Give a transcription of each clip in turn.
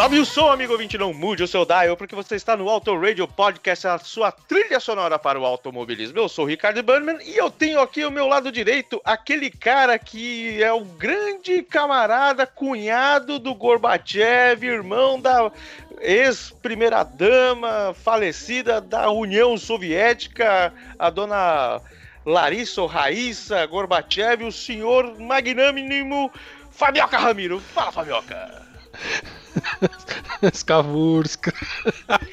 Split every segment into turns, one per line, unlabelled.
Sobe o som, amigo ouvinte, não mude o seu dial, porque você está no Auto Radio Podcast, a sua trilha sonora para o automobilismo. Eu sou o Ricardo Burnman e eu tenho aqui ao meu lado direito aquele cara que é o grande camarada, cunhado do Gorbachev, irmão da ex-primeira-dama falecida da União Soviética, a dona Larissa Raíssa Gorbachev, o senhor magnânimo Fabioca Ramiro. Fala, Fabioca!
Skavurska.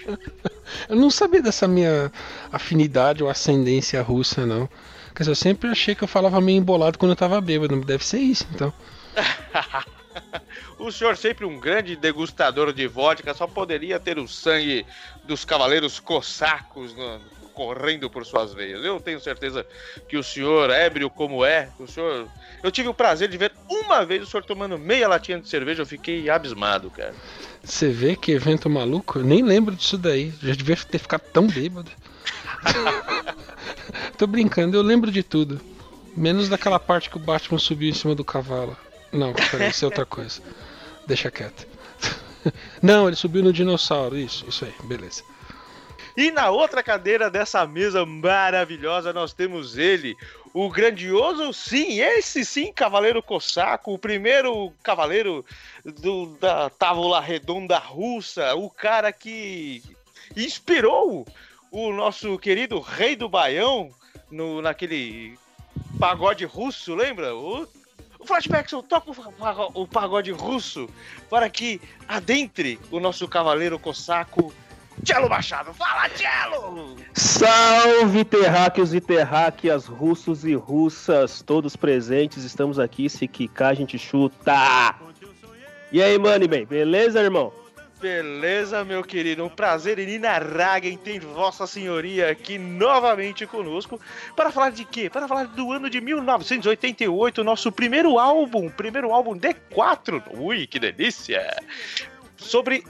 eu não sabia dessa minha afinidade ou ascendência russa, não. Quer dizer, eu sempre achei que eu falava meio embolado quando eu tava bêbado. Deve ser isso, então.
o senhor sempre um grande degustador de vodka, só poderia ter o sangue dos cavaleiros cossacos no, correndo por suas veias. Eu tenho certeza que o senhor, ébrio como é, o senhor. Eu tive o prazer de ver uma vez o senhor tomando meia latinha de cerveja, eu fiquei abismado, cara.
Você vê que evento maluco? Eu nem lembro disso daí. Já devia ter ficado tão bêbado. Tô brincando, eu lembro de tudo. Menos daquela parte que o Batman subiu em cima do cavalo. Não, peraí, isso é outra coisa. Deixa quieto. Não, ele subiu no dinossauro. Isso, isso aí, beleza.
E na outra cadeira dessa mesa maravilhosa nós temos ele, o grandioso, sim, esse sim, Cavaleiro Cossaco, o primeiro cavaleiro do, da Távola Redonda Russa, o cara que inspirou o nosso querido Rei do Baião no, naquele pagode russo, lembra? O, Flashback, toca o, o pagode russo para que adentre o nosso Cavaleiro Cossaco Tchelo Machado. Fala, Tchelo!
Salve, terráqueos e terráqueas, russos e russas, todos presentes, estamos aqui, se quicar a gente chuta! E aí, Moneyman, beleza, irmão?
Beleza, meu querido. Um prazer inenarrável em ter Vossa Senhoria aqui novamente conosco. Para falar de quê? Para falar do ano de 1988, nosso primeiro álbum, primeiro álbum D4. Ui, que delícia! Sobre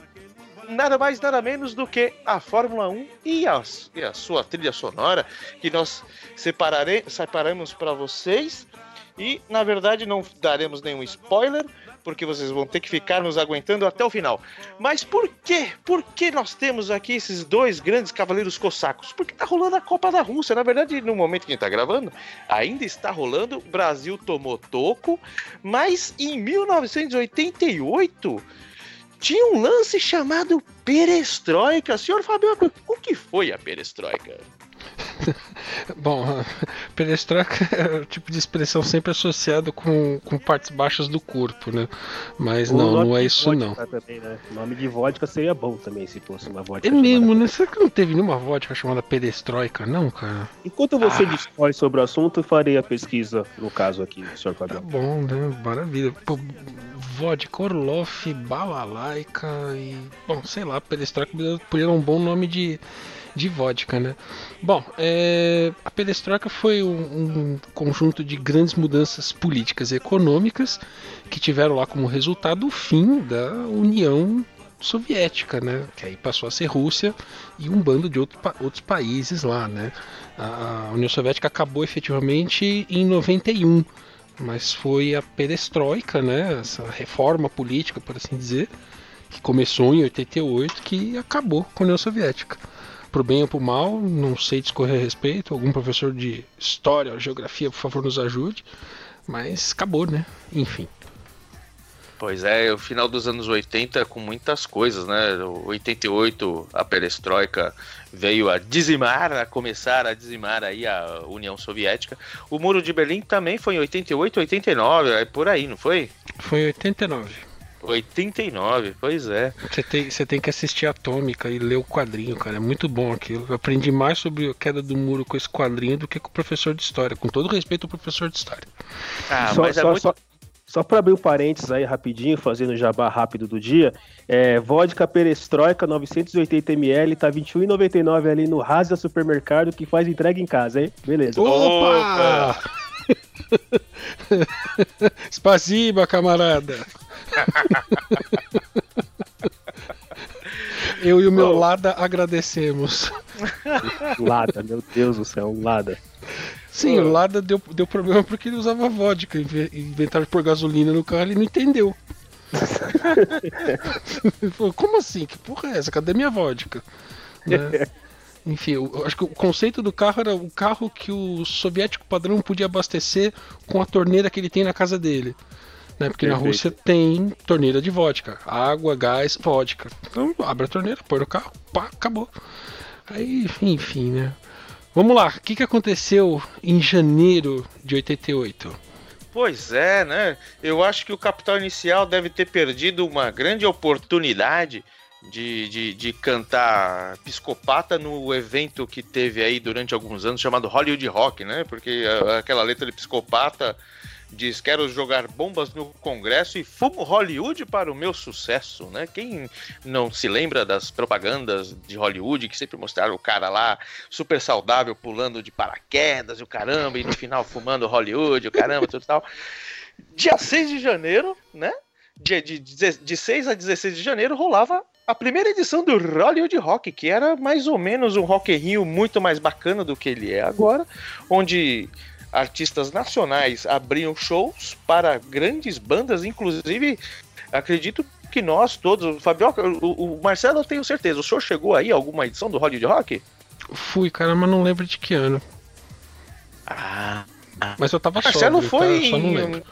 nada mais, nada menos do que a Fórmula 1 e a, e a sua trilha sonora, que nós separare, separamos para vocês. E, na verdade, não daremos nenhum spoiler, porque vocês vão ter que ficar nos aguentando até o final. Mas por quê? Por que nós temos aqui esses dois grandes cavaleiros cossacos? Porque tá rolando a Copa da Rússia. Na verdade, no momento que a gente tá gravando, ainda está rolando. O Brasil tomou toco, mas em 1988 tinha um lance chamado perestroika. Senhor Fabioco, o que foi a perestroika?
Bom, perestroika é o tipo de expressão sempre associado com, com partes baixas do corpo, né? Mas o não, não é isso não.
Também, né? O nome de vodka seria bom também se fosse uma vodka.
É mesmo, né? Será que não teve nenhuma vodka chamada perestroika, não, cara?
Enquanto você ah. discorre sobre o assunto, eu farei a pesquisa, no caso aqui, senhor Fabiano.
Tá bom, né? Maravilha. Pô, vodka, Orloff, Balalaika e... Bom, sei lá, perestroika poderia dar um bom nome de de vodka, né? Bom, é, a perestroika foi um, um, conjunto de grandes mudanças políticas e econômicas que tiveram lá como resultado o fim da União Soviética, né? Que aí passou a ser Rússia e um bando de outro, outros países lá, né? A União Soviética acabou efetivamente em 91, mas foi a perestroika, né? Essa reforma política, por assim dizer, que começou em 88, que acabou com a União Soviética pro bem ou pro mal, não sei discorrer a respeito. Algum professor de história ou geografia, por favor, nos ajude. Mas acabou, né? Enfim.
Pois é, o final dos anos 80 com muitas coisas, né? 88, a perestroika veio a dizimar, a começar a dizimar aí a União Soviética. O Muro de Berlim também foi em 88, 89, é por aí, não foi?
Foi em 89.
89, pois é.
Você tem, você tem que assistir Atômica e ler o quadrinho, cara. É muito bom aquilo. Eu aprendi mais sobre a queda do muro com esse quadrinho do que com o professor de história. Com todo respeito ao professor de história.
Ah, só, mas é só, muito... só, só para abrir o um parênteses aí rapidinho, fazendo o jabá rápido do dia, é, vodka perestroika 980ml, tá R$21,99 ali no Rasa Supermercado, que faz entrega em casa, hein? Beleza.
Opa! Spasiba, camarada! Eu e o meu. Lada agradecemos.
Lada, meu Deus do céu, Lada.
Sim, o Lada deu, deu problema porque ele usava vodka. Inventaram de pôr gasolina no carro e ele não entendeu. falou, Como assim? Que porra é essa? Cadê minha vodka? Né? Enfim, eu acho que o conceito do carro era o carro que o soviético padrão podia abastecer com a torneira que ele tem na casa dele. Né? Porque Perfeito. na Rússia tem torneira de vodka. Água, gás, vodka. Então abre a torneira, põe no carro, pá, acabou. Aí, enfim, né? Vamos lá, o que, que aconteceu em janeiro de 88?
Pois é, né? Eu acho que o capital inicial deve ter perdido uma grande oportunidade de, de, de, cantar psicopata no evento que teve aí durante alguns anos chamado Hollywood Rock, né? Porque aquela letra de psicopata diz: Quero jogar bombas no Congresso e fumo Hollywood para o meu sucesso, né? Quem não se lembra das propagandas de Hollywood que sempre mostraram o cara lá super saudável pulando de paraquedas e o caramba, e no final fumando Hollywood, o caramba, tudo tal. Dia 6 de janeiro, né? De, de, de, de 6 a 16 de janeiro rolava a primeira edição do Hollywood Rock, que era mais ou menos um Rock in Rio muito mais bacana do que ele é agora, onde artistas nacionais abriam shows para grandes bandas, inclusive, acredito que nós todos, Fabioca, o, o Marcelo eu tenho certeza, o senhor chegou aí a alguma edição do Hollywood Rock?
Fui, cara, mas não lembro de que ano.
Ah.
Mas eu tava
Marcelo sóbrio, foi tá? só não
lembro.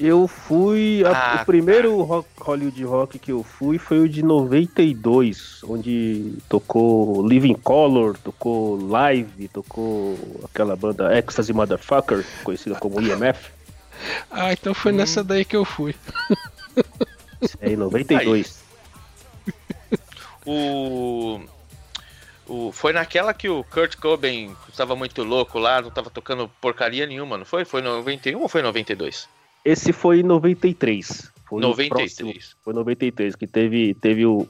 Eu fui. A, ah, o primeiro rock, Hollywood Rock que eu fui foi o de 92, onde tocou Living Color, tocou Live, tocou aquela banda Ecstasy Motherfucker, conhecida como IMF.
Ah, então foi hum. nessa daí que eu fui.
É, em 92.
Aí. O. O, foi naquela que o Kurt Cobain estava muito louco lá, não estava tocando porcaria nenhuma, não foi? Foi 91 ou foi 92?
Esse foi em 93. Foi
93.
Próximo, foi 93, que teve, teve o.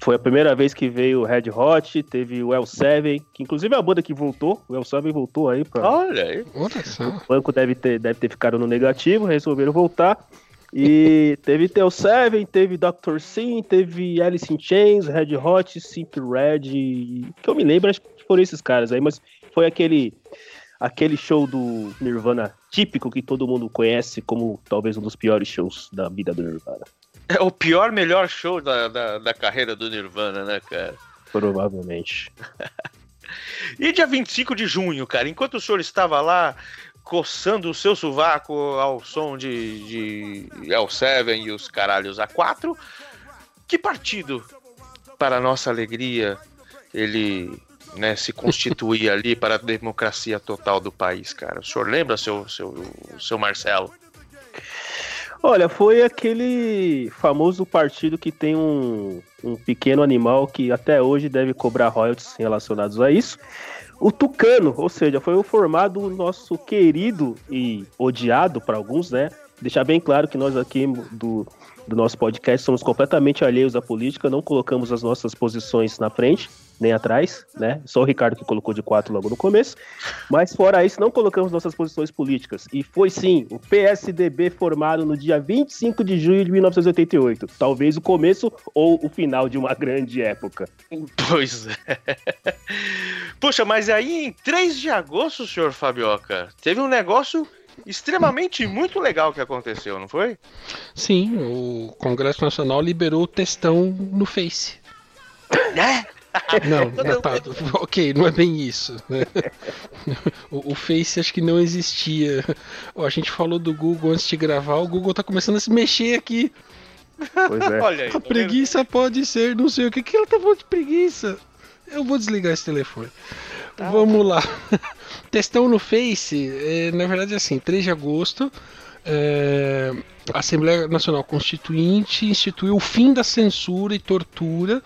Foi a primeira vez que veio o Red Hot, teve o L7, que inclusive é a banda que voltou. O L7 voltou aí pra.
Olha aí.
O banco deve ter, deve ter ficado no negativo, resolveram voltar. E teve Tel 7, teve Dr. Sim, teve Alice in Chains, Red Hot, Simp Red, que eu me lembro, acho que foram esses caras aí, mas foi aquele aquele show do Nirvana típico que todo mundo conhece como talvez um dos piores shows da vida do Nirvana.
É o pior, melhor show da, da, da carreira do Nirvana, né, cara?
Provavelmente.
e dia 25 de junho, cara, enquanto o senhor estava lá coçando o seu sovaco ao som de, de L7 e os caralhos A4, que partido, para nossa alegria, ele né, se constituir ali para a democracia total do país, cara? O senhor lembra, seu, seu, seu Marcelo?
Olha, foi aquele famoso partido que tem um, um pequeno animal que até hoje deve cobrar royalties relacionados a isso. O Tucano, ou seja, foi o formado o nosso querido e odiado para alguns, né? Deixar bem claro que nós aqui do, do nosso podcast somos completamente alheios à política, não colocamos as nossas posições na frente nem atrás, né? Só o Ricardo que colocou de quatro logo no começo. Mas fora isso, não colocamos nossas posições políticas. E foi sim o PSDB formado no dia 25 de junho de 1988. Talvez o começo ou o final de uma grande época.
Pois é. Poxa, mas aí em 3 de agosto, senhor Fabioca, teve um negócio extremamente muito legal que aconteceu, não foi?
Sim, o Congresso Nacional liberou o textão no Face.
Né?
Não, tá, ok, não é bem isso. Né? O, o, Face acho que não existia. a gente falou do Google antes de gravar, o Google tá começando a se mexer aqui.
Pois é.
Olha aí, a tá preguiça vendo? pode ser, não sei o que, que ela tá falando de preguiça. Eu vou desligar esse telefone. Tá. Vamos lá. Testão no Face, é, na verdade, assim, 3 de agosto. É, a Assembleia Nacional Constituinte instituiu o fim da censura e tortura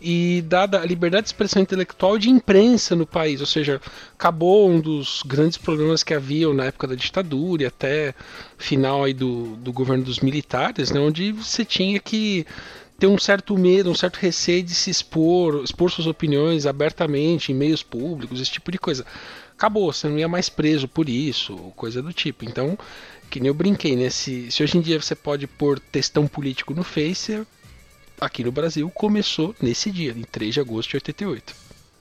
e dada a liberdade de expressão intelectual de imprensa no país, ou seja, acabou um dos grandes problemas que haviam na época da ditadura e até final aí do, do governo dos militares, né, onde você tinha que ter um certo medo, um certo receio de se expor, expor suas opiniões abertamente em meios públicos, esse tipo de coisa. Acabou, você não ia mais preso por isso, coisa do tipo. Então, que nem eu brinquei, né? Se, se hoje em dia você pode pôr textão político no Face, aqui no Brasil começou nesse dia, em 3 de agosto de 88.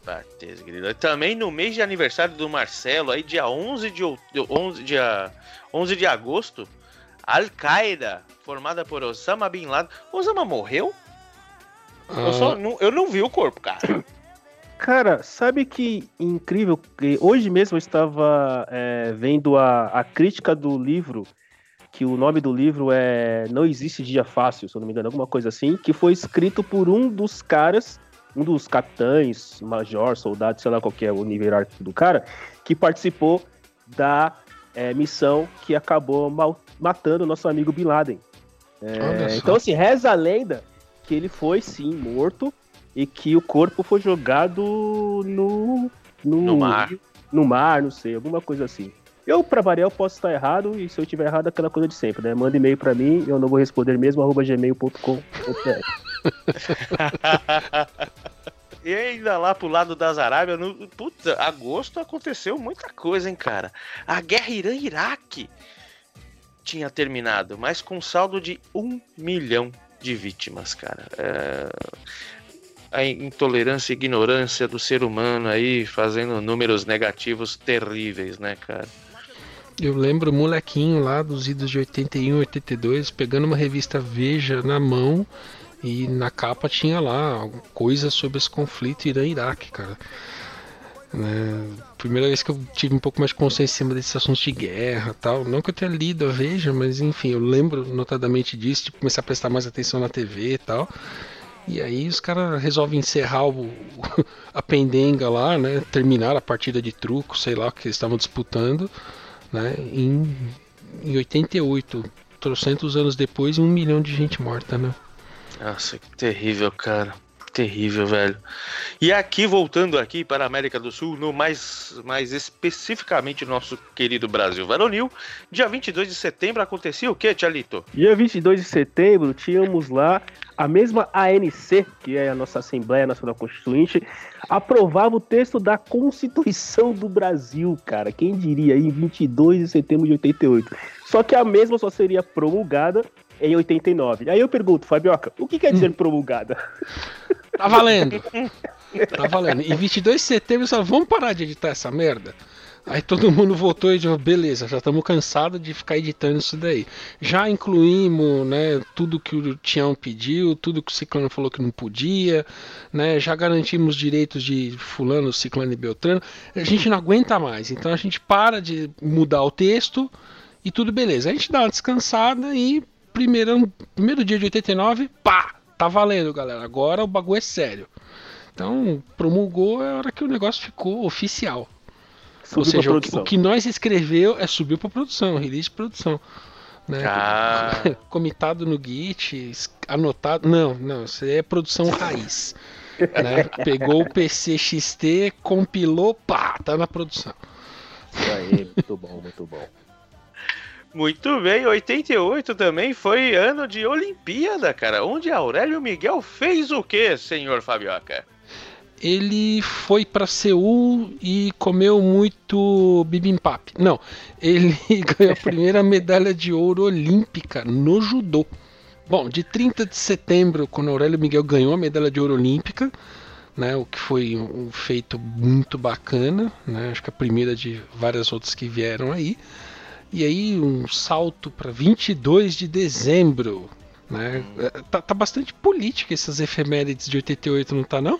Batez, Também no mês de aniversário do Marcelo, aí dia 11 de, 11, dia 11 de agosto, Al-Qaeda, formada por Osama Bin Laden. Osama morreu? Ah. Eu, só, não, eu não vi o corpo, cara.
Cara, sabe que incrível? Hoje mesmo eu estava é, vendo a, a crítica do livro que o nome do livro é Não Existe Dia Fácil, se eu não me engano, alguma coisa assim, que foi escrito por um dos caras, um dos capitães, major, soldado, sei lá qual é o nível hierárquico do cara, que participou da é, missão que acabou mal, matando o nosso amigo Bin Laden. É, então, assim, reza a lenda que ele foi sim morto e que o corpo foi jogado no, no,
no mar.
No mar, não sei, alguma coisa assim. Eu, pra variar, eu posso estar errado, e se eu estiver errado, aquela coisa de sempre, né? Manda e-mail pra mim, eu não vou responder mesmo, arroba gmail.com.
e ainda lá pro lado das Arábias, no, puta, agosto aconteceu muita coisa, hein, cara? A guerra Irã-Iraque tinha terminado, mas com saldo de um milhão de vítimas, cara. É... A intolerância e ignorância do ser humano aí fazendo números negativos terríveis, né, cara?
Eu lembro molequinho lá dos idos de 81, 82, pegando uma revista Veja na mão e na capa tinha lá coisa sobre esse conflito Irã-Iraque, cara. Né? Primeira vez que eu tive um pouco mais de consciência em cima desses assuntos de guerra tal. Não que eu tenha lido a Veja, mas enfim, eu lembro notadamente disso, de começar a prestar mais atenção na TV e tal. E aí os caras resolvem encerrar o, a pendenga lá, né? Terminar a partida de truco, sei lá, que eles estavam disputando né? Em, em 88, trocentos anos depois, um milhão de gente morta, né?
Nossa, que terrível, cara. Terrível, velho. E aqui, voltando aqui para a América do Sul, no mais, mais especificamente nosso querido Brasil varonil, dia 22 de setembro acontecia o que, Tialito?
Dia 22 de setembro, tínhamos lá a mesma ANC, que é a nossa Assembleia Nacional Constituinte, aprovava o texto da Constituição do Brasil, cara. Quem diria, em 22 de setembro de 88. Só que a mesma só seria promulgada em 89. Aí eu pergunto, Fabioca, o que quer dizer promulgada?
Tá valendo. Tá valendo. E 22 de setembro, só vamos parar de editar essa merda? Aí todo mundo votou e disse, beleza, já estamos cansados de ficar editando isso daí. Já incluímos, né, tudo que o Tião pediu, tudo que o Ciclano falou que não podia, né, já garantimos direitos de fulano, Ciclano e Beltrano. A gente não aguenta mais, então a gente para de mudar o texto e tudo beleza. A gente dá uma descansada e primeiro, primeiro dia de 89, pá, tá valendo, galera. Agora o bagulho é sério. Então, promulgou é a hora que o negócio ficou oficial. Subiu Ou seja, o que, o que, nós escreveu é subiu para produção, release de produção. Né? Ah. Comitado no Git, anotado. Não, não, isso é produção raiz. né? Pegou o PC XT, compilou, pá, tá na produção.
Isso aí, muito bom, muito bom.
Muito bem, 88 também foi ano de Olimpíada, cara. Onde Aurélio Miguel fez o que, senhor Fabioca?
ele foi para Seul e comeu muito bibimbap. Não, ele ganhou a primeira medalha de ouro olímpica no judô. Bom, de 30 de setembro, quando Aurélio Miguel ganhou a medalha de ouro olímpica, né, o que foi um feito muito bacana, né, acho que a primeira de várias outras que vieram aí. E aí um salto para 22 de dezembro, né? É, tá, tá bastante política essas efemérides de 88, não tá não?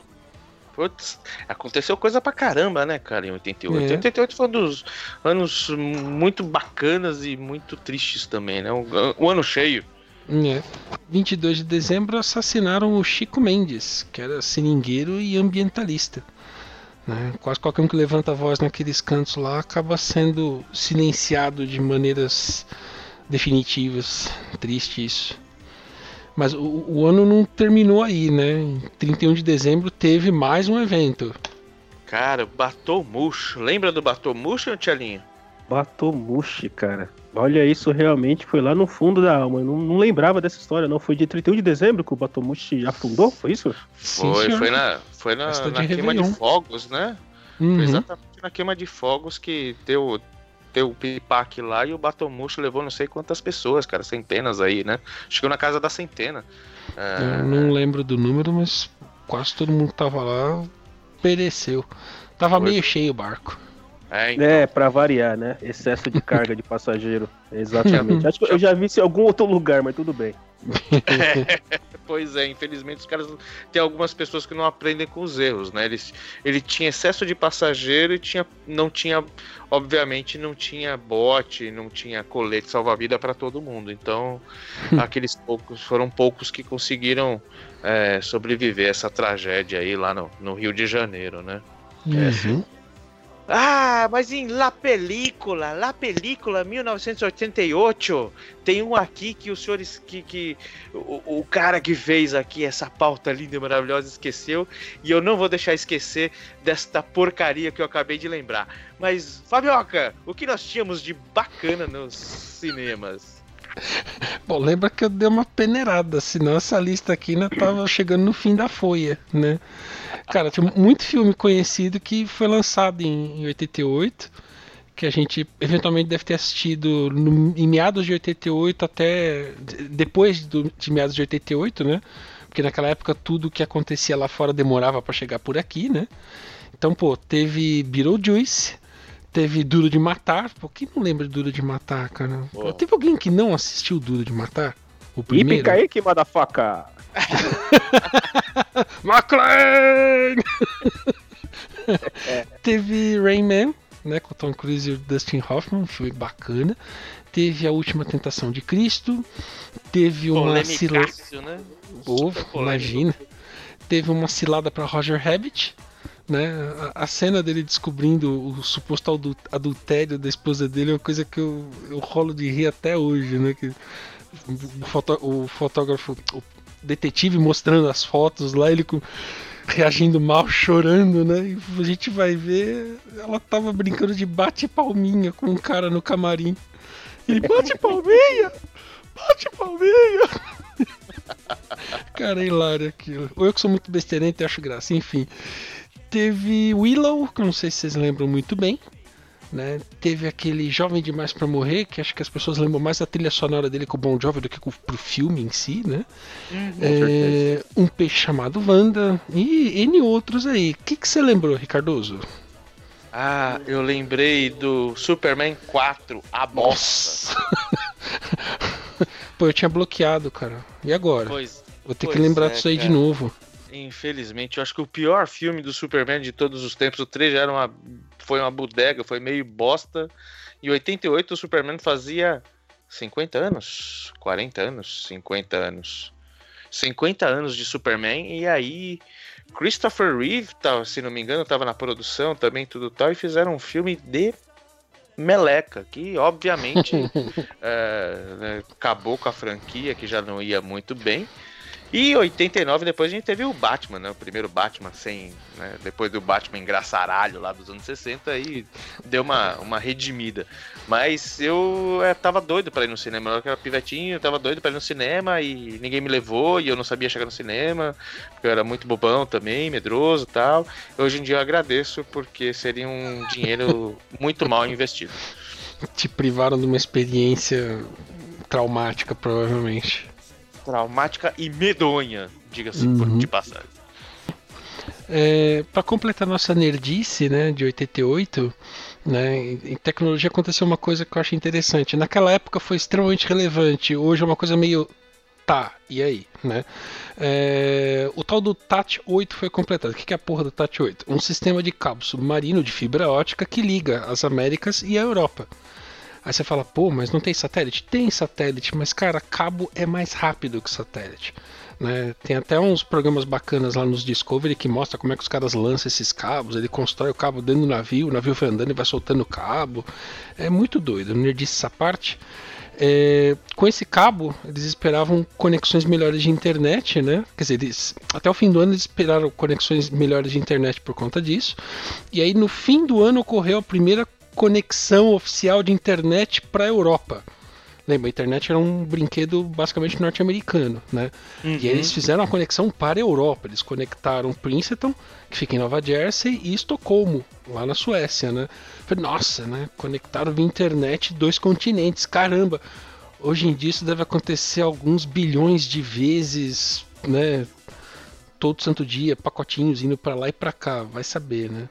Putz, aconteceu coisa pra caramba, né, cara, em 88. É. 88 foi um dos anos muito bacanas e muito tristes também, né? Um, um ano cheio.
É. 22 de dezembro assassinaram o Chico Mendes, que era seringueiro e ambientalista. Né? Quase qualquer um que levanta a voz naqueles cantos lá acaba sendo silenciado de maneiras definitivas. Triste isso. Mas o, o, ano não terminou aí, né? Em 31 de dezembro teve mais um evento.
Cara, Batomuxo. Lembra do Batomuxo, Tchelinho?
Batomuxo, cara. Olha, isso realmente foi lá no fundo da alma. Eu não, não lembrava dessa história, não. Foi de 31 de dezembro que o Batomuxo afundou? Foi isso?
Foi, Sim, foi na, foi na, na queima de fogos, né? Uhum. Foi exatamente na queima de fogos que deu, ter o Pipac lá e o Batomuxo levou não sei quantas pessoas, cara, centenas aí, né? Chegou na casa da centena.
É... Eu não lembro do número, mas quase todo mundo que tava lá pereceu. Tava Foi. meio cheio o barco.
É, então. é, pra variar, né? Excesso de carga de passageiro. Exatamente. Acho que eu já vi isso em algum outro lugar, mas tudo bem.
É, pois é, infelizmente os caras. Tem algumas pessoas que não aprendem com os erros, né? Ele, ele tinha excesso de passageiro e tinha, não tinha. Obviamente, não tinha bote, não tinha colete salva-vida para todo mundo. Então, aqueles poucos. Foram poucos que conseguiram é, sobreviver a essa tragédia aí lá no, no Rio de Janeiro, né?
Uhum. É,
ah, mas em La Película, La Película 1988, tem um aqui que os senhores, que, que o, o, cara que fez aqui essa pauta linda e maravilhosa esqueceu, e eu não vou deixar esquecer desta porcaria que eu acabei de lembrar. Mas, Fabioca, o que nós tínhamos de bacana nos cinemas?
Bom, lembra que eu dei uma peneirada, senão essa lista aqui ainda tava chegando no fim da folha, né? Cara, tem muito filme conhecido que foi lançado em, em 88, que a gente eventualmente deve ter assistido no, em meados de 88 até depois do, de meados de 88, né? Porque naquela época tudo que acontecia lá fora demorava para chegar por aqui, né? Então, pô, teve Beetlejuice, teve Duro de Matar. Pô, quem não lembra de Duro de Matar, cara? Pô, teve alguém que não assistiu Duro de Matar?
O primeiro? aí que faca.
McLean! Teve Rayman, né, com Tom Cruise e o Dustin Hoffman, um filme bacana. Teve A Última Tentação de Cristo. Teve uma cilada. Né? imagina. Teve uma cilada para Roger Rabbit. Né? A, a, cena dele descobrindo o suposto adultério da esposa dele é uma coisa que eu, eu rolo de rir até hoje, né? Que o, o fotógrafo, o detetive mostrando as fotos lá, ele com, reagindo mal, chorando, né? E a gente vai ver, ela tava brincando de bate palminha com um cara no camarim. Ele bate palminha! Bate palminha! cara, é hilário aquilo. Ou eu que sou muito besteirento e acho graça, enfim. Teve Willow, que eu não sei se vocês lembram muito bem, né? Teve aquele Jovem Demais para Morrer, que acho que as pessoas lembram mais da trilha sonora dele com o Bon Jovi do que pro filme em si, né? Uhum, é, um peixe chamado Wanda e N outros aí. O que, que você lembrou, Ricardoso?
Ah, eu lembrei do Superman 4, a bosta.
Pô, eu tinha bloqueado, cara. E agora?
Pois,
Vou ter que lembrar
é,
disso aí de
cara.
novo.
Infelizmente, eu acho que o pior filme do Superman de todos os tempos, o 3 já era uma, foi uma bodega, foi meio bosta. Em 88 o Superman fazia 50 anos, 40 anos, 50 anos. 50 anos de Superman e aí Christopher Reeve, tá, se não me engano, estava na produção também tudo tal e fizeram um filme de meleca que obviamente é, acabou com a franquia que já não ia muito bem. E em 89 depois a gente teve o Batman, né? O primeiro Batman sem. né, depois do Batman engraçaralho lá dos anos 60 aí deu uma, uma redimida. Mas eu é, tava doido pra ir no cinema. Eu era pivetinho, eu tava doido pra ir no cinema e ninguém me levou e eu não sabia chegar no cinema, porque eu era muito bobão também, medroso e tal. Hoje em dia eu agradeço porque seria um dinheiro muito mal investido.
Te privaram de uma experiência traumática, provavelmente.
Traumática e medonha, diga-se
Uhum.
de passagem.
É, para completar nossa nerdice, né, de 88, né, em tecnologia aconteceu uma coisa que eu acho interessante. Naquela época foi extremamente relevante, hoje é uma coisa meio tá, e aí, né? É, o tal do TAT 8 foi completado. O que que é a porra do TAT 8? Um sistema de cabo submarino de fibra ótica que liga as Américas e a Europa. Aí você fala, pô, mas não tem satélite? Tem satélite, mas cara, cabo é mais rápido que satélite. Né? Tem até uns programas bacanas lá nos Discovery que mostra como é que os caras lançam esses cabos. Ele constrói o cabo dentro do navio, o navio vai andando e vai soltando o cabo. É muito doido, não disse essa parte. É, com esse cabo, eles esperavam conexões melhores de internet, né? Quer dizer, eles, até o fim do ano eles esperaram conexões melhores de internet por conta disso. E aí no fim do ano ocorreu a primeira conexão oficial de internet para a Europa. Lembra, a internet era um brinquedo basicamente norte-americano, né? E aí eles fizeram a conexão para a Europa. Eles conectaram Princeton, que fica em Nova Jersey, e Estocolmo, lá na Suécia, né? Falei, nossa, né? Conectaram via internet dois continentes, caramba! Hoje em dia isso deve acontecer alguns bilhões de vezes, né? Todo santo dia, pacotinhos indo para lá e para cá, vai saber, né?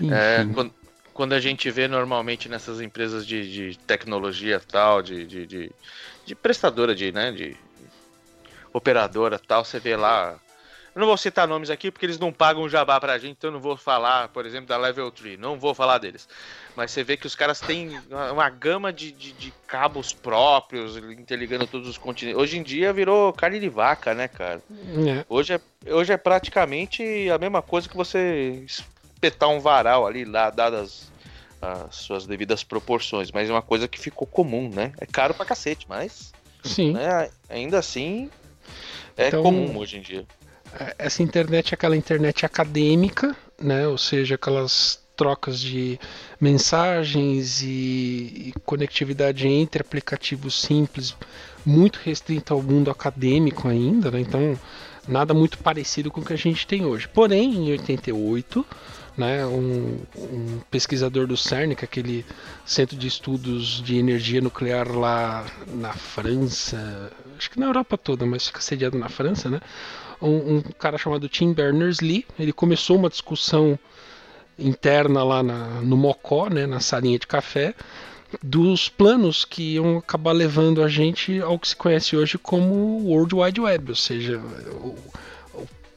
É,
Enfim.
quando, quando a gente vê normalmente nessas empresas de, de tecnologia tal, de, de, de, de prestadora de, né, de operadora tal, você vê lá. Eu não vou citar nomes aqui porque eles não pagam jabá pra gente, então eu não vou falar, por exemplo, da Level 3, não vou falar deles. Mas você vê que os caras têm uma, gama de, de, de cabos próprios, interligando todos os continentes. Hoje em dia virou carne de vaca, né, cara?
É,
Hoje é, hoje é praticamente a mesma coisa que você espetar um varal ali, lá, dadas as suas devidas proporções. Mas é uma coisa que ficou comum, né? É caro pra cacete, mas
sim.
né, ainda assim é
Então-
comum hoje em dia.
essa internet é aquela internet acadêmica, né? Ou seja, aquelas trocas de mensagens e, e conectividade entre aplicativos simples, muito restrita ao mundo acadêmico ainda, né? Então, nada muito parecido com o que a gente tem hoje. Porém, em 88, né, um, um pesquisador do CERN, que é aquele centro de estudos de energia nuclear lá na França, acho que na Europa toda, mas fica sediado na França, né? um, um cara chamado Tim Berners-Lee. Ele começou uma discussão interna lá na, no Mocó, né, na salinha de café, dos planos que iam acabar levando a gente ao que se conhece hoje como World Wide Web, ou seja, o-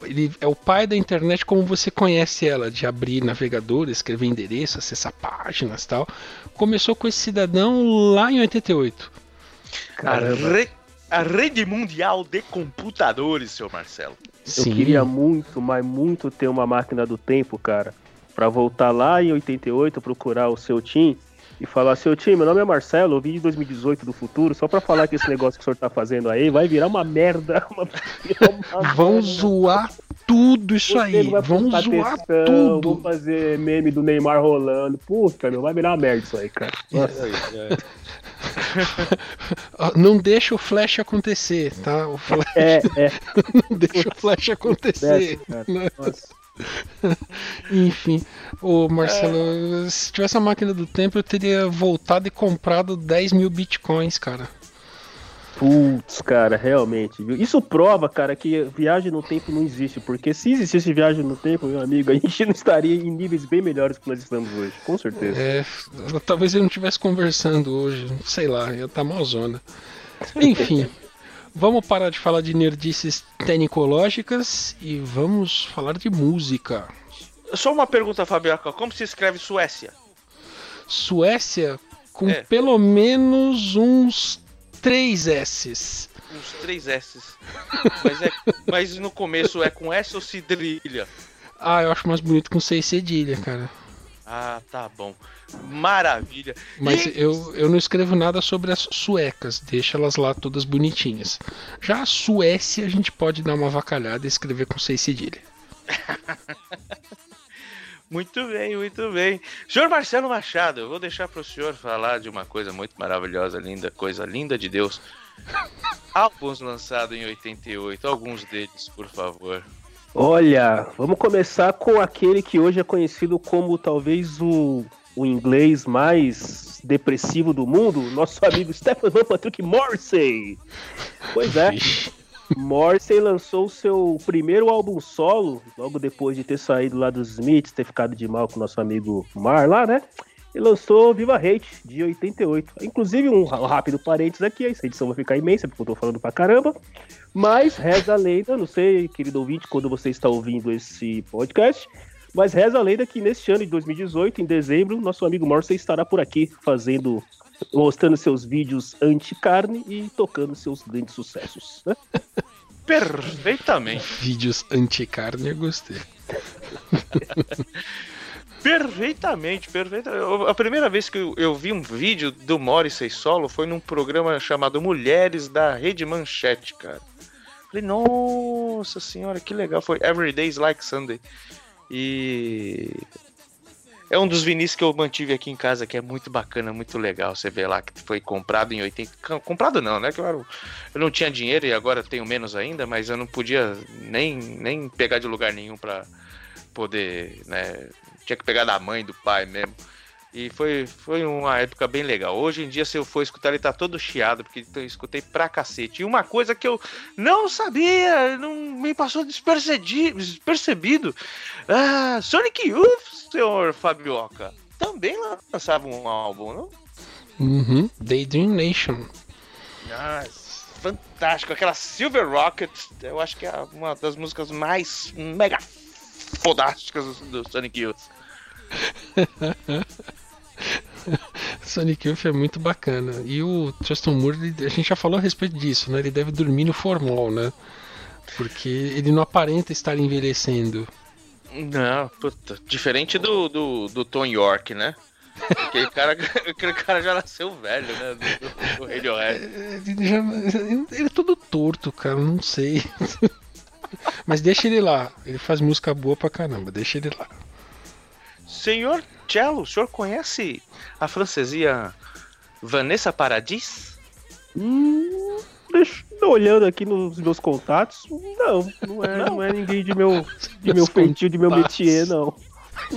ele é o pai da internet como você conhece ela, de abrir navegador, escrever endereço, acessar páginas e tal. Começou com esse cidadão lá em 88.
A,
Caramba.
re- a rede mundial de computadores, seu Marcelo.
Eu queria muito, mas muito ter uma máquina do tempo, cara, Pra voltar lá em 88, procurar o seu Tim e falar: Seu Tim, meu nome é Marcelo, eu vim de 2018 do futuro, só pra falar que esse negócio que o senhor tá fazendo aí vai virar uma merda. Uma,
Vão
merda.
zoar tudo isso
Você
aí. Vão zoar
atenção,
tudo.
Vão fazer meme do Neymar rolando. Puta, meu, vai virar uma merda isso aí, cara. Nossa.
Ó, Não deixa o flash acontecer, tá? O flash
É, é,
não deixa o flash acontecer.
desce, cara.
né?
Nossa.
Enfim, ô Marcelo, se tivesse a máquina do tempo, eu teria voltado e comprado 10 mil bitcoins, cara.
Putz, cara, realmente. Viu? Isso prova, cara, que viagem no tempo não existe. Porque se existisse viagem no tempo, meu amigo, a gente não estaria em níveis bem melhores que nós estamos hoje. Com certeza.
É, talvez ele não estivesse conversando hoje. Sei lá, ia estar tá malzona. Enfim. Vamos parar de falar de nerdices tecnológicas e vamos falar de música.
Só uma pergunta, Fabioca. Como se escreve Suécia?
Suécia com é. pelo menos uns três S's.
Uns três S's. mas, é, mas no começo é com S ou cedrilha?
Ah, eu acho mais bonito com seis cedilha, cara.
Ah, tá bom. Maravilha.
Mas e... eu, eu não escrevo nada sobre as suecas, deixa elas lá todas bonitinhas. Já a Suécia a gente pode dar uma vacalhada e escrever com seis cedilha.
muito bem, muito bem. Senhor Marcelo Machado, eu vou deixar para o senhor falar de uma coisa muito maravilhosa, linda, coisa linda de Deus. Álbuns lançados em 88, alguns deles, por favor.
Olha, vamos começar com aquele que hoje é conhecido como talvez o, o inglês mais depressivo do mundo, nosso amigo Stephen Patrick Morrissey. Pois é. Morrissey lançou seu primeiro álbum solo, logo depois de ter saído lá dos Smiths, ter ficado de mal com nosso amigo Mar lá, né? E lançou Viva Hate, de 88. Inclusive, um rápido parênteses aqui, essa edição vai ficar imensa, porque eu tô falando pra caramba. Mas reza a lenda, não sei, querido ouvinte, quando você está ouvindo esse podcast, mas reza a lenda que neste ano de 2018, em dezembro, nosso amigo Morrissey estará por aqui fazendo, mostrando seus vídeos anti-carne e tocando seus grandes sucessos. Né?
Perfeitamente.
Vídeos anti-carne, eu gostei.
Perfeitamente, perfeitamente. A primeira vez que eu, eu, vi um vídeo do Morrissey solo foi num programa chamado Mulheres da Rede Manchete, cara. Falei, nossa senhora, que legal. Foi Every Day's Like Sunday. E é um dos vinis que eu mantive aqui em casa, que é muito bacana, muito legal. Você vê lá que foi comprado em 80. Comprado não, né? Claro, eu não tinha dinheiro e agora tenho menos ainda, mas eu não podia nem, nem pegar de lugar nenhum para poder, né? tinha que pegar da mãe, do pai mesmo. E foi, foi uma época bem legal. Hoje em dia, se eu for escutar, ele tá todo chiado, porque eu escutei pra cacete. E uma coisa que eu não sabia, não me passou despercebido. Ah, Sonic Youth, senhor Fabioca, também lançava um álbum, não?
Uhum, Daydream Nation.
Ah, fantástico. Aquela Silver Rocket, eu acho que é uma das músicas mais mega fodásticas do Sonic Youth.
Sonic Youth é muito bacana. E o Justin Moore, a gente já falou a respeito disso, né? Ele deve dormir no formal, né? Porque ele não aparenta estar envelhecendo.
Não, puta. Diferente do, do, do Tom York, né? Aquele cara, aquele cara já nasceu velho, né? Do, do Radiohead.
Ele, já, ele é todo torto, cara, não sei. Mas deixa ele lá. Ele faz música boa pra caramba, deixa ele lá.
Senhor Cello, o senhor conhece a francesia Vanessa Paradis?
Hum, deixa, olhando aqui nos meus contatos, não, não é, não. não é ninguém de meu, de meu feitio, de meu métier, não.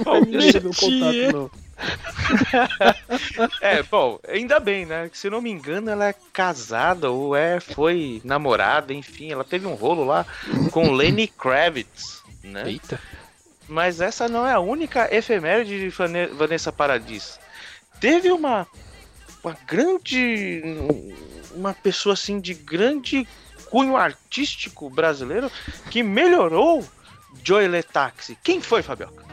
Não é meu contato, não.
é, bom, ainda bem, né? Se não me engano, ela é casada ou é, foi namorada, enfim, ela teve um rolo lá com Lenny Kravitz, né? Eita. Mas essa não é a única efeméride de Vanessa Paradis. Teve uma, uma grande. Uma pessoa assim de grande cunho artístico brasileiro que melhorou Joy Taxi. Quem foi, Fabioca?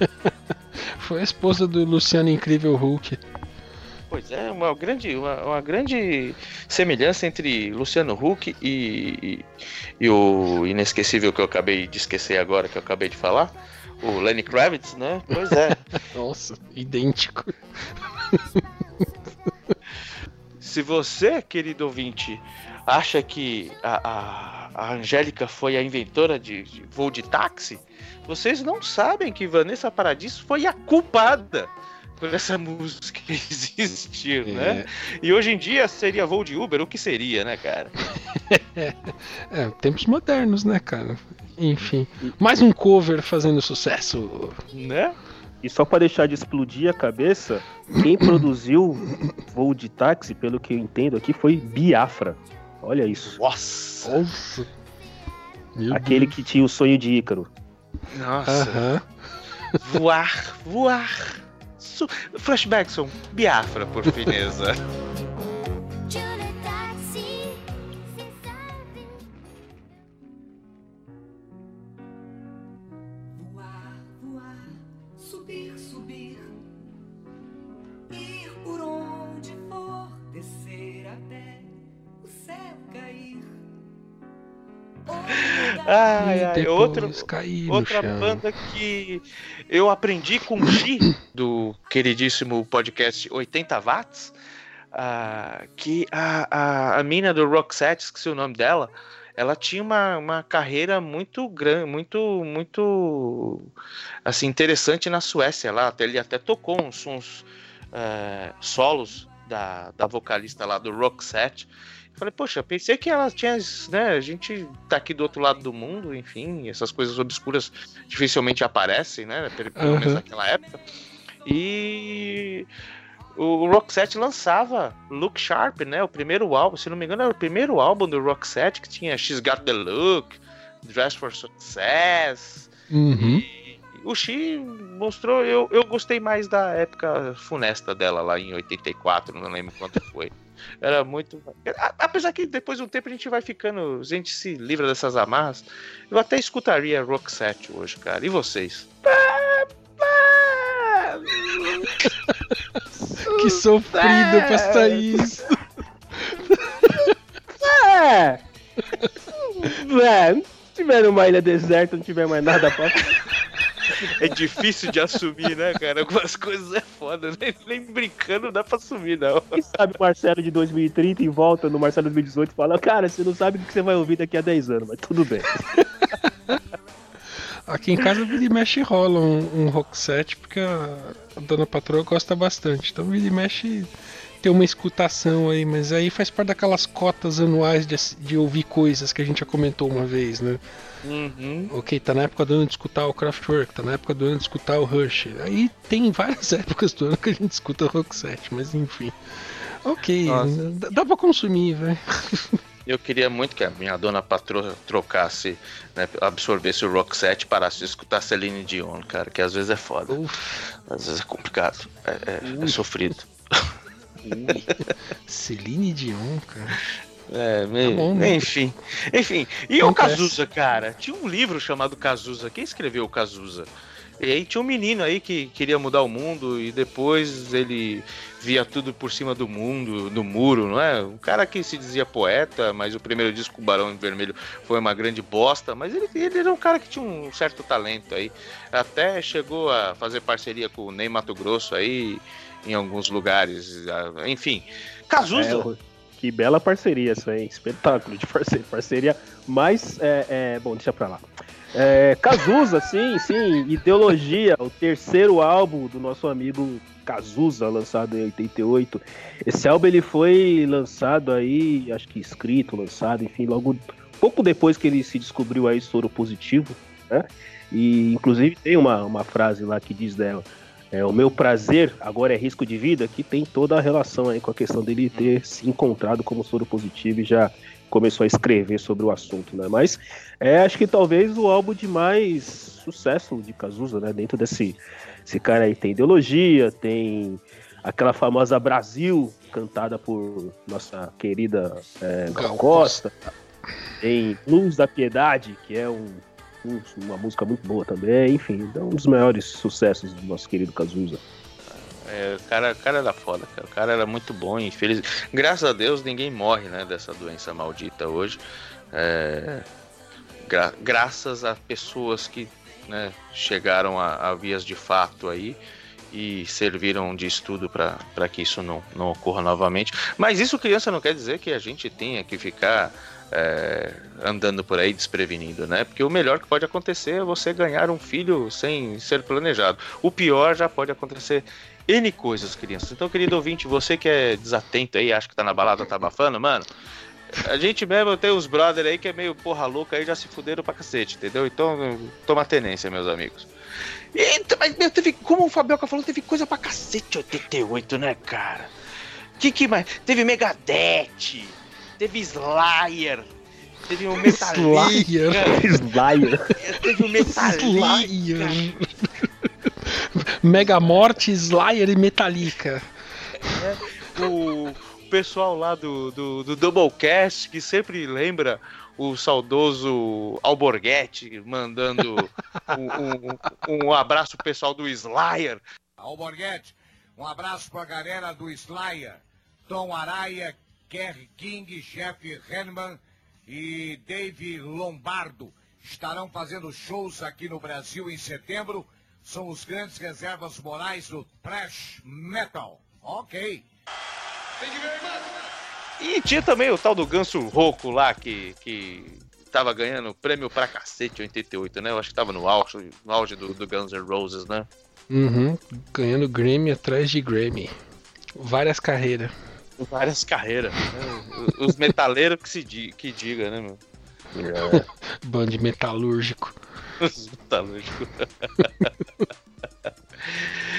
foi a esposa do Luciano Incrível Hulk.
Pois é, uma grande, uma, uma grande semelhança entre Luciano Huck e, e, e, o inesquecível que eu acabei de esquecer agora, que eu acabei de falar. O Lenny Kravitz, né? Pois é.
Nossa, idêntico.
Se você, querido ouvinte, acha que a, a, a Angélica foi a inventora de, de voo de táxi, vocês não sabem que Vanessa Paradiso foi a culpada por essa música existir, é. né? E hoje em dia seria voo de Uber, o que seria, né, cara?
é, tempos modernos, né, cara? Enfim, mais um cover fazendo sucesso.
Né?
E só para deixar de explodir a cabeça, quem produziu Voo de Táxi, pelo que eu entendo aqui, foi Biafra. Olha isso.
Nossa!
Nossa.
Aquele
Deus.
que tinha o sonho de Ícaro.
Nossa!
Aham.
Voar, voar! Su Flashbackson, Biafra, por fineza. Ai, ai, outro, outra banda que eu aprendi com o Xi, do queridíssimo podcast 80 Watts, ah, que a, a, a mina do Roxette, esqueci o nome dela, ela tinha uma, uma carreira muito grande, muito, muito assim, interessante na Suécia. Lá, até, ele até tocou uns sons eh, solos da, da vocalista lá do Roxette. Falei, poxa, pensei que ela tinha, né, a gente tá aqui do outro lado do mundo, enfim, essas coisas obscuras dificilmente aparecem, né, pelo menos
Aham.
naquela época. E o Roxette lançava Look Sharp, né, o primeiro álbum, se não me engano era o primeiro álbum do Roxette que tinha She's Got the Look, Dress for Success,
Uhum.
e o Xi mostrou, eu, eu gostei mais da época funesta dela lá em 84, não lembro quanto foi. Era muito. Apesar que depois de um tempo a gente vai ficando. A gente se livra dessas amarras. Eu até escutaria Roxette hoje, cara. E vocês?
Que sofrido pra sair isso.
É! é, se tiver numa ilha deserta, não tiver mais nada pra.
É difícil de assumir, né, cara? Algumas coisas é foda. Nem, nem brincando dá pra assumir, não.
Quem sabe o Marcelo de 2030 e volta no Marcelo 2018 e fala: Cara, você não sabe o que você vai ouvir daqui a 10 anos, mas tudo bem.
Aqui em casa vira e mexe rola um, um rock set, porque a, a dona patroa gosta bastante. Então vira e mexe tem uma escutação aí, mas aí faz parte daquelas cotas anuais de, de ouvir coisas que a gente já comentou uma vez, né?
Uhum.
Ok, tá na época do ano de escutar o Kraftwerk, tá na época do ano de escutar o Rush. Aí tem várias épocas do ano que a gente escuta rock set, mas enfim. Ok,
Nossa.
dá, dá pra consumir, velho.
Eu queria muito que a minha dona patroa trocasse, né, absorvesse o Roxette e parasse de escutar Celine Dion, cara, que às vezes é foda. Às vezes é complicado. É, é- é sofrido.
Celine Dion, cara.
É, meio-
bom, né?
enfim. Enfim, e o. Cazuza, cara? Tinha um livro chamado Cazuza. Quem escreveu o Cazuza? E aí tinha um menino aí que queria mudar o mundo e depois ele via tudo por cima do mundo, do muro, não é? Um cara que se dizia poeta, mas o primeiro disco, o Barão Vermelho, foi uma grande bosta, mas ele, ele era um cara que tinha um certo talento aí. Até chegou a fazer parceria com o Ney Mato Grosso aí, em alguns lugares. ah, Enfim, Cazuza.
É, que bela parceria essa aí, espetáculo de parceria. Parceria mais. É, é, bom, deixa pra lá. É, Cazuza, sim, sim, Ideologia, o terceiro álbum do nosso amigo Cazuza, lançado em 88. Esse álbum ele foi lançado aí, acho que escrito, lançado, enfim, logo pouco depois que ele se descobriu aí soro positivo, né? E inclusive tem uma, uma frase lá que diz dela. É, o meu prazer agora é risco de vida, que tem toda a relação aí com a questão dele ter se encontrado como soro positivo e já começou a escrever sobre o assunto, né? Mas é, acho que talvez o álbum de mais sucesso de Cazuza, né? Dentro desse esse cara aí tem ideologia, tem aquela famosa Brasil cantada por nossa querida é, Gal Costa, tem Luz da Piedade, que é um- uma música muito boa também, enfim, é um dos maiores sucessos do nosso querido Cazuza.
É, o cara, cara era foda, cara. O cara era muito bom e infeliz. Graças a Deus ninguém morre, né, dessa doença maldita hoje. É, gra- graças a pessoas que né, chegaram a, a vias de fato aí e serviram de estudo para que isso não, não ocorra novamente. Mas isso, criança, não quer dizer que a gente tenha que ficar é, andando por aí desprevenido, né? Porque o melhor que pode acontecer é você ganhar um filho sem ser planejado. O pior já pode acontecer N coisas, crianças. Então, querido ouvinte, você que é desatento aí, acha que tá na balada, tá abafando, mano. A gente mesmo tem uns brother aí que é meio porra louca aí, já se fuderam pra cacete, entendeu? Então, toma tenência, meus amigos. E, mas, meu, teve, como o Fabioca falou, teve coisa pra cacete 88, né, cara? Que que mais? Teve Megadeth, teve Slayer, teve um Metallica,
Slayer.
Teve um Metallica.
Slayer. Mega Morte, Slayer e Metallica.
o pessoal lá do, do, do Doublecast que sempre lembra o saudoso Alborguete mandando um, um- um abraço pro pessoal do Slayer.
Alborguete, um abraço pra galera do Slayer, Tom Araia, Kerry King, Jeff Henman e Dave Lombardo. Estarão fazendo shows aqui no Brasil em setembro. São os grandes reservas morais do thrash metal. Ok.
E tinha também o tal do Ganso Roco lá que, que tava ganhando prêmio pra cacete em 88, né? Eu acho que tava no auge, no auge do, do Guns N' Roses, né?
Uhum, ganhando Grammy atrás de Grammy. Várias carreiras.
Várias carreiras. né? Os metaleiros que se di, que diga, né, meu?
Band metalúrgico.
Os metalúrgicos.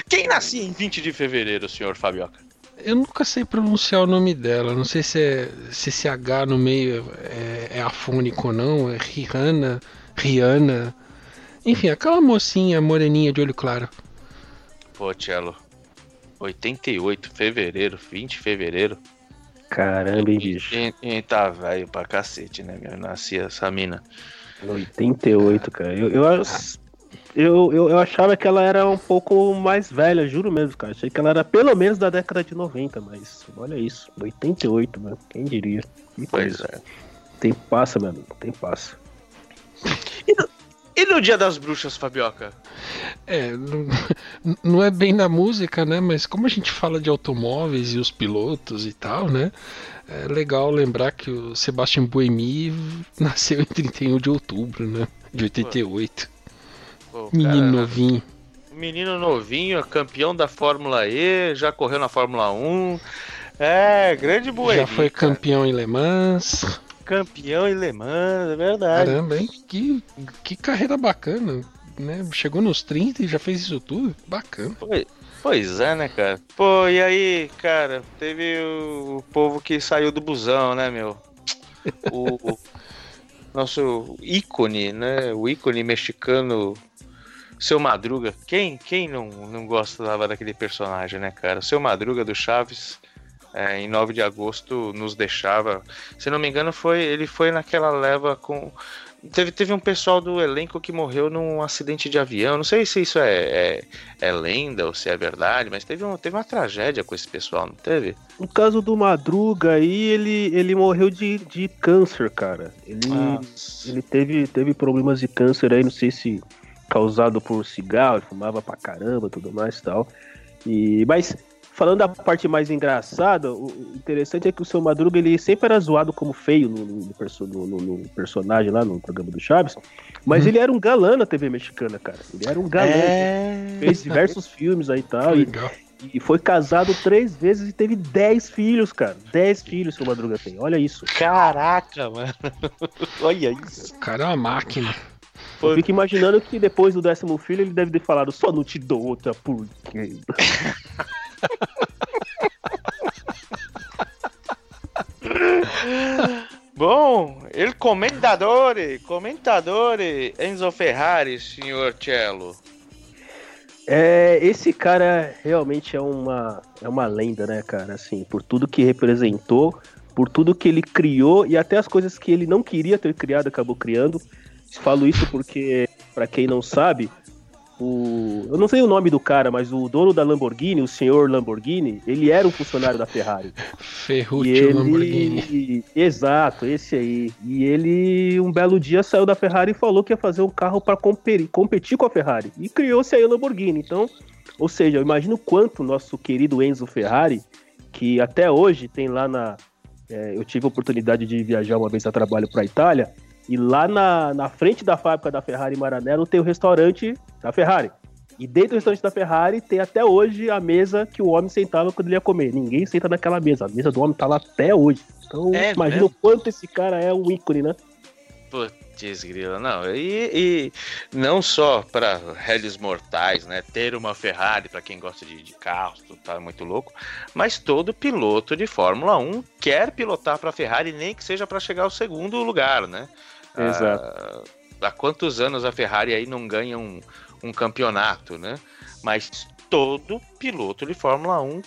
Quem nascia em 20 de fevereiro, senhor Fabioca?
Eu nunca sei pronunciar o nome dela. Não sei se, é, se esse H no meio é, é afônico ou não. É Rihanna, Rihanna. Enfim, aquela mocinha moreninha de olho claro.
Pô, Cello. 88, fevereiro, 20 de fevereiro.
Caramba, hein, bicho.
E, e tá velho pra cacete, né, meu? Nascia essa mina.
88, cara. Eu, eu, eu, eu, eu achava que ela era um pouco mais velha, juro mesmo, cara. Achei que ela era pelo menos da década de 90, mas olha isso. 88, mano. Quem diria? Que
Pois
coisa.
é.
Tempo passa, meu amigo. Tempo passa.
E no dia das bruxas, Fabioca?
É, não, é bem na música, né? Mas como a gente fala de automóveis e os pilotos e tal, né? É legal lembrar que o Sebastian Buemi nasceu em 31 de outubro, né? De 88.
Pô,
Menino
cara-
novinho.
Menino novinho, campeão da Fórmula E, já correu na Fórmula 1. É, grande Buemi.
Já foi
cara.
campeão em Le Mans.
Campeão em Le Mans, é verdade.
Caramba, hein? Que, que carreira bacana. Né? Chegou nos 30 e já fez isso tudo? Bacana.
Pois, pois é, né, cara? Pô, e aí, cara, teve o, o povo que saiu do busão, né, meu? O, o nosso ícone, né? O ícone mexicano, Seu Madruga. Quem, quem não, não gostava daquele personagem, né, cara? Seu Madruga do Chaves, é, em 9 de agosto, nos deixava. Se não me engano, foi ele foi naquela leva com. Teve, teve um pessoal do elenco que morreu num acidente de avião. Não sei se isso é, é, é lenda ou se é verdade, mas teve, um, teve uma tragédia com esse pessoal, não teve?
No caso do Madruga aí, ele, ele morreu de, de câncer, cara. Ele, ele teve, teve problemas de câncer aí, não sei se causado por cigarro, ele fumava pra caramba tudo mais e tal. E, mas falando da parte mais engraçada, o interessante é que o seu Madruga ele sempre era zoado como feio no, no- no no- personagem lá no programa do Chaves, mas
Uhum.
ele era um galã na TV mexicana, cara. Ele era um galã.
É.
Fez diversos filmes aí e tal. E,
Legal.
e foi casado três vezes e teve dez filhos, cara. Dez filhos que o Madruga tem. Olha isso.
Caraca, mano. Olha isso.
O cara é uma máquina.
Eu fico imaginando que depois do décimo filho ele deve ter falado, só não te dou outra por quê?
Bom, ele comentadore, comentadore Enzo Ferrari, senhor Cello.
É, esse cara realmente é uma, é uma lenda, né, cara? Assim, por tudo que representou, por tudo que ele criou e até as coisas que ele não queria ter criado, acabou criando. Falo isso porque, pra quem não sabe, o, eu não sei o nome do cara, mas o dono da Lamborghini, o senhor Lamborghini, ele era um funcionário da Ferrari.
Ferruccio
ele...
Lamborghini.
Exato, esse aí. E ele, um belo dia, saiu da Ferrari e falou que ia fazer um carro para competir com a Ferrari. E criou-se aí a Lamborghini. Então, ou seja, eu imagino o quanto nosso querido Enzo Ferrari, que até hoje tem lá na. é, eu tive a oportunidade de viajar uma vez a trabalho para a Itália. E lá na, na frente da fábrica da Ferrari Maranello tem o restaurante da Ferrari. E dentro do restaurante da Ferrari tem até hoje a mesa que o homem sentava quando ele ia comer. Ninguém senta naquela mesa. A mesa do homem tá lá até hoje. Então,
É
imagina
mesmo?
o quanto esse cara é um ícone, né?
Putz, grila, não. E, e não só para réis mortais, né? Ter uma Ferrari, para quem gosta de, de carros, tá muito louco. Mas todo piloto de Fórmula 1 quer pilotar para Ferrari, nem que seja para chegar ao segundo lugar, né?
Exato.
Ah, há quantos anos a Ferrari aí não ganha um, um campeonato, né? Mas todo piloto de Fórmula 1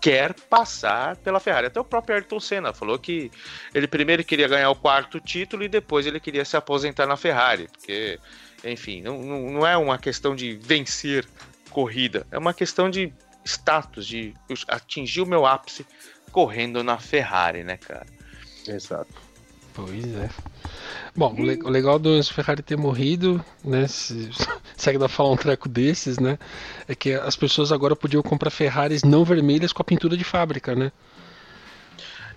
quer passar pela Ferrari. Até o próprio Ayrton Senna falou que ele primeiro queria ganhar o quarto título e depois ele queria se aposentar na Ferrari, porque, enfim, não, não, é uma questão de vencer corrida, é uma questão de status, de atingir o meu ápice correndo na Ferrari, né, cara?
Exato.
Pois é. Bom, o le- o legal do Enzo Ferrari ter morrido, né? Se, se pra falar um treco desses, né? É que as pessoas agora podiam comprar Ferraris não vermelhas com a pintura de fábrica, né?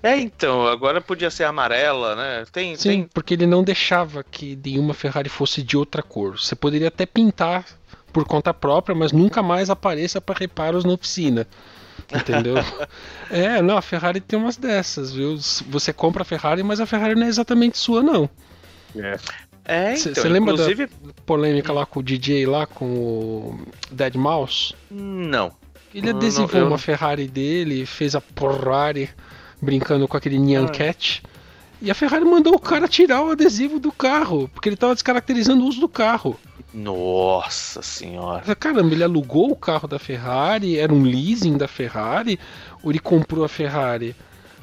É, então, agora podia ser amarela, né? Tem,
Sim,
tem
porque ele não deixava que nenhuma Ferrari fosse de outra cor. Você poderia até pintar por conta própria, mas nunca mais apareça para reparos na oficina. Entendeu? é, não, a Ferrari tem umas dessas, viu? Você compra a Ferrari, mas a Ferrari não é exatamente sua, não.
É.
É,
Você
então,
lembra
inclusive,
da polêmica lá com o DJ lá, com o Dead Mouse?
não.
Ele
Não, não,
adesivou
eu
uma
não-
Ferrari dele, fez a Ferrari brincando com aquele Nyan
Ah.
Cat. E a Ferrari mandou o cara tirar o adesivo do carro, porque ele tava descaracterizando o uso do carro.
Nossa senhora.
Caramba, ele alugou o carro da Ferrari, era um leasing da Ferrari, ou ele comprou a Ferrari,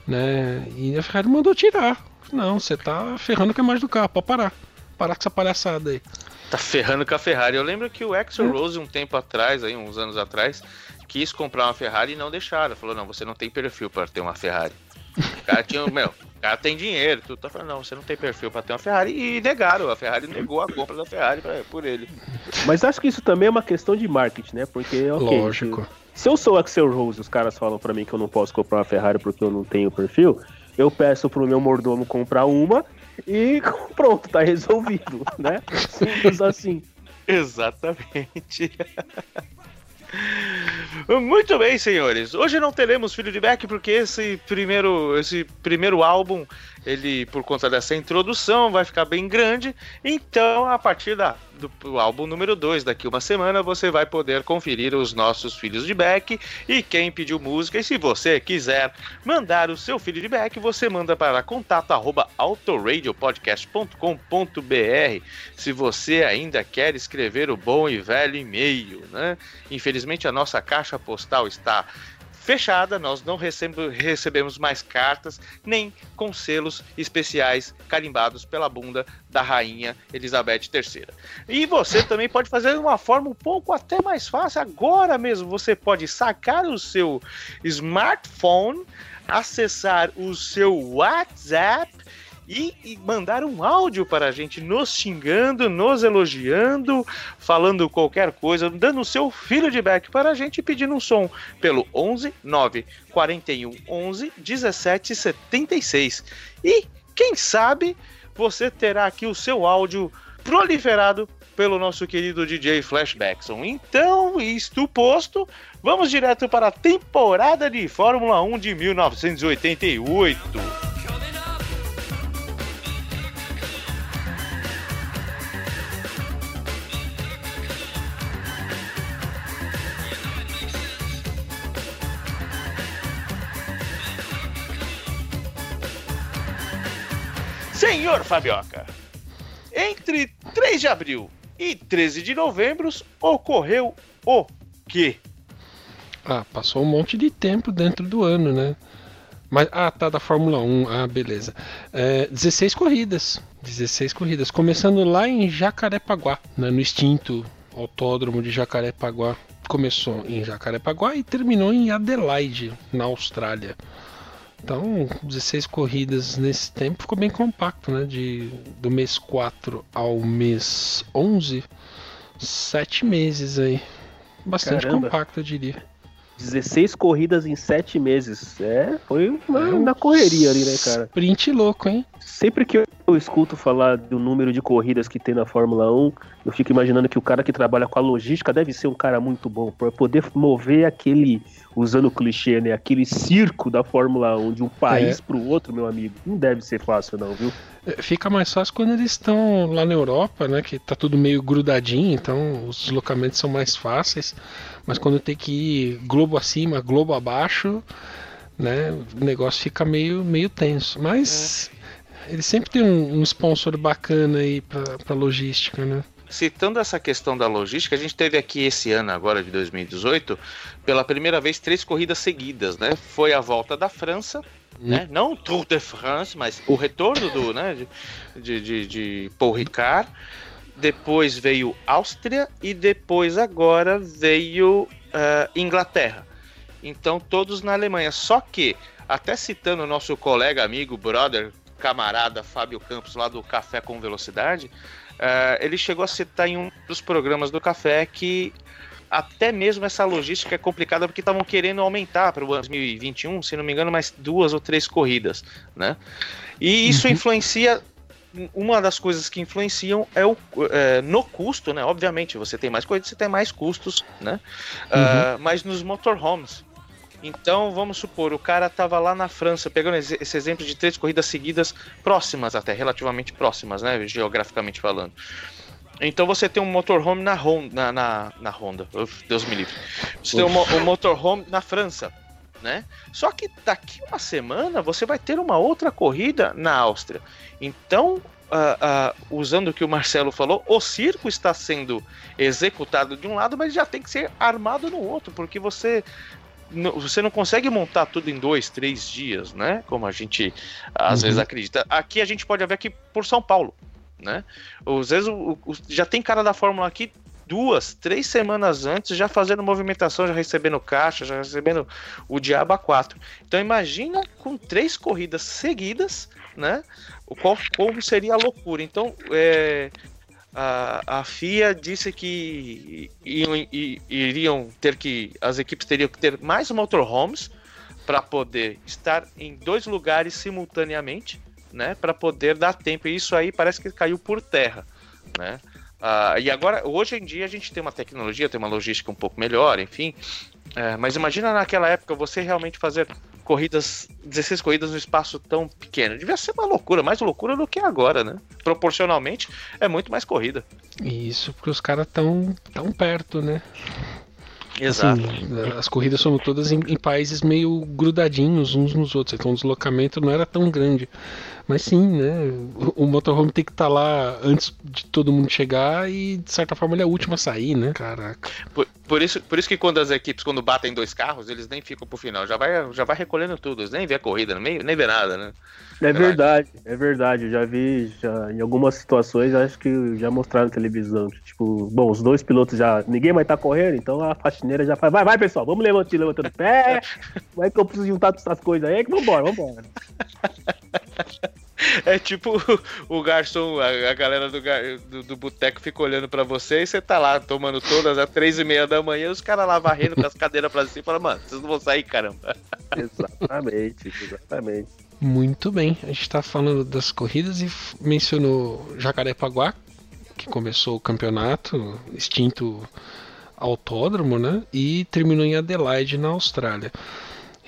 né? E a Ferrari mandou tirar. Não, você tá ferrando com a imagem do carro, pode parar. Parar com essa palhaçada aí.
Tá ferrando com a Ferrari. Eu lembro que o Axel
Hum.
Rose, um tempo atrás, aí, uns anos atrás, quis comprar uma Ferrari e não deixaram. Falou, não, você não tem perfil para ter uma Ferrari. O cara tinha, meu, o cara tem dinheiro, tudo. Tá falando, não, você não tem perfil para ter uma Ferrari. E negaram, a Ferrari negou a compra da Ferrari pra- por ele.
Mas acho que isso também é uma questão de marketing, né? Porque, ok.
Lógico.
Se, se eu sou o Axel Rose e os caras falam pra mim que eu não posso comprar uma Ferrari porque eu não tenho perfil, eu peço pro meu mordomo comprar uma e pronto, tá resolvido, né? Simples assim.
Exatamente. Muito bem, senhores. Hoje não teremos filho de Beck porque esse primeiro, esse primeiro álbum, ele por conta dessa introdução vai ficar bem grande. Então, a partir da, do, do álbum número 2, daqui uma semana, você vai poder conferir os nossos filhos de Beck e quem pediu música. E se você quiser mandar o seu filho de Beck, você manda para contato arroba autoradiopodcast.com.br se você ainda quer escrever o bom e velho e-mail, né? Infelizmente a nossa caixa postal está fechada, nós não recebemos mais cartas, nem com selos especiais carimbados pela bunda da rainha Elizabeth III. E você também pode fazer de uma forma um pouco até mais fácil, agora mesmo você pode sacar o seu smartphone, acessar o seu WhatsApp e, e mandar um áudio para a gente, nos xingando, nos elogiando, falando qualquer coisa, dando o seu feedback para a gente pedindo um som pelo 11 9 41 11 17 76. E quem sabe você terá aqui o seu áudio proliferado pelo nosso querido DJ Flashbackson. Então, isto posto, vamos direto para a temporada de Fórmula 1 de 1988. Senhor Fabioca, entre 3 de abril e 13 de novembro ocorreu o quê?
Ah, passou um monte de tempo dentro do ano, né? Mas, ah, tá, da Fórmula 1. Ah, beleza. É, 16 corridas. 16 corridas. Começando lá em Jacarepaguá, né, no extinto Autódromo de Jacarepaguá. Começou em Jacarepaguá e terminou em Adelaide, na Austrália. Então, 16 corridas nesse tempo ficou bem compacto, né? De, do mês 4 ao mês 11, 7 meses aí. Bastante
Caramba.
compacto, eu diria.
16 corridas em 7 meses. É, foi uma, na correria ali, né, cara?
Sprint louco, hein?
Sempre que eu eu escuto falar do número de corridas que tem na Fórmula 1, eu fico imaginando que o cara que trabalha com a logística deve ser um cara muito bom, para poder mover aquele, usando o clichê, né, aquele circo da Fórmula 1 de um país
É.
pro outro, meu amigo. Não deve ser fácil não, viu?
É, Fica mais fácil quando eles estão lá na Europa, né? Que tá tudo meio grudadinho, então os deslocamentos são mais fáceis. Mas quando tem que ir globo acima, globo abaixo, né? O negócio fica meio, meio tenso. Mas eles sempre têm um, um sponsor bacana aí pra logística, né?
Citando essa questão da logística, a gente teve aqui esse ano, agora de 2018, pela primeira vez, três corridas seguidas, né? Foi a volta da França, né? Não o Tour de France, mas o retorno do, né? De, de, de, Paul Ricard. Depois veio Áustria e depois agora veio ah, Inglaterra. Então todos na Alemanha. Só que, até citando o nosso colega, amigo, brother, camarada Fábio Campos lá do Café com Velocidade, ah, ele chegou a citar em um dos programas do Café que até mesmo essa logística é complicada porque estavam querendo aumentar para o ano 2021, se não me engano, mais duas ou três corridas, né? E isso influencia. Uma das coisas que influenciam é o é, no custo, né? Obviamente, você tem mais corridas, você tem mais custos, né? Ah, mas nos motorhomes. Então, vamos supor, o cara tava lá na França, pegando esse exemplo de três corridas seguidas, próximas até, relativamente próximas, né? Geograficamente falando. Então você tem um motorhome na Honda, na, na, na Honda, Uf, Deus me livre. Você tem um, um motorhome na França, né? Só que daqui uma semana você vai ter uma outra corrida na Áustria. Então, ah, ah, usando o que o Marcelo falou, o circo está sendo executado de um lado, mas já tem que ser armado no outro, porque você você não consegue montar tudo em dois, três dias, né? Como a gente às
Uhum.
vezes acredita. Aqui a gente pode ver aqui por São Paulo, né? Às vezes o- o- já tem cara da Fórmula aqui duas, três semanas antes já fazendo movimentação, já recebendo caixa, já recebendo o diabo a quatro. Então imagina com três corridas seguidas, né? O qual como seria a loucura. Então é, a, a FIA disse que iam, iriam ter que as equipes teriam que ter mais motorhomes para poder estar em dois lugares simultaneamente, né? Para poder dar tempo. E isso aí parece que caiu por terra, né? E agora, hoje em dia, a gente tem uma tecnologia, tem uma logística um pouco melhor, enfim. É, mas imagina naquela época você realmente fazer corridas, 16 corridas no espaço tão pequeno. Devia ser uma loucura, mais loucura do que agora, né? Proporcionalmente, é muito mais corrida.
Isso porque os caras tão, tão perto, né?
Exato.
Assim, as corridas são todas em, em países meio grudadinhos uns nos outros, então o deslocamento não era tão grande. Mas sim, né? O, o motorhome tem que estar lá antes de todo mundo chegar e, de certa forma, ele é o último a sair, né? Caraca.
Por, por isso, por isso que quando as equipes, quando batem dois carros, eles nem ficam pro final. Já vai, já vai recolhendo tudo. Eles nem vê a corrida, nem, nem vê nada, né?
É
Verdade.
é verdade. Eu já vi já, em algumas situações, acho que já mostraram na televisão. que, Tipo, bom, os dois pilotos já. Ninguém vai estar correndo, então a faxineira já faz. Vai, vai, pessoal, vamos levantando, levantando o pé. Vai que eu preciso juntar todas essas coisas aí, que vambora, vambora.
É tipo o garçom, a, a galera do, gar- do, do boteco fica olhando pra você e você tá lá tomando todas às três e meia da manhã, os caras lá varrendo com as cadeiras pra cima e falam, mano, vocês não vão sair, caramba.
Exatamente, exatamente.
Muito bem. A gente tá falando das corridas e mencionou Jacarepaguá, que começou o campeonato, extinto autódromo, né? E terminou em Adelaide, na Austrália.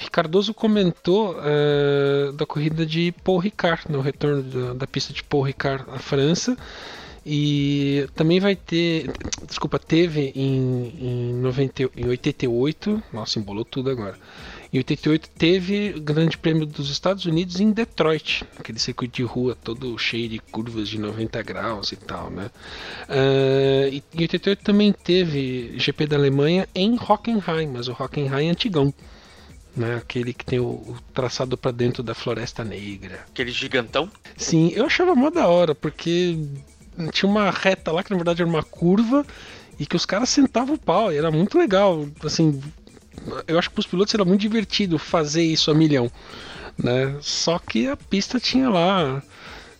Ricardoso comentou eh, da corrida de Paul Ricard, no retorno da, da pista de Paul Ricard à França. E também vai ter, desculpa, teve em, em, 90, em 88, nossa, embolou tudo agora. Em 88 teve o Grande Prêmio dos Estados Unidos em Detroit, aquele circuito de rua todo cheio de curvas de 90 graus e tal, né? Ah, e em 88 também teve GP da Alemanha em Hockenheim, mas o Hockenheim é antigão, né? Aquele que tem o, o traçado para dentro da Floresta Negra.
Aquele gigantão.
Sim, eu achava mó da hora, porque tinha uma reta lá que na verdade era uma curva e que os caras sentavam o pau, e era muito legal. Assim, eu acho que para os pilotos era muito divertido fazer isso a milhão, né? Só que a pista tinha lá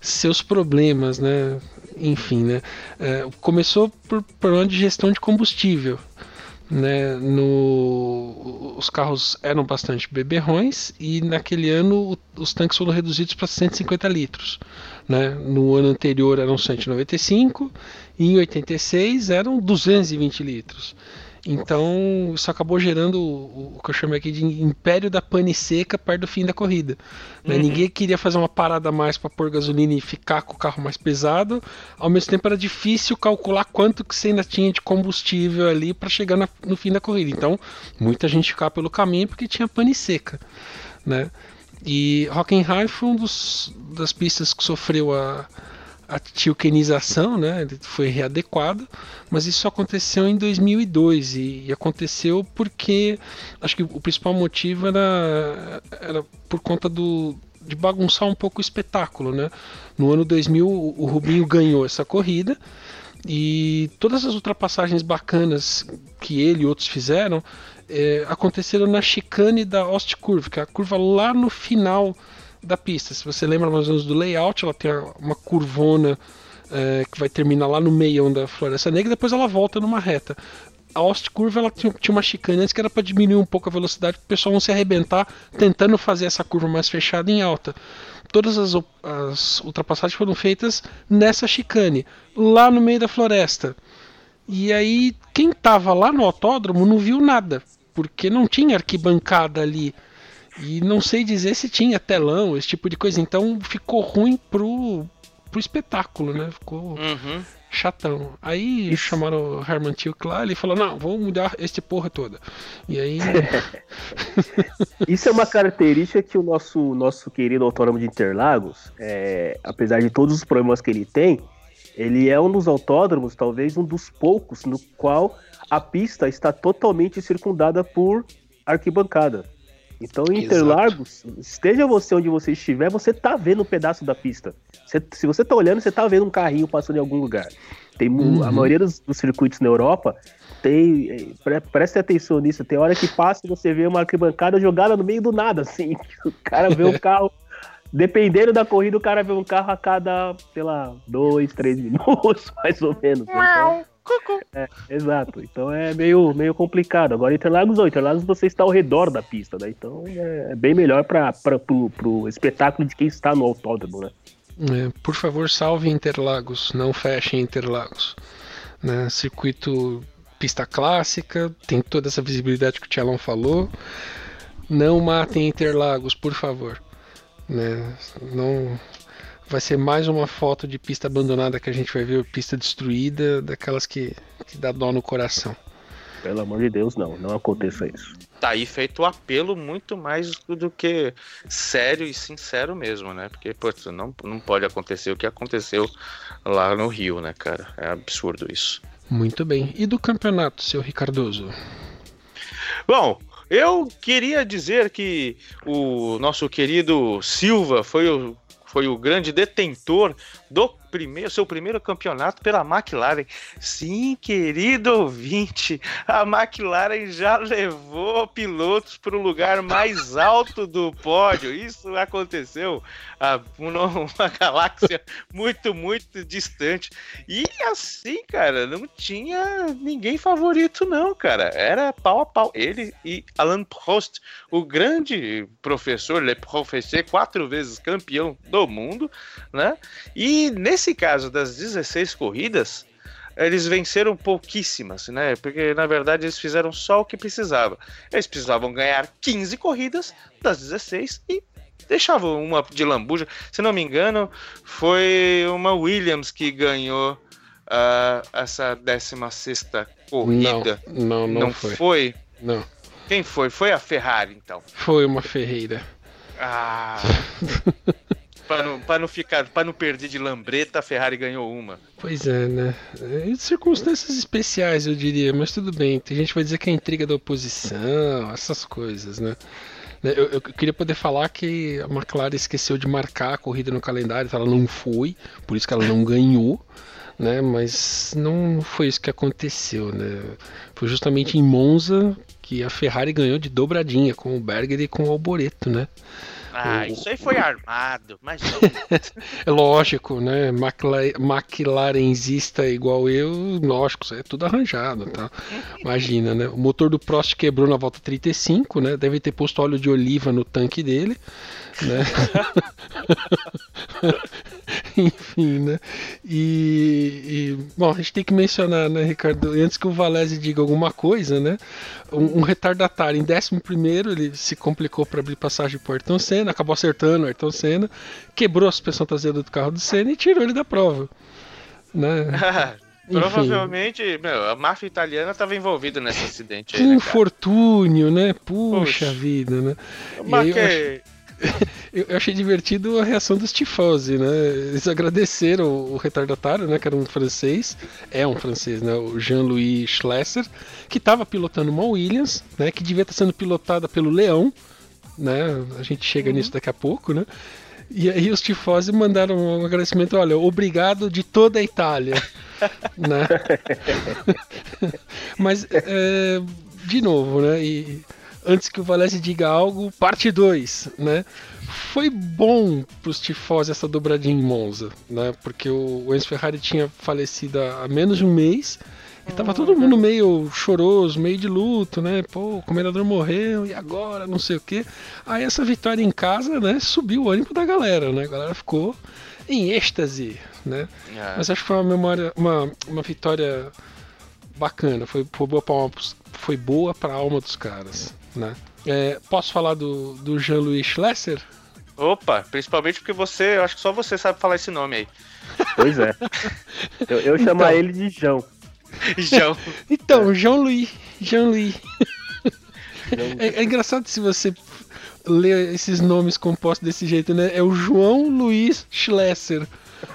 seus problemas, né? Enfim, né? É, começou por problema de gestão de combustível. Né, no, os carros eram bastante beberrões e naquele ano os tanques foram reduzidos para 150 litros. Né? No ano anterior eram 195 e em 86 eram 220 litros. Então isso acabou gerando o, o que eu chamei aqui de império da pane seca perto do fim da corrida. né? Ninguém queria fazer uma parada a mais para pôr gasolina e ficar com o carro mais pesado. Ao mesmo tempo era difícil calcular quanto que você ainda tinha de combustível ali para chegar na- no fim da corrida. Então muita gente ficava pelo caminho porque tinha pane seca. Né? E Hockenheim foi um dos, das pistas que sofreu a, a tilkenização, né? Foi readequado, mas isso aconteceu em 2002 e, e aconteceu porque acho que o principal motivo era, era por conta do de bagunçar um pouco o espetáculo, né? No ano 2000 o Rubinho ganhou essa corrida e todas as ultrapassagens bacanas que ele e outros fizeram eh, aconteceram na chicane da Ostkurve, que é a curva lá no final da pista. Se você lembra mais ou menos do layout, ela tem uma curvona eh, que vai terminar lá no meio da Floresta Negra depois ela volta numa reta. A Ostkurve ela tinha, tinha uma chicane antes que era para diminuir um pouco a velocidade para o pessoal não se arrebentar tentando fazer essa curva mais fechada em alta. Todas as, as ultrapassagens foram feitas nessa chicane, lá no meio da floresta. E aí, quem tava lá no autódromo não viu nada, porque não tinha arquibancada ali. E não sei dizer se tinha telão, esse tipo de coisa. Então ficou ruim pro, pro espetáculo, né? Ficou
Uhum.
chatão. Aí chamaram o Herman Tilke lá, ele falou: Não, vamos mudar este porra toda. E aí.
Isso é uma característica que o nosso, nosso querido autônomo de Interlagos, é, apesar de todos os problemas que ele tem, ele é um dos autódromos, talvez um dos poucos, no qual a pista está totalmente circundada por arquibancada. Então, em. Interlagos, esteja você onde você estiver, você tá vendo um pedaço da pista. Você- se você tá olhando, você tá vendo um carrinho passando em algum lugar. Tem mu- A
Uhum.
maioria dos, dos circuitos na Europa tem. eh, Pre, preste atenção nisso. Tem hora que passa e você vê uma arquibancada jogada no meio do nada, assim. O cara vê um carro. Dependendo da corrida, o cara vê um carro a cada, sei lá, dois, três minutos, mais ou menos. Então, é, exato. Então é meio, meio complicado. Agora, Interlagos não. Interlagos você está ao redor da pista, né? Então é, é bem melhor para pro, pro espetáculo de quem está no autódromo, né?
É, por favor, salve Interlagos, não feche Interlagos. Né, circuito pista clássica, tem toda essa visibilidade que o Tchalon falou. Não matem Interlagos, por favor. Né, não vai ser mais uma foto de pista abandonada que a gente vai ver, pista destruída, daquelas que, que dá dó no coração.
Pelo amor de Deus, não. Não aconteça isso.
Tá aí feito o apelo muito mais do que sério e sincero mesmo, né? Porque, putz, não, não pode acontecer o que aconteceu lá no Rio, né, cara? É absurdo isso.
Muito bem. E do campeonato, seu Ricardoso?
Bom, eu queria dizer que o nosso querido Silva foi o, foi o grande detentor do primeiro, seu primeiro campeonato pela McLaren. Sim, querido ouvinte, a McLaren já levou pilotos para o lugar mais alto do pódio. Isso aconteceu a uma galáxia muito, muito distante. E assim, cara, não tinha ninguém favorito, não, cara. Era pau a pau. Ele e Alan Prost, o grande professor, Le Professeur, quatro vezes campeão do mundo, né? E nesse caso das 16 corridas, eles venceram pouquíssimas, né? Porque na verdade eles fizeram só o que precisava. Eles precisavam ganhar 15 corridas das 16 e deixavam uma de lambuja. Se não me engano, foi uma Williams que ganhou ah, essa 16 corrida.
Não, não, não, foi.
foi.
Não.
Quem foi? Foi a Ferrari, então.
Foi uma Ferreira.
Ah. para não, não ficar, para não perder de lambreta, a Ferrari ganhou uma.
Pois é, né? É, circunstâncias especiais, eu diria, mas tudo bem. Tem gente que vai dizer que é intriga da oposição, essas coisas, né? Né, Eu, eu queria poder falar que a McLaren esqueceu de marcar a corrida no calendário, então ela não foi, por isso que ela não ganhou, né? Mas não foi isso que aconteceu, né? Foi justamente em Monza que a Ferrari ganhou de dobradinha com o Berger e com o Alboreto, né?
Ah, isso aí foi armado, mas
É lógico, né? Macla- McLarenzista igual eu, lógico, isso aí é tudo arranjado, tá? Imagina, né? O motor do Prost quebrou na volta 35, né? Deve ter posto óleo de oliva no tanque dele, né? Enfim, né? E, e, bom, a gente tem que mencionar, né, Ricardo, antes que o Valese diga alguma coisa, né? Um, um retardatário em 11 ele se complicou para abrir passagem pro Ayrton Senna, acabou acertando o Ayrton Senna, quebrou a suspensão traseira do carro do Senna e tirou ele da prova. Né? Enfim.
provavelmente, meu, a máfia italiana estava envolvida nesse acidente aí,
Que
né, cara?
infortúnio, né? Puxa
Poxa.
vida, né? Aí eu Eu, achei divertido a reação dos tifosi, né? Eles agradeceram o, retardatário, né? Que era um francês, é um francês, né? O Jean-Louis Schlesser, que estava pilotando uma Williams, né? Que devia estar sendo pilotada pelo Leão, né? A gente chega nisso daqui a pouco, né? E aí os tifosi mandaram um agradecimento, olha, obrigado de toda a Itália, né? Mas, é, de novo, né? E antes que o Valese diga algo, parte 2, né? Foi bom pros tifosi essa dobradinha em Monza, né? Porque o Enzo Ferrari tinha falecido há menos de um mês e tava todo mundo meio choroso, meio de luto, né? Pô, o comendador morreu e agora, não sei o quê. Aí essa vitória em casa, né? Subiu o ânimo da galera, né? A galera ficou em êxtase, né?
Ah,
Mas acho que foi uma memória, uma, uma vitória bacana. Foi, foi boa para foi boa para a alma dos caras, né? É, posso falar do, do Jean-Louis Schlesser?
Opa, principalmente porque você, eu acho que só você sabe falar esse nome aí.
Pois é. Eu, eu chamo
Então.
ele de João.
João.
Então, Jean-Louis, Jean-Louis.
João.
É, é engraçado se você ler esses nomes compostos desse jeito, né? É o João Luiz Schlesser,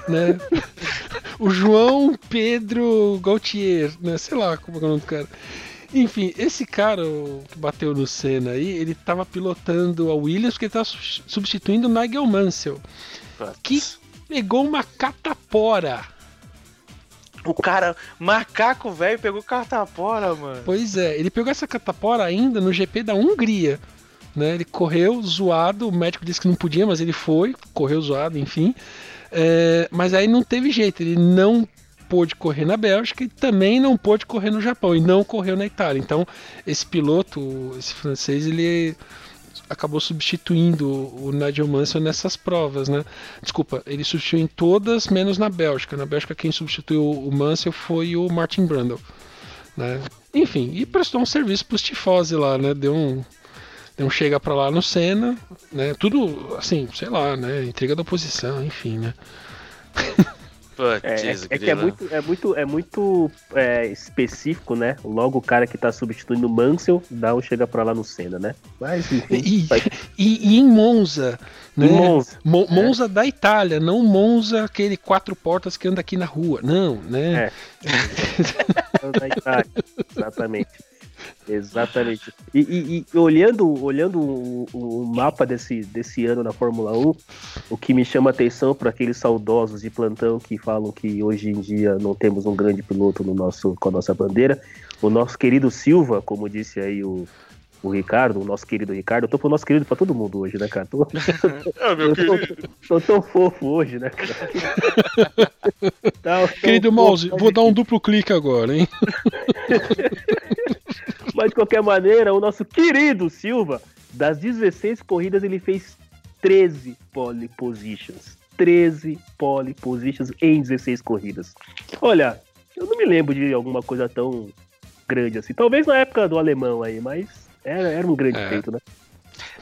né? o João Pedro Gautier, né? Sei lá como é o nome do cara. Enfim, esse cara que bateu no Senna aí, ele tava pilotando a Williams porque ele tava su- substituindo o Nigel Mansell, que pegou uma catapora.
O cara, macaco velho, pegou catapora, mano.
Pois é, ele pegou essa catapora ainda no GP da Hungria. Né? Ele correu zoado, o médico disse que não podia, mas ele foi, correu zoado, enfim. É, mas aí não teve jeito, ele não pôde correr na Bélgica e também não pôde correr no Japão e não correu na Itália. Então, esse piloto, esse francês, ele acabou substituindo o Nigel Mansell nessas provas, né? Desculpa, ele substituiu em todas, menos na Bélgica. Na Bélgica, quem substituiu o Mansell foi o Martin Brundle, né? Enfim, e prestou um serviço para os tifosi lá, né? Deu um, deu um chega para lá no Senna, né? Tudo, assim, sei lá, né? Intriga da oposição, enfim, né?
É, é- é que é
grila.
muito, é muito, é muito é, específico, né? Logo o cara que tá substituindo o Mansell dá um chega pra lá no Senna, né? Mas enfim.
E,
faz-
e- e em Monza, né?
Monza.
Mo- Monza da Itália, não Monza aquele quatro portas que anda aqui na rua, não, né?
É. da Itália. Exatamente. Exatamente. E, e- e olhando, olhando o, o mapa desse, desse ano na Fórmula 1, o que me chama atenção para aqueles saudosos de plantão que falam que hoje em dia não temos um grande piloto no nosso, com a nossa bandeira, o nosso querido Silva, como disse aí o, o Ricardo, o nosso querido Ricardo, eu tô pro nosso querido pra todo mundo hoje, né, cara? Tô,
Ah, meu
eu tô-
querido.
tô tão fofo hoje, né, cara? Tá, tão
Querido Mouse, vou dar um duplo clique agora, hein?
Mas de qualquer maneira, o nosso querido Silva, das 16 corridas, ele fez 13 pole positions. 13 pole positions em 16 corridas. Olha, eu não me lembro de alguma coisa tão grande assim. Talvez na época do alemão aí, mas era, era um grande
É.
feito, né?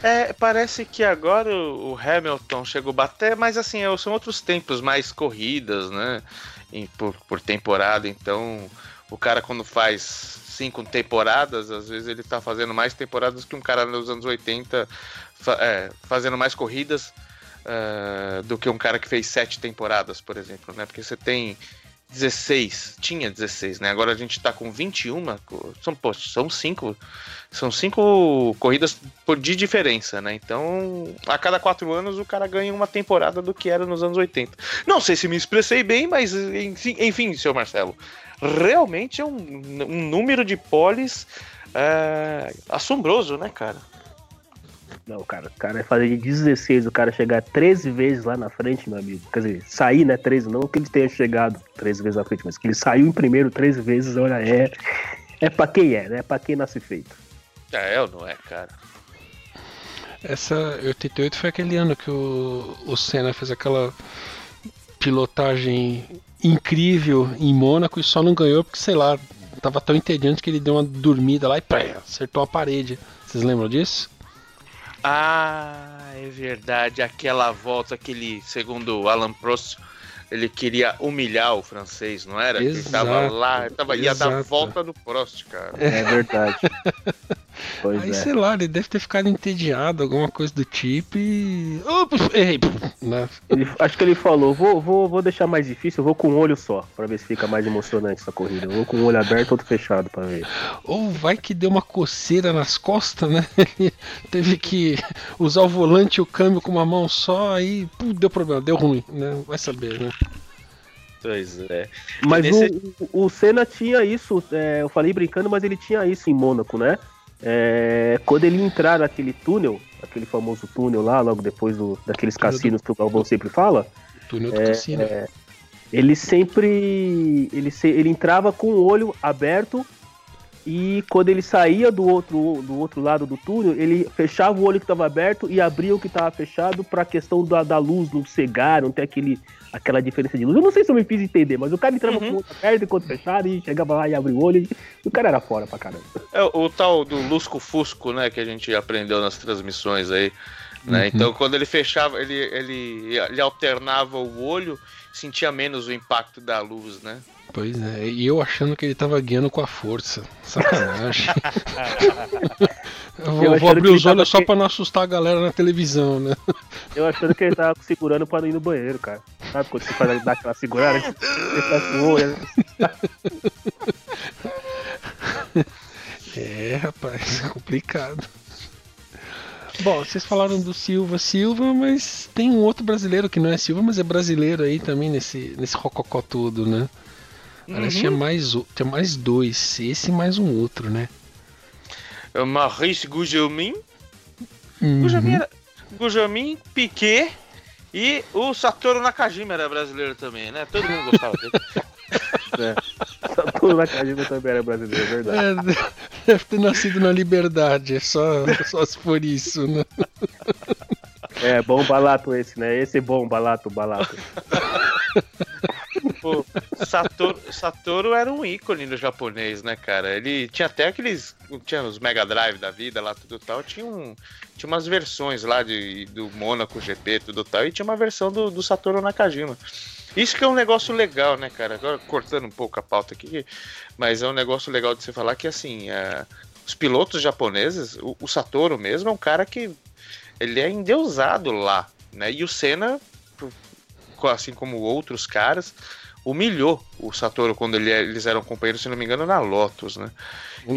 É, parece que agora o Hamilton chegou a bater, mas assim, são outros tempos, mais corridas, né? em- por, por temporada, então o cara quando faz cinco temporadas, às vezes ele tá fazendo mais temporadas que um cara nos anos 80 fa- é, fazendo mais corridas ah, do que um cara que fez sete temporadas, por exemplo, né? Porque você tem 16, tinha 16, né? Agora a gente tá com 21, co- são, pô, são cinco, são cinco corridas por de diferença, né? Então, a cada quatro anos o cara ganha uma temporada do que era nos anos 80. Não sei se me expressei bem, mas enfim, enfim seu Marcelo, realmente é um, um número de poles é, assombroso, né, cara?
Não, cara, o cara é fazer de 16, o cara chegar 13 vezes lá na frente, meu amigo. Quer dizer, sair, né? 13, não que ele tenha chegado 13 vezes na frente, mas que ele saiu em primeiro 13 vezes, olha, é. É pra quem é, né? É pra quem nasce feito.
É, ou não é, cara?
Essa 88 foi aquele ano que o, o Senna fez aquela pilotagem incrível em Mônaco e só não ganhou porque, sei lá, tava tão entediante que ele deu uma dormida lá e pé, acertou a parede. Vocês lembram disso?
Ah, é verdade. Aquela volta que ele, segundo o Alan Prost, ele queria humilhar o francês, não era? Que Ele tava
Exato,
lá, ele tava, ia dar
exato.
volta no Prost, cara.
É verdade. pois
Aí,
é.
sei lá, ele deve ter ficado entediado, alguma coisa do tipo e. Errei! Né?
Ele- acho que ele falou, vou, vou, vou deixar mais difícil, eu vou com um olho só, pra ver se fica mais emocionante essa corrida. Eu vou com um olho aberto e outro fechado pra ver.
Ou vai que deu uma coceira nas costas, né? Ele teve que usar o volante e o câmbio com uma mão só, aí pô, deu problema, deu ruim, né? Vai saber, né?
Pois é.
Mas
nesse-
o, o Senna tinha isso, é, eu falei brincando, mas ele tinha isso em Mônaco, né? É, quando ele entrar naquele túnel, aquele famoso túnel lá, logo depois do, daqueles
Túnel do-
cassinos que o Galvão sempre fala,
Túnel do cassino.
ele sempre. Ele, se- ele entrava com o olho aberto e quando ele saía do outro, do outro lado do túnel, ele fechava o olho que estava aberto e abria o que estava fechado para a questão da, da luz não cegar, não ter aquele, aquela diferença de luz. Eu não sei se eu me fiz entender, mas o cara entrava
Uhum.
com o olho aberto enquanto fechado e chegava lá e abria o olho e, e o cara era fora pra caramba.
É o, o tal do lusco-fusco, né, que a gente aprendeu nas transmissões aí. Né?
Uhum.
Então, quando ele fechava, ele, ele, ele alternava o olho, sentia menos o impacto da luz, né?
Pois é, e eu achando que ele tava guiando com a força. Sacanagem. eu vou, abrir
ele
os olhos só
que-
pra não assustar a galera na televisão, né?
Eu achando que ele tava segurando pra não ir no banheiro, cara. Sabe quando você faz dar aquela segurada? Você fecha o olho, né?
É, rapaz, é complicado. Bom, vocês falaram do Silva Silva, mas tem um outro brasileiro que não é Silva, mas é brasileiro aí também nesse, nesse rococó todo, né? Parece que tinha mais, o- tinha mais dois, esse e mais um outro, né?
O Maurice Gugelmin,
Uhum.
Gugelmin, era- Gugelmin, Piquet e o Satoru Nakajima era brasileiro também, né? Todo mundo gostava dele.
Tudo na Kajima também era brasileiro, é verdade.
É, deve ter nascido na liberdade, é só, só se for isso, né?
É, bom balato esse, né? Esse é bom balato, balato.
Pô, Satoru, Satoru era um ícone no japonês, né, cara? Ele tinha até aqueles. Tinha os Mega Drive da vida lá, tudo tal. Tinha, um, tinha umas versões lá de, do Monaco GP, tudo tal. E tinha uma versão do, do Satoru Nakajima. Isso que é um negócio legal, né, cara? Agora cortando um pouco a pauta aqui, mas é um negócio legal de você falar que, assim, é, os pilotos japoneses, o, o Satoru mesmo é um cara que ele é endeusado lá, né? E o Senna, assim como outros caras, humilhou o Satoru quando ele- eles eram companheiros, se não me engano, na Lotus, né?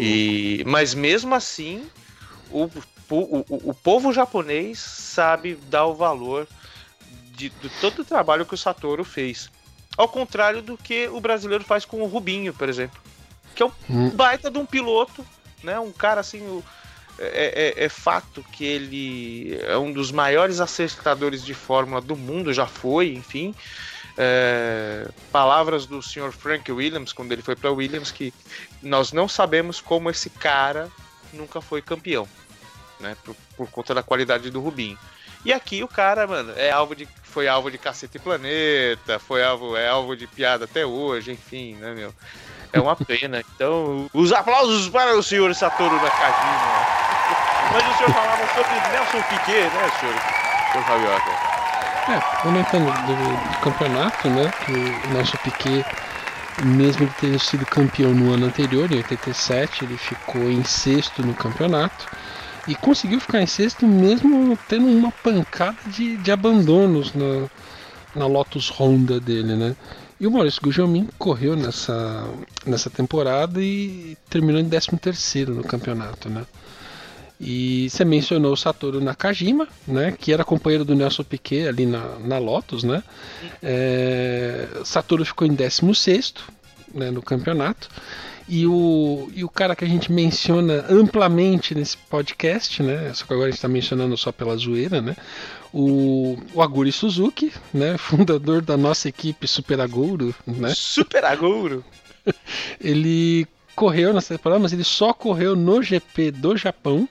E, mas mesmo assim, o, o, o, o povo japonês sabe dar o valor de, de todo o trabalho que o Satoru fez. Ao contrário do que o brasileiro faz com o Rubinho, por exemplo. Que é um
Hum.
baita de um piloto, né? Um cara assim. o- é, é- é fato que ele é um dos maiores acertadores de Fórmula do mundo, já foi, enfim. É, palavras do Sr. Frank Williams, quando ele foi para Williams, que nós não sabemos como esse cara nunca foi campeão, né? Por, por conta da qualidade do Rubinho. E aqui o cara, mano, é alvo de, foi alvo de cacete e planeta, foi alvo, é alvo de piada até hoje, enfim, né, meu? É uma pena. Então, os aplausos para o senhor Satoru Nakajima. Mas o senhor falava sobre Nelson Piquet, né, senhor? Senhor Fabioca?
É, comentando do, do campeonato, né? Que o Nelson Piquet, mesmo ele tendo sido campeão no ano anterior, em 87, ele ficou em sexto no campeonato. E conseguiu ficar em sexto mesmo tendo uma pancada de, de abandonos na, na Lotus Honda dele, né? E o Maurício Gugelmin correu nessa, nessa temporada e terminou em 13 terceiro no campeonato, né? E você mencionou o Satoru Nakajima, né, que era companheiro do Nelson Piquet ali na, na Lotus, né? É, Satoru ficou em 16 né, no campeonato. E o, e o cara que a gente menciona amplamente nesse podcast, né? Só que agora a gente tá mencionando só pela zoeira, né? O, o Aguri Suzuki, né? Fundador da nossa equipe Super Agouro, né?
Super agouro.
Ele correu nessa temporada, mas ele só correu no GP do Japão.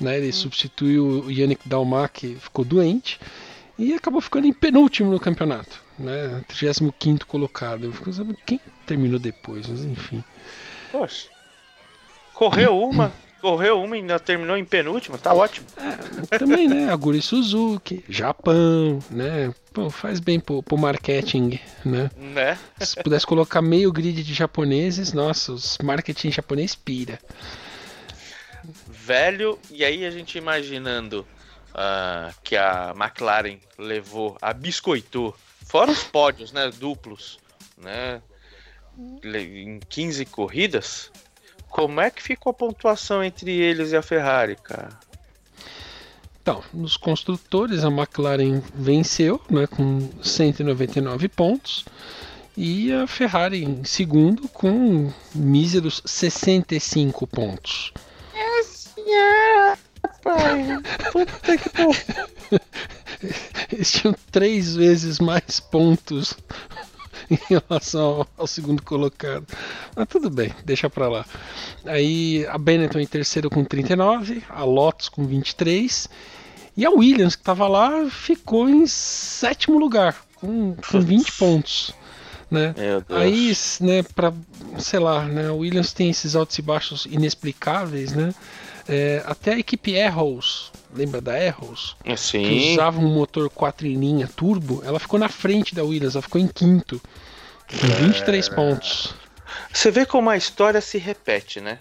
Né? Ele substituiu o Yannick Dalmar, que ficou doente. E acabou ficando em penúltimo no campeonato. Né? 35 colocado. Eu fico sabendo quem terminou depois, mas enfim.
Poxa. Correu uma, correu uma e ainda terminou em penúltimo, tá ótimo.
Também, né? Aguri Suzuki, Japão, né? Pô, faz bem pro, pro marketing, né?
Né?
Se pudesse colocar meio grid de japoneses, nossa, os marketing japonês pira.
Velho, e aí a gente imaginando ah, que a McLaren levou, a biscoitou, fora os pódios, né? Duplos, né? Em 15 corridas. Como é que ficou a pontuação entre eles e a Ferrari, cara?
Então, nos construtores, a McLaren venceu né, com 199 pontos e a Ferrari em segundo com míseros 65 pontos. Eles tinham três vezes mais pontos em relação ao, ao segundo colocado. Mas tudo bem, deixa pra lá. Aí a Benetton em terceiro com 39, a Lotus com 23 e a Williams, que estava lá, ficou em sétimo lugar, com, com 20 pontos. Né? Aí, né, pra, sei lá, né, a Williams tem esses altos e baixos inexplicáveis, né? É, até a equipe Arrows, lembra da Arrows? Que
Sim.
usava um motor 4 em linha turbo, ela ficou na frente da Williams, ela ficou em quinto, com 23 pontos.
Você vê como a história se repete, né?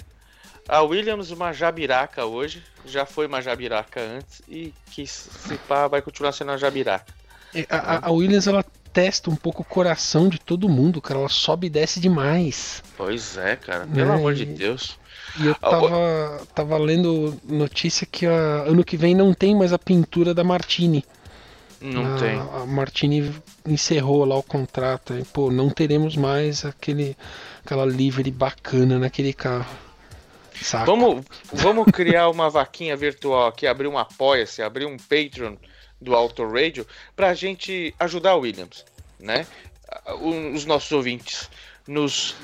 A Williams, uma jabiraca hoje, já foi uma jabiraca antes e que se pá vai continuar sendo uma jabiraca.
É, A, a- Williams ela testa um pouco o coração de todo mundo, cara. Ela sobe e desce demais.
Pois é, cara, pelo
É,
amor de Deus.
E eu tava, tava lendo notícia que a- ano que vem não tem mais a pintura da Martini.
Não
a,
tem.
A Martini encerrou lá o contrato. E, pô, não teremos mais aquele, aquela livery bacana naquele carro. Saco.
Vamos, vamos criar uma vaquinha virtual aqui, abrir um apoia-se, abrir um Patreon do Auto Radio pra gente ajudar a Williams, né? Os nossos ouvintes nos,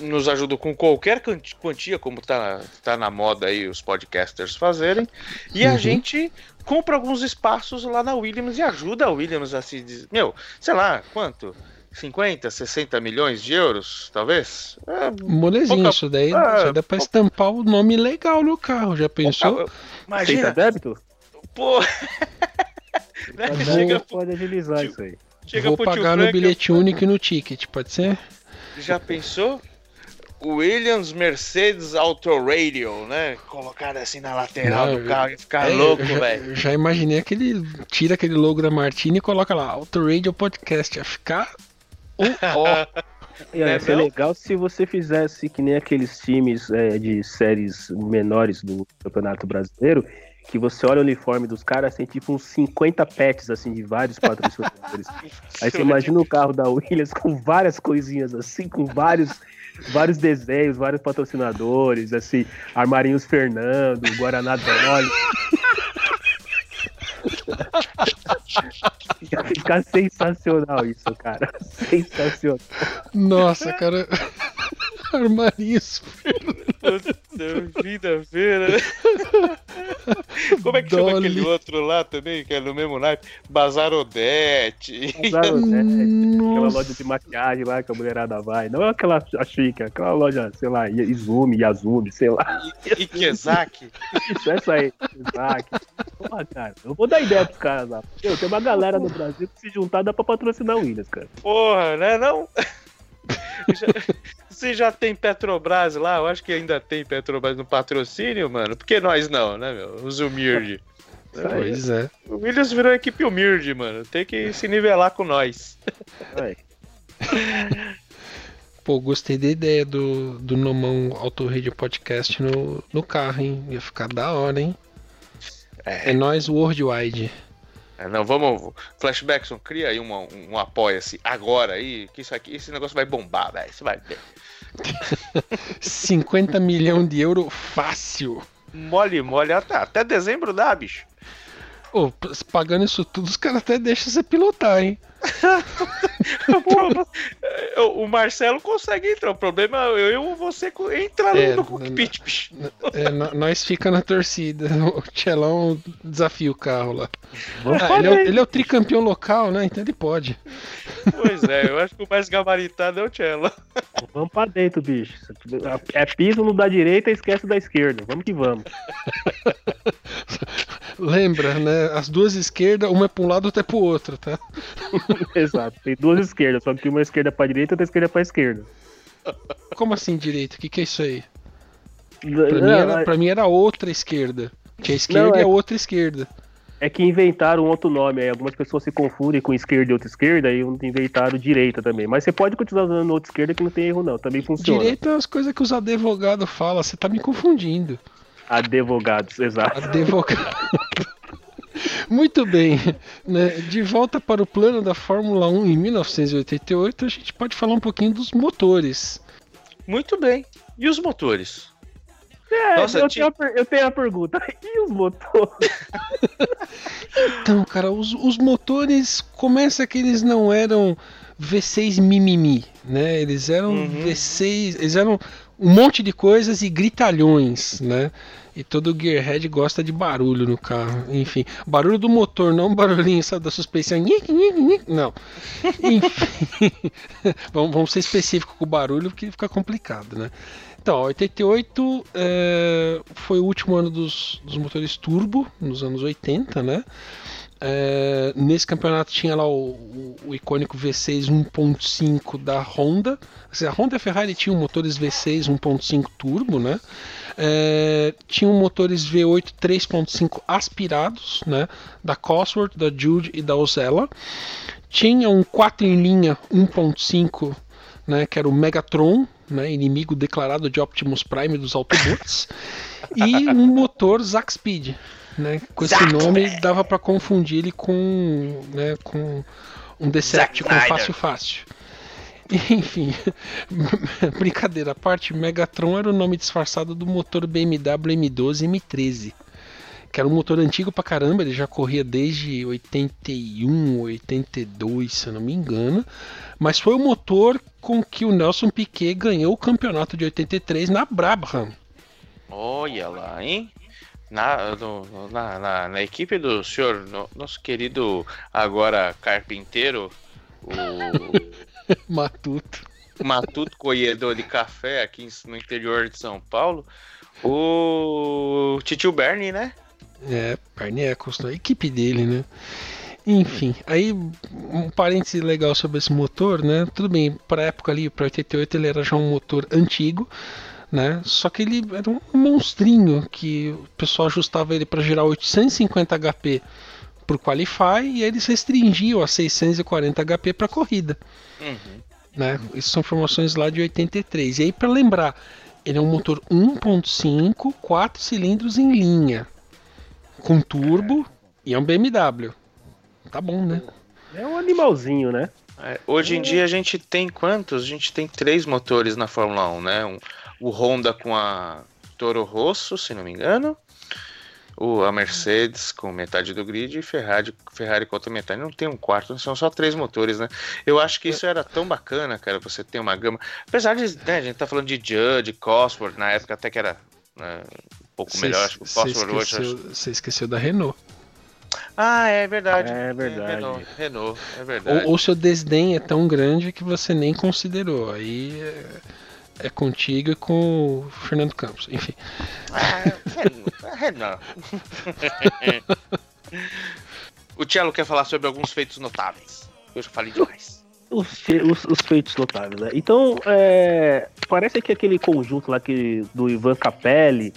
nos ajudam com qualquer quanti- quantia, como tá, tá na moda aí os podcasters fazerem, e a
Uhum.
gente compra alguns espaços lá na Williams e ajuda a Williams a se. Meu, sei lá, quanto? 50, 60 milhões de euros, talvez? É,
Molezinho,
pouca-
isso daí,
Ah,
isso daí dá pra estampar o nome legal no carro. Já pensou?
Aceita
Imagina,
débito?
pô. Né?
Pode,
Chega,
pode agilizar
tio-
isso aí.
chega
Vou pagar no bilhete único e no ticket, pode ser?
Já pensou? Williams Mercedes Auto Radio, né? Colocado assim na lateral
Não,
do carro e ficar
É,
louco, velho.
já imaginei aquele. Tira aquele logo da Martini e coloca lá, Auto Radio Podcast. Ia ficar o ó.
Ia
Né,
ser
não?
legal se você fizesse que nem aqueles times é, de séries menores do Campeonato Brasileiro, que você olha o uniforme dos caras, tem tipo uns 50 pets assim de vários patrocinadores. Aí você imagina o carro da Williams com várias coisinhas assim, com vários vários desenhos, vários patrocinadores, assim, Armarinhos Fernando, Guaraná Dolly. Ia ficar sensacional isso, cara. Sensacional.
Nossa, cara. Armarinhos.
Vida-feira. Como é que chama
Dolly.
aquele outro lá também, que é no mesmo naipe? Bazarodete.
Né, Aquela loja de maquiagem lá que a mulherada vai. Não é aquela a chique, é aquela loja, sei lá, Izumi, Yazumi, sei lá.
E Kezaki.
Isso, essa aí. Isaac. Porra, cara, eu vou dar ideia pros caras lá. Meu, tem uma galera no Brasil que se juntar dá pra patrocinar o Williams, cara.
Porra, né? Não. Já- Você já tem Petrobras lá? Eu acho que ainda tem Petrobras no patrocínio, mano. Por que nós não, né, meu? Os humildes.
Pois é.
O Williams virou equipe humilde, mano. Tem que se nivelar com nós.
Vai.
Pô, gostei da ideia do, do Nomão Auto Radio Podcast no, no carro, hein? Ia ficar da hora, hein? É, nóis Worldwide.
É, não, vamos. Flashbackson, cria aí um, um, um apoia-se agora aí, que isso aqui, esse negócio vai bombar, velho. Você vai ver.
50 milhões de euro fácil.
Mole, mole, até, até dezembro dá, bicho.
Ô, p- pagando isso tudo, os caras até deixam você pilotar, hein?
O problema- o Marcelo consegue entrar, o problema é eu e você entrar no-
É,
no cockpit, bicho.
É, nó- nós fica na torcida. O Tchelão desafia o carro lá. Ah, ele, é, ele é o tricampeão local, né? Então ele pode.
Pois é, eu acho que o mais gabaritado é o Cello.
Vamos pra dentro, bicho. É piso no da direita e esquece da esquerda. Vamos que vamos.
Lembra, né? As duas esquerdas, uma é pra um lado, outra é pro outro, tá?
Exato. Tem duas esquerdas, só que uma esquerda pra direita e outra esquerda pra esquerda.
Como assim direito? O que, que é isso aí?
Não,
mim, era,
é-
mim era outra esquerda. Tinha esquerda
Não, é-
a outra esquerda.
É que inventaram um outro nome aí. Algumas pessoas se confundem com esquerda e outra esquerda e inventaram direita também. Mas você pode continuar usando outra esquerda que não tem erro, não. Também funciona.
Direito é as coisas que os advogados falam. Você tá me confundindo.
Advogados, exato.
Advogado. Muito bem. né? De volta para o plano da Fórmula 1 em 1988, a gente pode falar um pouquinho dos motores.
Muito bem. E os motores?
É,
Nossa,
eu,
tinha-
tenho a per- eu tenho a pergunta. E os motores?
Então, cara, os, os motores começa que eles não eram V6 mimimi, né? Eles eram
Uhum.
V6, eles eram um monte de coisas e gritalhões, né? E todo gearhead gosta de barulho no carro. Enfim, barulho do motor, não barulhinho sabe, da suspensão. Não. Enfim, vamos, ser específicos com o barulho porque fica complicado, né? Então, 88 é, foi o último ano dos, dos motores turbo, nos anos 80, né? É, nesse campeonato tinha lá o, o- o icônico V6 1.5 da Honda. Dizer, a Honda e a Ferrari tinham motores V6 1.5 turbo, né? É, tinham motores V8 3.5 aspirados, né? Da Cosworth, da Jude e da Ozella. Tinha um 4 em linha 1.5, né? Que era o Megatron, né? Inimigo declarado de Optimus Prime dos Autobots. e um motor Zack Speed, né? Com esse nome dava para confundir ele com, né, com um Decepticon fácil fácil. Enfim, brincadeira à parte, Megatron era o nome disfarçado do motor BMW M12 M13, que era um motor antigo pra caramba, ele já corria desde 81, 82, se eu não me engano, mas foi o motor com que o Nelson Piquet ganhou o campeonato de 83 na Brabham.
Olha lá, hein? Na, no- na, na, na equipe do senhor, no- nosso querido agora carpinteiro, o
Matuto.
Matuto Colhedor de Café aqui no interior de São Paulo, o Titio Bernie, né?
É, Parnecos, a equipe dele, né? Enfim, aí um parêntese legal sobre esse motor, né? Tudo bem, para época ali, para 88, ele era já um motor antigo, né? Só que ele era um monstrinho que o pessoal ajustava ele para gerar 850 HP pro Qualify e eles restringiam a 640 HP para corrida,
Uhum.
né? Isso são informações lá de 83. E aí para lembrar, ele é um motor 1.5, 4 cilindros em linha, com turbo e é um BMW. Tá bom, né?
É um animalzinho, né?
É, hoje em dia a gente tem quantos? A gente tem três motores na Fórmula 1, né? Um- o Honda com a Toro Rosso, se não me engano. O, a Mercedes com metade do grid e Ferrari, Ferrari com outra metade. Não tem um quarto, são só três motores, né? Eu acho que isso era tão bacana, cara, você ter uma gama. Apesar de, né, a gente tá falando de Judd, Cosworth, na época até que era né, um pouco
Cê-
melhor. Acho que o Cosworth hoje.
você esqueceu da Renault.
Ah, é verdade.
É verdade.
Renault, Renault, é verdade.
Ou, ou seu desdém é tão grande que você nem considerou. Aí é, é contigo e com o Fernando Campos. Enfim.
Ah, Renan. o Tielo quer falar sobre alguns feitos notáveis. Eu já falei demais.
Os, os- os feitos notáveis, né? Então, é, parece que aquele conjunto lá que, do Ivan Capelli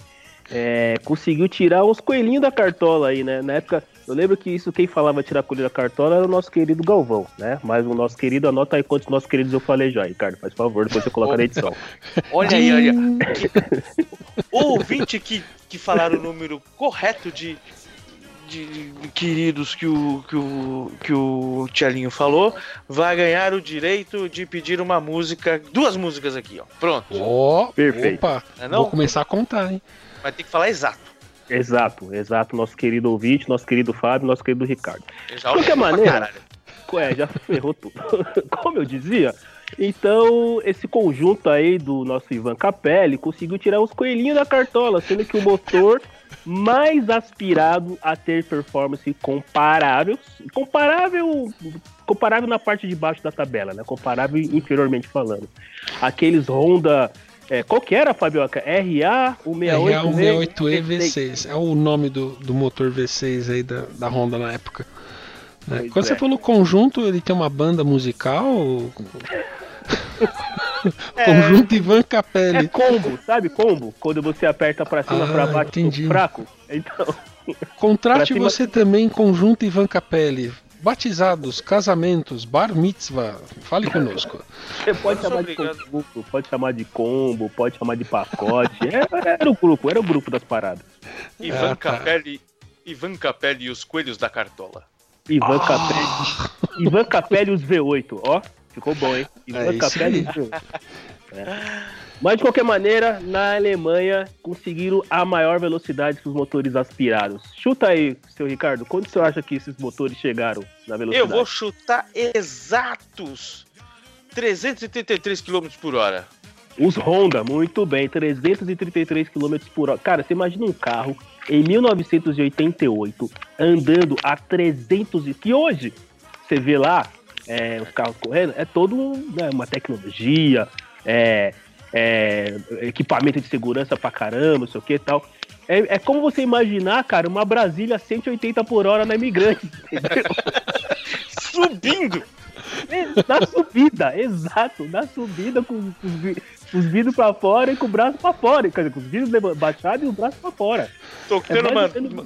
é, conseguiu tirar uns coelhinhos da cartola aí, né? Na época, eu lembro que isso, quem falava tirar coelho da cartola era o nosso querido Galvão, né? Mas o nosso querido, anota aí quantos nossos queridos eu falei já, Ricardo, faz favor, depois você coloca na edição.
Olha aí, olha. O ouvinte que, que falar o número correto de, de- queridos que o, que, o, que o Tchelinho falou, vai ganhar o direito de pedir uma música, duas músicas aqui, ó. Pronto.
Ó,
Perfeito.
opa,
Não é não?
vou começar a contar, hein?
Vai ter que falar exato.
Exato, exato. Nosso querido ouvinte, nosso querido Fábio, nosso querido Ricardo. De qualquer maneira-. É, já ferrou tudo. Como eu dizia, então esse conjunto aí do nosso Ivan Capelli conseguiu tirar uns coelhinhos da cartola, sendo que o motor mais aspirado a ter performance comparável, comparável, comparável na parte de baixo da tabela, né? Comparável inferiormente falando. Aqueles Honda, é, qual que era, Fabioca? RA, o 68
RA168E V6. É o nome do, do motor V6 aí da, da Honda na época.
Pois
Quando você
é.
falou conjunto, ele tem uma banda musical?
É.
Conjunto Ivan
É
Capelli.
combo, sabe combo? Quando você aperta pra cima,
Ah,
pra baixo,
entendi.
fraco. Então,
Contrate
cima-
você também Conjunto Ivan Capelli. Batizados, casamentos, bar mitzvah. Fale conosco.
Você pode chamar de combo, pode chamar de combo, pode chamar de pacote. Era, era o grupo, era o grupo das paradas.
Ivan
Ah, tá.
Capelli. Ivan Capelli e os coelhos da cartola.
Ivan
Ah.
Capelli. Ivan Capelli e os V8, ó. Ficou bom, hein? Ivan
É isso
Capelli e os V8. É. Mas de qualquer maneira, na Alemanha conseguiram a maior velocidade que os motores aspirados. Chuta aí, seu Ricardo, quando você acha que esses motores chegaram na
Eu
velocidade?
vou chutar exatos 333 km por hora.
Os Honda, muito bem, 333 km por hora. Cara, você imagina um carro em 1988 andando a 300 e que hoje você vê lá é, os carros correndo, é todo um, né, uma tecnologia, é, é, equipamento de segurança pra caramba, não sei o que e tal. É, é como você imaginar, cara, uma Brasília 180 por hora na imigrante, entendeu?
Subindo!
Na subida, exato, na subida com, com os, vidros pra fora e com o braço pra fora, quer dizer, com os vidros baixados e o braço pra fora.
Tocando,
É
uma,
mais menos-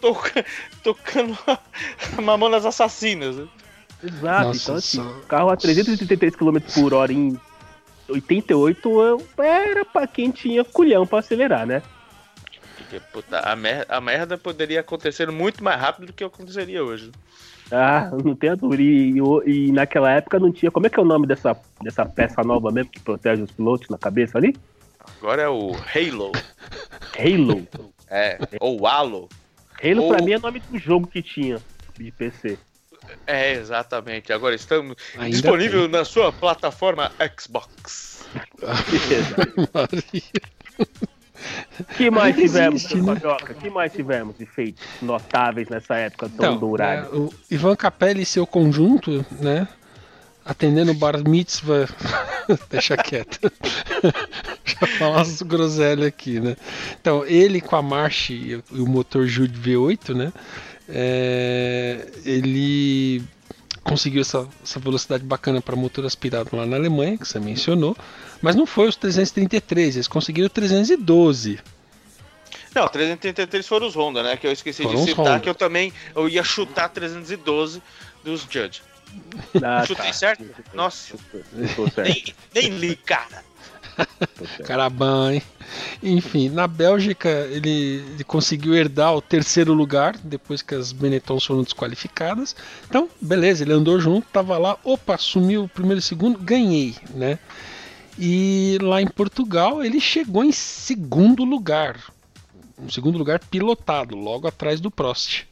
toca- tocando Mamonas Assassinas. né?
Exato,
Nossa,
então assim,
só-
carro a 333 km por hora em 88 eu- era pra quem tinha culhão pra acelerar, né?
Porque, puta, a, mer- a merda poderia acontecer muito mais rápido do que aconteceria hoje.
Ah, não tem a dúvida. E, o- e naquela época não tinha. Como é que é o nome dessa, dessa peça nova mesmo que protege os pilotos na cabeça ali?
Agora é o Halo.
Halo.
É, ou Halo.
Halo
Ou-
pra mim é nome do jogo que tinha de PC.
É, exatamente. Agora estamos
Ainda
disponível na sua plataforma Xbox.
que mais tivemos,
existe, né?
Que mais tivemos de feitos notáveis nessa época tão
Então,
dourada?
é, o Ivan Capelli e seu conjunto, né? Atendendo o bar mitzvah. Deixa quieto. Já falar as groselhas aqui, né? Então, ele com a marcha e o e o motor Jude V8, né? É, ele conseguiu essa, essa velocidade bacana para motor aspirado lá na Alemanha, que você mencionou. Mas não foi os 333, eles conseguiram 312.
Não, 333 foram os Honda, né? Que eu esqueci
Foram
de
os
citar,
Honda.
que eu também eu ia chutar 312 dos Judge.
Ah,
chutei
tá.
certo? Nossa.
Certo.
Nem, nem li, cara.
Certo.
Caramba, hein? Enfim, na Bélgica ele, ele conseguiu herdar o terceiro lugar depois que as Benettons foram desqualificadas. Então, beleza, ele andou junto, tava lá, opa, sumiu o primeiro e segundo, ganhei, né? E lá em Portugal ele chegou em segundo lugar. Um segundo lugar pilotado, logo atrás do Prost.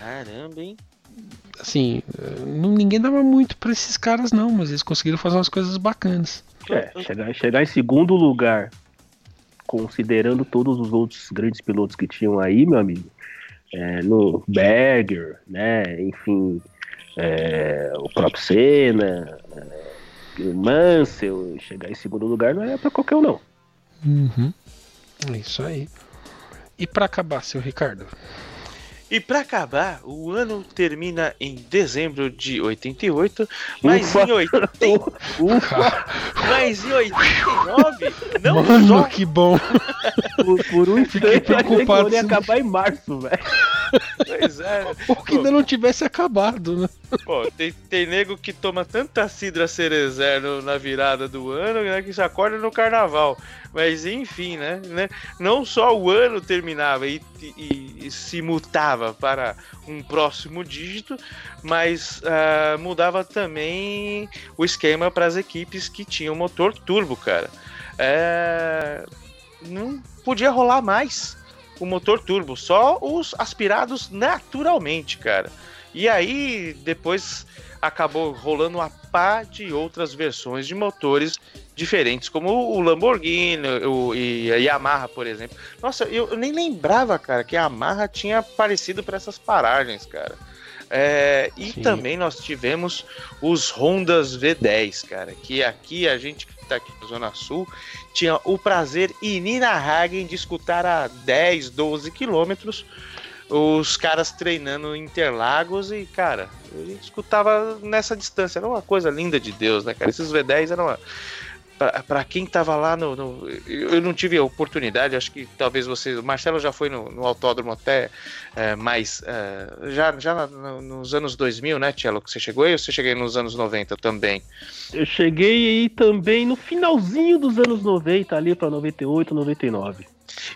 Caramba, hein?
Assim, eh, não, ninguém dava muito pra esses caras não, mas eles conseguiram fazer umas coisas bacanas.
É, chegar, chegar em segundo lugar, considerando todos os outros grandes pilotos que tinham aí, meu amigo, é, no Berger, né, enfim, é, o próprio Senna, é, o Mansell, chegar em segundo lugar não é pra qualquer um, não.
Uhum. É isso aí. E pra acabar, seu Ricardo?
E pra acabar, o ano termina em dezembro de 88, mas
Ufa.
em, 80,
Ufa,
mas em 89 não
Mano,
só
que bom.
por, por um
Fiquei
instante
preocupado se-
acabar em março, velho.
Pois é.
Ou que ainda não tivesse acabado, né?
Pô, tem, tem nego que toma tanta cidra cerezer no- na virada do ano, né, que se acorda no carnaval. Mas enfim, né, né, Não só o ano terminava e, e- e se mutava para um próximo dígito, mas ah, mudava também o esquema para as equipes que tinham motor turbo, cara. É, Não podia rolar mais o motor turbo, só os aspirados naturalmente, cara. E aí, depois acabou rolando uma pá de outras versões de motores diferentes, como o Lamborghini o, e a Yamaha, por exemplo. Nossa, eu, eu nem lembrava, cara, que a Yamaha tinha aparecido para essas paragens, cara. É, e
Sim.
também nós tivemos os Hondas V10, cara, que aqui a gente que tá aqui na Zona Sul tinha o prazer inenarrável de escutar a 10, 12 quilômetros os caras treinando em Interlagos e, cara, a gente escutava nessa distância. Era uma coisa linda de Deus, né, cara? Esses V10 eram. Uma... Pra, pra quem tava lá no, no- Eu não tive a oportunidade, acho que talvez vocês. O Marcelo já foi no, no autódromo até é, mais. é, já já no- nos anos 2000, né, Tchelo? Que você chegou aí ou você cheguei nos anos 90 também?
Eu cheguei aí também no finalzinho dos anos 90, ali pra 98, 99.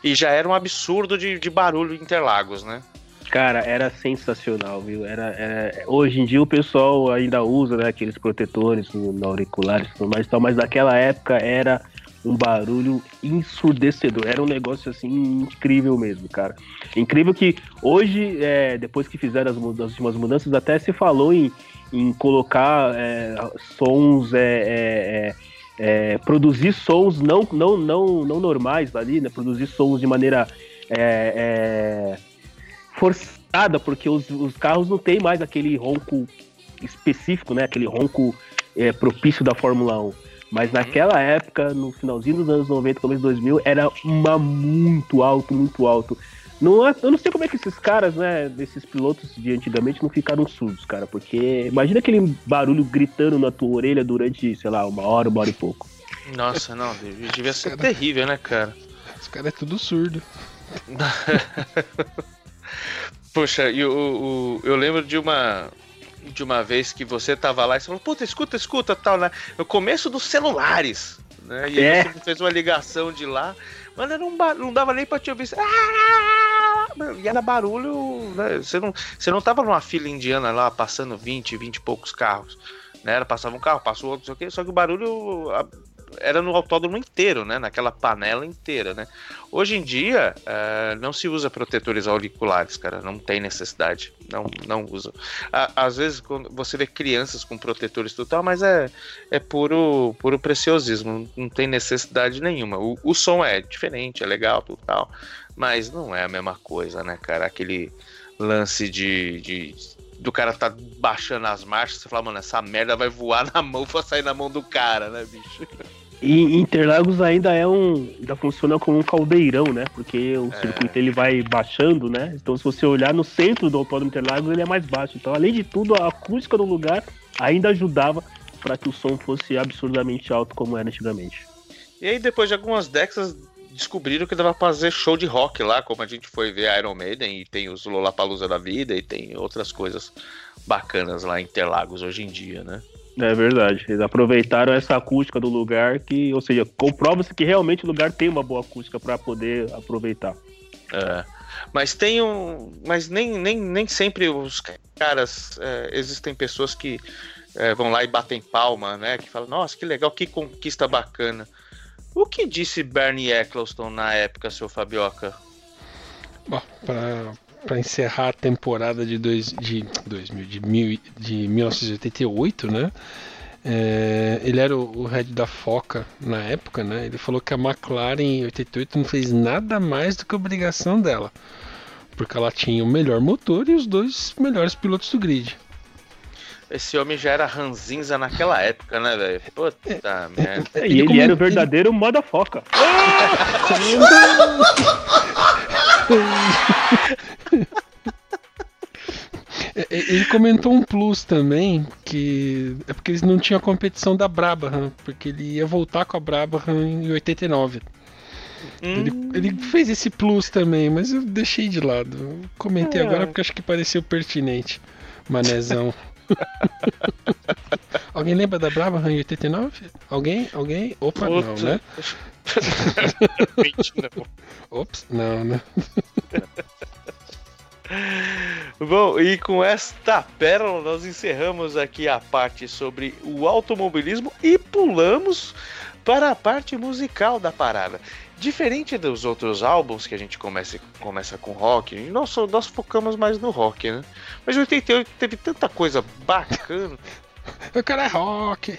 E já era um absurdo de, de barulho em Interlagos, né?
Cara, era sensacional, viu? Era, era- Hoje em dia o pessoal ainda usa né, aqueles protetores no, auriculares e tudo mais, tal, mas naquela época era um barulho ensurdecedor. Era um negócio assim incrível mesmo, cara. Incrível que hoje, é, depois que fizeram as, as últimas mudanças, até se falou em, em colocar é, sons. é, é, é, é, produzir sons não, não, não, não normais ali, né? Produzir sons de maneira. Forçada, porque os, os carros não tem mais aquele ronco específico, né? Aquele ronco é, propício da Fórmula 1. Mas naquela época, no finalzinho dos anos 90, começo de 2000, era uma muito alto, muito alto. Não, é- eu não sei como é que esses caras, né, desses pilotos de antigamente não ficaram surdos, cara, porque imagina aquele barulho gritando na tua orelha durante, sei lá, uma hora, uma hora e pouco.
Nossa, não, devia ser terrível, né, cara?
Os caras é tudo surdo.
Poxa, e o, o- eu lembro de uma de uma vez que você tava lá e você falou, puta, escuta, escuta, tal, né? No começo dos celulares, né? E aí
É.
você fez uma ligação de lá, mas bar... não dava nem pra te ouvir. Ah! E era barulho, né? Você não, você não tava numa fila indiana lá passando 20, 20 e poucos carros. Né? Era, passava um carro, passou outro, não sei o quê, só que o barulho era no autódromo inteiro, né? Naquela panela inteira, né? Hoje em dia, eh, não se usa protetores auriculares, cara. Não tem necessidade. Não, não usa. Às vezes, quando você vê crianças com protetores e tudo tal, mas é, é puro, puro preciosismo. Não tem necessidade nenhuma. O, o som é diferente, é legal, tudo tal. Mas não é a mesma coisa, né, cara? Aquele lance de. de- do cara tá baixando as marchas, você fala, mano, essa merda vai voar na mão pra sair na mão do cara, né, bicho?
E Interlagos ainda é um. ainda funciona como um caldeirão, né? Porque o circuito ele vai baixando, né? Então, se você olhar no centro do Autódromo Interlagos, ele é mais baixo. Então, além de tudo, a acústica do lugar ainda ajudava para que o som fosse absurdamente alto como era antigamente.
E aí, depois de algumas décadas, descobriram que dava pra fazer show de rock lá, como a gente foi ver Iron Maiden, e tem os Lollapalooza da vida, e tem outras coisas bacanas lá em Interlagos hoje em dia, né?
É verdade. Eles aproveitaram essa acústica do lugar que, ou seja, comprova-se que realmente o lugar tem uma boa acústica para poder aproveitar.
É. Mas tem um. Mas nem, nem, nem sempre os caras. é, existem pessoas que é, vão lá e batem palma, né? Que falam, nossa, que legal, que conquista bacana. O que disse Bernie Eccleston na época, seu Fabioca?
Bom, pra, pra encerrar a temporada de, dois, de, 2000, de, mil, de 1988, né? É, ele era o, o head da Foca na época, né? Ele falou que a McLaren em 88 não fez nada mais do que a obrigação dela. Porque ela tinha o melhor motor e os dois melhores pilotos do grid.
Esse homem já era ranzinza naquela época, né, velho? Puta merda.
E
Ele
ele, era o verdadeiro moda foca.
É, Ele comentou um plus também, que é porque eles não tinham a competição da Brabham, porque ele ia voltar com a Brabham em 89. Ele,
Hum,
ele fez esse plus também, mas eu deixei de lado. Eu comentei
É.
agora porque acho que pareceu pertinente. Manezão. Alguém lembra da Brava em 89? Alguém? Alguém? Opa, não,
Puta.
né?
Mentira.
Ops, não, né?
Bom, e com esta pérola nós encerramos aqui a parte sobre o automobilismo e pulamos para a parte musical da parada. Diferente dos outros álbuns que a gente começa, começa com rock, nós, nós focamos mais no rock, né? Mas o 88 teve tanta coisa bacana.
O cara é rock.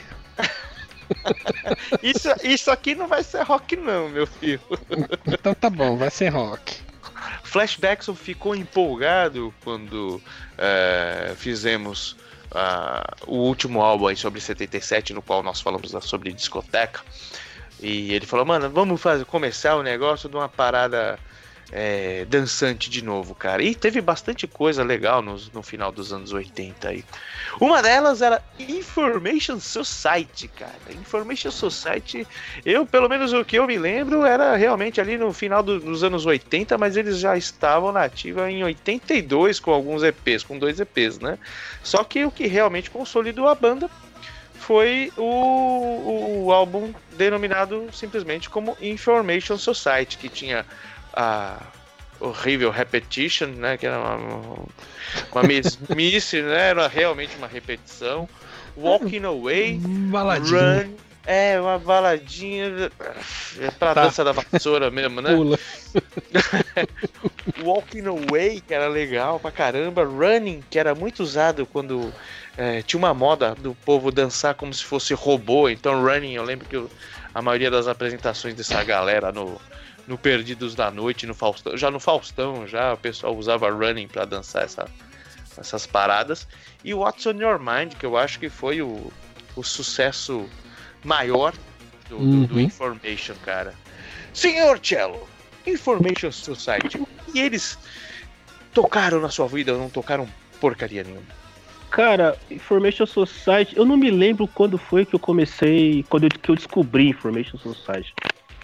Isso, isso aqui não vai ser rock, não, meu filho.
Então tá bom, vai ser rock.
Flashbackson ficou empolgado quando é, fizemos ah, o último álbum aí sobre 77, no qual nós falamos sobre discoteca. E ele falou, mano, vamos fazer, começar o negócio de uma parada é, dançante de novo, cara. E teve bastante coisa legal nos- no, final dos anos 80 aí. Uma delas era Information Society, cara. Information Society, eu, pelo menos o que eu me lembro, era realmente ali no final do- dos anos 80, mas eles já estavam na ativa em 82 com alguns EPs, com dois EPs, né? Só que o que realmente consolidou a banda foi o, o álbum denominado simplesmente como Information Society, que tinha a horrível Repetition, né? Que era uma, uma mesmice, né? Era realmente uma repetição. Walking Away,
Baladinha.
Run. É, uma baladinha. É pra
Tá.
dança da vassoura mesmo, né?
Pula.
Walking Away, que era legal pra caramba. Running, que era muito usado quando é, tinha uma moda do povo dançar como se fosse robô. Então, Running, eu lembro que eu- a maioria das apresentações dessa galera no, no Perdidos da Noite, no Faustão, já no Faustão, já o pessoal usava Running pra dançar essa- essas paradas. E o What's on Your Mind, que eu acho que foi o, o sucesso maior do, do- do
Uhum.
Information, cara. Senhor Cello, Information Society, o que eles tocaram na sua vida ou não tocaram porcaria nenhuma?
Cara, Information Society, eu não me lembro quando foi que eu comecei, quando eu, que eu descobri Information Society.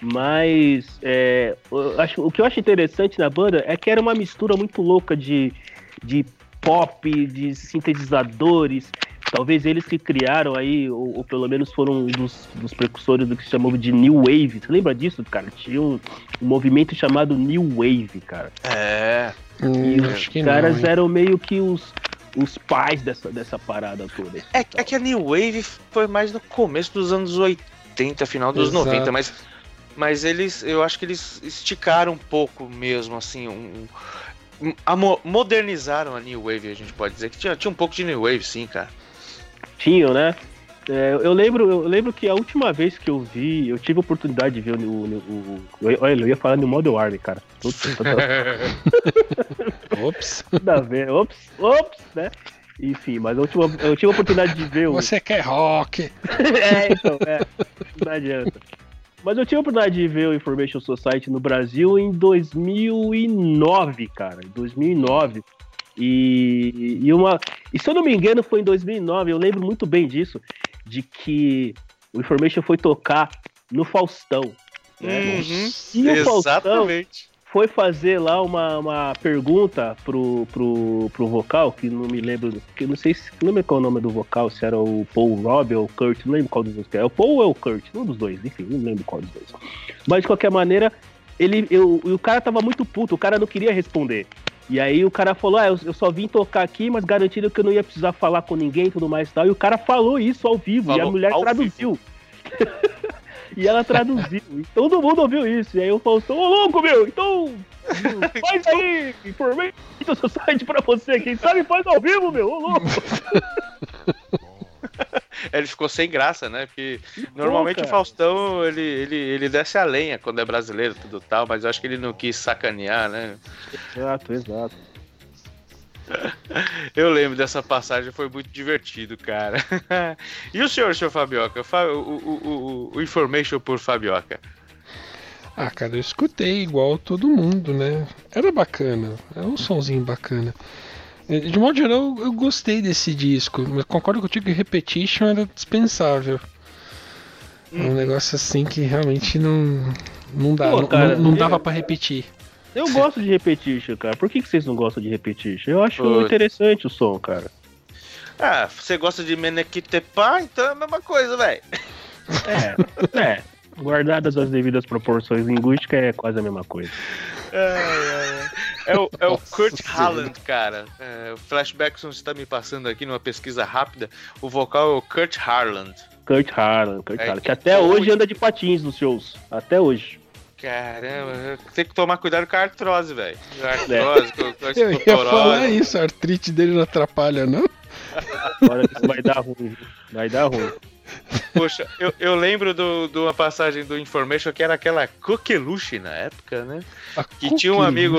Mas é, eu acho, o que eu acho interessante na banda é que era uma mistura muito louca de, de pop, de sintetizadores. Talvez eles que criaram aí, ou, ou pelo menos foram um dos, dos precursores do que se chamava de New Wave. Você lembra disso, cara? Tinha um, um movimento chamado New Wave, cara.
É.
Hum,
E
acho
os
que
caras
não.
eram meio que os, os pais dessa, dessa parada toda.
É, é que a New Wave foi mais no começo dos anos 80, final dos
Exato.
90, mas, mas eles, eu acho que eles esticaram um pouco mesmo, assim, um, um- a mo- modernizaram a New Wave, a gente pode dizer, que tinha, tinha um pouco de New Wave, sim, cara.
Tinham, né? É, eu lembro, eu lembro que a última vez que eu vi, eu tive a oportunidade de ver o, o, o- o- olha, eu ia falar no Model Army, cara. Tá-
Ops.
Nada a ver. Ops, ops, né? Enfim, mas a última, eu tive a oportunidade de ver o.
Você quer rock?
é, então, é. Não adianta. Mas eu tive a oportunidade de ver o Information Society no Brasil em 2009, cara. Em 2009. E, e, uma, e se eu não me engano, foi em 2009, eu lembro muito bem disso, de que o Information foi tocar no Faustão. Né?
Uhum.
E o Faustão
Exatamente.
Foi fazer lá uma, uma pergunta pro, pro, pro vocal, que não me lembro, que não sei se não lembro qual é o nome do vocal, se era o Paul Robb ou o Kurt, não lembro qual dos dois que é. É o Paul ou é o Kurt? Um dos dois, enfim, não lembro qual dos dois. Mas de qualquer maneira, ele, eu, o cara tava muito puto, o cara não queria responder. E aí o cara falou, ah, eu, eu só vim tocar aqui, mas garantindo que eu não ia precisar falar com ninguém e tudo mais e tal. E o cara falou isso ao vivo, e
Falou
a mulher traduziu. e ela traduziu. E todo mundo ouviu isso. E aí o Faustão, ô louco, meu, então. Faz aí, informei o site pra você. Quem sabe faz ao vivo, meu, ô louco.
Ele ficou sem graça, né? Porque normalmente
cara.
o Faustão ele, ele, ele desce a lenha quando é brasileiro tudo tal, mas eu acho que ele não quis sacanear, né?
Exato, exato.
Eu lembro dessa passagem, foi muito divertido, cara. e o senhor, senhor Fabioca? Fa- O, o, o, o Information por Fabioca.
Ah, cara, eu escutei igual todo mundo, né? Era bacana, era um sonzinho bacana. Eh, De modo geral, eu gostei desse disco, mas concordo contigo que Repetition era dispensável. É um negócio assim que realmente não, Não dá,
Pô, cara,
não, não
eu-
dava pra repetir.
Eu gosto de Repetition, cara. Por que, que vocês não gostam de Repetition? Eu acho interessante o som, cara.
Ah, você gosta de Menequitepá, então é a mesma coisa, velho.
É, é. Guardadas as devidas proporções linguísticas, é quase a mesma coisa.
É o, é o
Nossa
Kurt
Senhora.
Halland, cara. É, o Flashback que está me passando aqui numa pesquisa rápida. O vocal é o Kurt Harland.
Kurt Harlan, Kurt
É,
Harlan, que até hoje anda de patins nos shows. Até hoje.
Caramba, tem que tomar cuidado com a artrose, velho. A Artrose, com, com a
Eu ia falar isso, a artrite dele não atrapalha, não?
Agora isso vai dar ruim. Vai dar ruim.
Poxa, eu, eu lembro do- de uma passagem do Information que era aquela coqueluche na época, né?
A
Que tinha um amigo,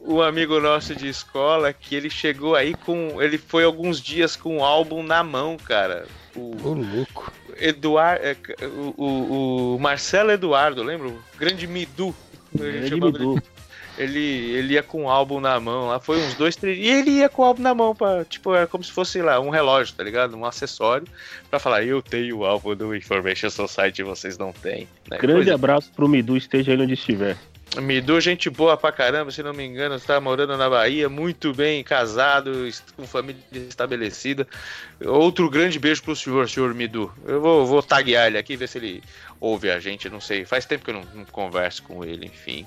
um amigo nosso de escola que ele chegou aí com. Ele foi alguns dias com o álbum na mão, cara. O
Ô, louco.
Eduardo. O, o, o Marcelo Eduardo, lembra? O grande Midu. Ele,
Grande Midu.
ele, ele ia com o álbum na mão lá, foi uns dois, três. E ele ia com o álbum na mão, pra, tipo, era como se fosse, lá, um relógio, tá ligado? Um acessório, pra falar, eu tenho o álbum do Information Society e vocês não têm. Né?
Grande
Coisa-
abraço pro Midu, esteja ele onde estiver.
Midu, gente boa pra caramba, se não me engano, tá morando na Bahia, muito bem, casado, com família estabelecida. Outro grande beijo pro senhor, senhor Midu. Eu vou, vou taguear ele aqui, ver se ele ouve a gente, não sei. Faz tempo que eu não, não converso com ele, enfim.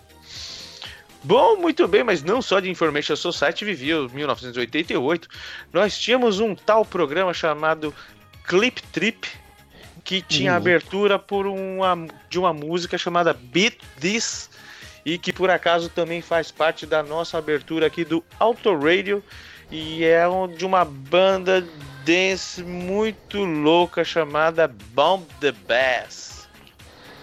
Bom, muito bem, mas não só de Information Society vivia o 1988. Nós tínhamos um tal programa chamado Clip Trip, que tinha
Uhum.
abertura por uma, de uma música chamada Beat This, e que por acaso também faz parte da nossa abertura aqui do Auto Radio, e é de uma banda dance muito louca chamada Bomb the Bass.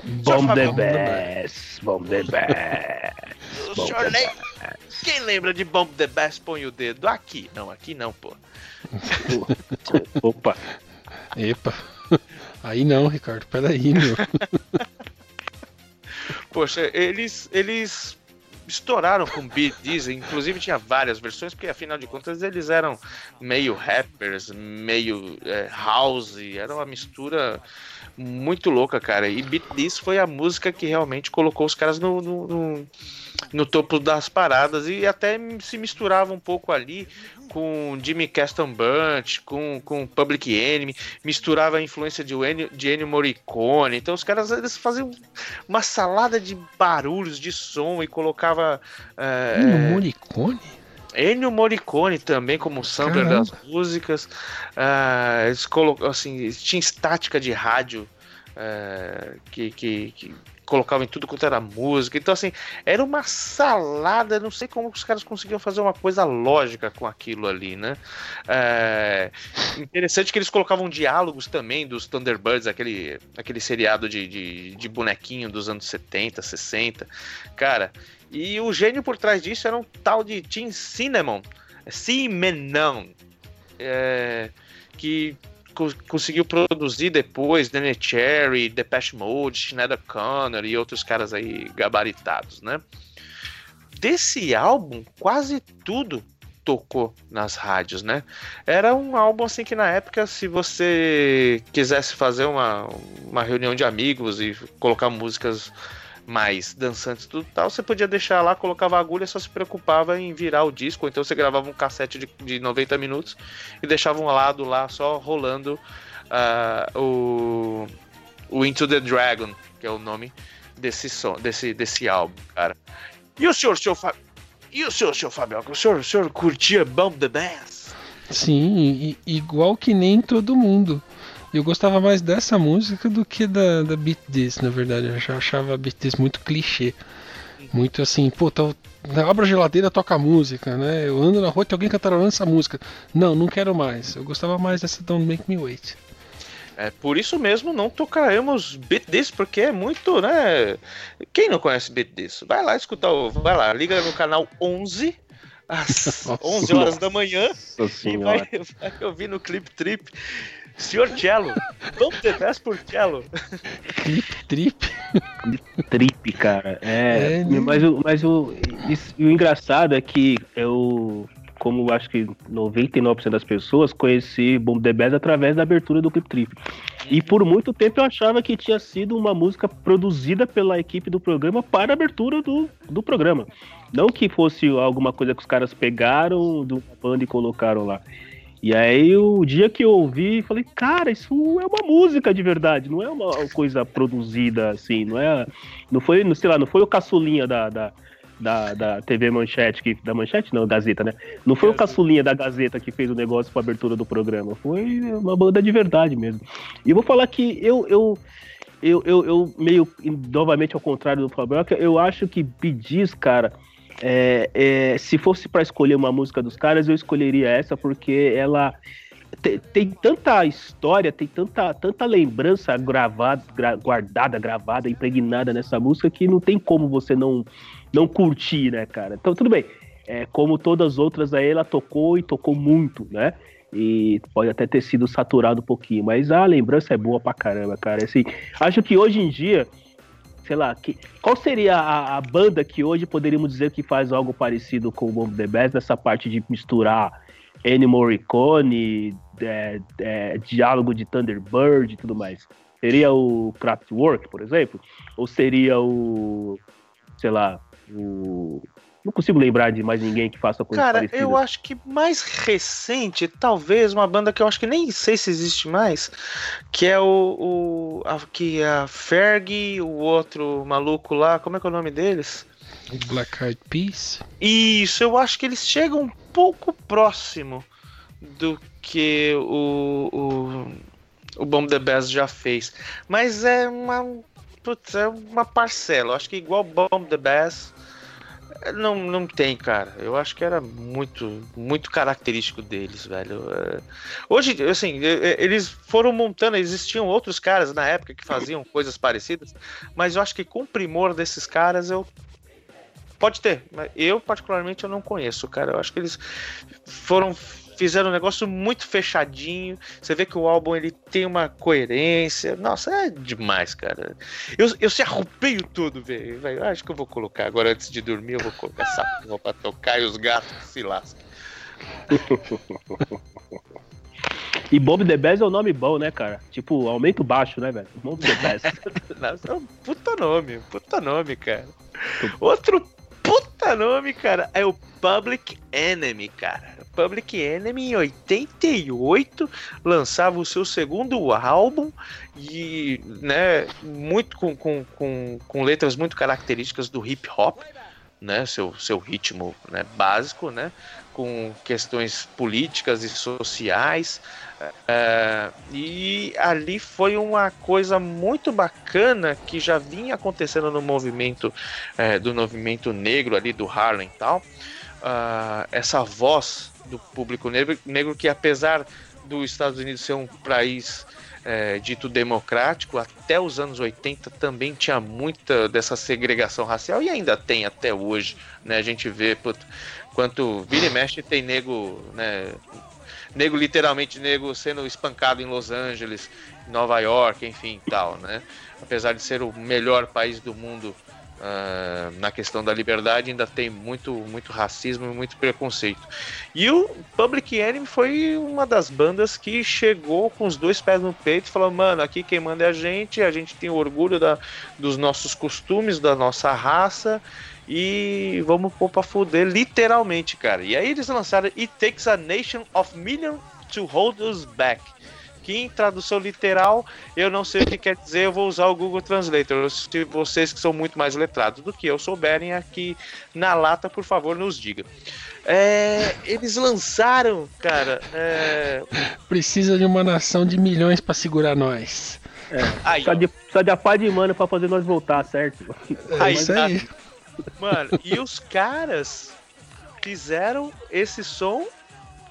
Bomb the. Bass. Bomb the Bass. Bomb the
lem- Quem lembra de Bomb the Bass põe o dedo aqui. Não, aqui não, pô.
Opa.
Epa. Aí não, Ricardo, peraí, meu.
Poxa, eles, eles estouraram com Beat This, inclusive tinha várias versões, porque afinal de contas eles eram meio rappers, meio é, house, era uma mistura muito louca, cara. E Beat This foi a música que realmente colocou os caras no, no, no- no topo das paradas e até se misturava um pouco ali com Jimmy Caston Bunch, com, com Public Enemy, misturava a influência de Ennio, de Ennio Morricone. Então os caras eles faziam uma salada de barulhos, de som e colocava é,
no Morricone?
Ennio Morricone também como sampler
Caramba.
das músicas. Ah, eles colocam assim, tinha estática de rádio ah, que, que, que colocavam em tudo quanto era música. Então assim, era uma salada, não sei como os caras conseguiam fazer uma coisa lógica com aquilo ali, né? É, interessante que eles colocavam diálogos também dos Thunderbirds, aquele, aquele seriado de, de, de bonequinho dos anos 70, 60. Cara, e o gênio por trás disso era um tal de Tim Cinnamon. Cinnamon. É, que co- conseguiu produzir depois Nene Cherry, Depeche Mode, Schneider Connor e outros caras aí gabaritados, né? Desse álbum, quase tudo tocou nas rádios, né? Era um álbum assim que na época, se você quisesse fazer uma, uma reunião de amigos e colocar músicas mais dançantes tudo tal, você podia deixar lá, colocava a agulha, só se preocupava em virar o disco, então você gravava um cassete de, de 90 minutos e deixava um lado lá só rolando ah, o, o Into the Dragon, que é o nome desse som, desse, desse álbum, cara. E o senhor, Fábio? E o senhor, senhor Fabioca? O senhor, o senhor curtia Bomb the Bass?
Sim, igual que nem todo mundo. Eu gostava mais dessa música do que da, da Beat This, na verdade. Eu já achava a Beat This muito clichê. Muito assim, pô, tá, abra a geladeira, toca música, né? Eu ando na rua, tem alguém cantarolando essa música. Não, não quero mais. Eu gostava mais dessa Don't Make Me Wait.
É, por isso mesmo não tocaremos Beat This, porque é muito, né? Quem não conhece Beat This? Vai lá escutar, o, vai lá, liga no canal 11, às
Nossa.
11 horas da manhã,
Nossa
e vai, vai ouvir no Clip Trip. Senhor Cello, vamos ter 10 por Cello.
Clip Trip.
Trip, cara. É.
É, né?
mas o, mas o, isso- o engraçado é que eu. como acho que 99% das pessoas, conheci Bomb the Bass através da abertura do Clip Trip. E por muito tempo eu achava que tinha sido uma música produzida pela equipe do programa para a abertura do, do programa. Não que fosse alguma coisa que os caras pegaram do banda e colocaram lá. E aí, o dia que eu ouvi, falei, cara, isso é uma música de verdade, não é uma coisa produzida assim, não é. Não foi, não sei lá, não foi o caçulinha da, da, da, da TV Manchete, que, da Manchete não, Gazeta, né? Não foi o caçulinha da Gazeta que fez o negócio para abertura do programa, foi uma banda de verdade mesmo. E eu vou falar que eu, eu, eu, eu, eu meio, novamente ao contrário do Fabio, eu acho que Bidis, cara. É, é, se fosse para escolher uma música dos caras, eu escolheria essa porque ela tem, tem tanta história, tem tanta, tanta lembrança gravada, gra- guardada, gravada, impregnada nessa música que não tem como você não, não curtir, né, cara? Então, tudo bem. É, como todas as outras aí, ela tocou e tocou muito, né? E pode até ter sido saturado um pouquinho, mas a lembrança é boa pra caramba, cara. Assim, acho que hoje em dia, sei lá, que, qual seria a, a banda que hoje poderíamos dizer que faz algo parecido com o Bomb the Bass nessa parte de misturar Ennio Morricone, é, é, diálogo de Thunderbird e tudo mais? Seria o Kraftwerk, por exemplo? Ou seria o, sei lá, o... Não consigo lembrar de mais ninguém que faça coisa
Cara,
parecida.
eu acho que mais recente, talvez, uma banda que eu acho que nem sei se existe mais, que é o. o a, que é a Ferg, o outro maluco lá, como é que é o nome deles?
Black Eyed Peas.
Isso, eu acho que eles chegam um pouco próximo do que o, o, o Bomb the Bass já fez. Mas é uma. Putz, é uma parcela. Eu acho que igual Bomb the Bass. Não, não tem, cara. Eu acho que era muito, muito característico deles, velho. É, Hoje, assim, eles foram montando, existiam outros caras na época que faziam coisas parecidas, mas eu acho que com o primor desses caras eu Pode ter, mas eu particularmente eu não conheço, cara. Eu acho que eles foram fizeram um negócio muito fechadinho. Você vê que o álbum ele tem uma coerência. Nossa, é demais, cara. Eu, eu se arrupeio tudo, velho. Acho que eu vou colocar agora antes de dormir, eu vou colocar essa porra pra tocar e os gatos se lascam.
E Bomb the Bass é um nome bom, né, cara? Tipo, aumento baixo, né, velho? Bomb the Bass.
Nossa, é um puta nome, puta nome, cara. Outro puta nome, cara, é o Public Enemy, cara. Public Enemy em 88 lançava o seu segundo álbum e, né, muito com, com, com, com letras muito características do hip hop, né, seu, seu ritmo né, básico, né, com questões políticas e sociais. É, e ali foi uma coisa muito bacana que já vinha acontecendo no movimento é, do movimento negro ali do Harlem e tal. Ah, essa voz do público negro, negro que apesar dos Estados Unidos ser um país é, dito democrático, até os anos 80 também tinha muita dessa segregação racial e ainda tem até hoje, né? A gente vê puto, quanto vira e mexe tem nego, né? Nego literalmente nego sendo espancado em Los Angeles, Nova York, enfim, tal, né? Apesar de ser o melhor país do mundo ah, na questão da liberdade, ainda tem muito, muito racismo e muito preconceito. E o Public Enemy foi uma das bandas que chegou com os dois pés no peito e falou: mano, aqui quem manda é a gente, a gente tem orgulho da, dos nossos costumes, da nossa raça. E vamos pôr pra fuder, literalmente, cara. E aí eles lançaram It Takes a Nation of Millions to Hold Us Back. Que em tradução literal, eu não sei o que quer dizer, eu vou usar o Google Translator. Se vocês que são muito mais letrados do que eu souberem aqui na lata, por favor, nos diga. É, eles lançaram, cara. é,
Precisa de uma nação de milhões pra segurar nós.
aí,
Só de, só de a pá de mano pra fazer nós voltar, certo?
É
Aí,
isso
tá.
aí.
Mano, e os caras fizeram esse som,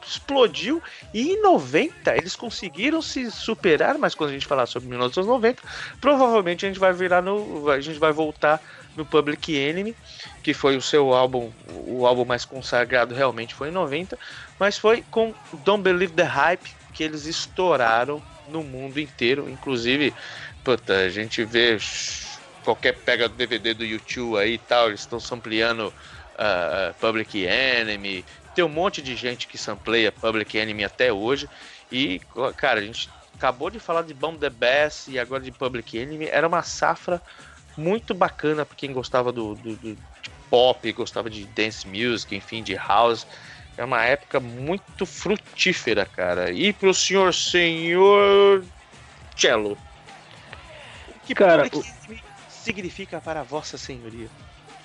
explodiu, e em 90 eles conseguiram se superar, mas quando a gente falar sobre 1990, provavelmente a gente vai virar no. A gente vai voltar no Public Enemy, que foi o seu álbum, o álbum mais consagrado realmente foi em 90, mas foi com Don't Believe the Hype que eles estouraram no mundo inteiro, inclusive, puta, a gente vê qualquer pega do DVD do YouTube aí e tal, eles estão sampleando ah, Public Enemy. Tem um monte de gente que sampleia Public Enemy até hoje. E, cara, a gente acabou de falar de Bomb the Bass e agora de Public Enemy. Era uma safra muito bacana para quem gostava do, do- do- de pop, gostava de dance music, enfim, de house. É uma época muito frutífera, cara. E pro senhor, senhor Cello. O que
Cara,
Enemy significa para vossa senhoria?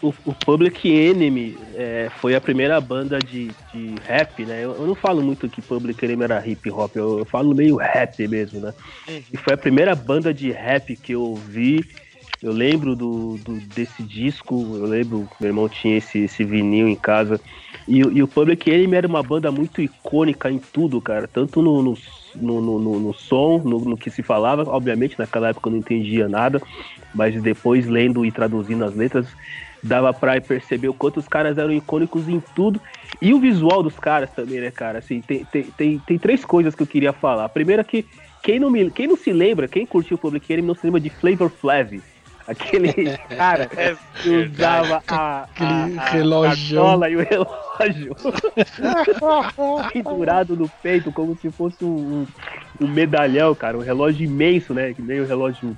O, o Public Enemy é, foi a primeira banda de, de rap, né? Eu, eu não falo muito que Public Enemy era hip hop, eu, eu falo meio rap mesmo, né? E foi a primeira banda de rap que eu ouvi. Eu lembro do, do- desse disco, eu lembro que meu irmão tinha esse, esse vinil em casa. E, o- e o Public Enemy era uma banda muito icônica em tudo, cara. Tanto no, no, no, no- no- no som, no, no que se falava. Obviamente, naquela época eu não entendia nada. Mas depois, lendo e traduzindo as letras, dava pra perceber o quanto os caras eram icônicos em tudo. E o visual dos caras também, né, cara? Assim, tem, tem, tem, tem três coisas que eu queria falar. A primeira é que quem não, me, quem não se lembra, quem curtiu o Public Enemy não se lembra de Flavor Flav. Aquele cara
É
que usava a, a, a,
relógio.
a cola e o relógio pendurado no peito, como se fosse um, um medalhão, cara. Um relógio imenso, né? Que nem o relógio,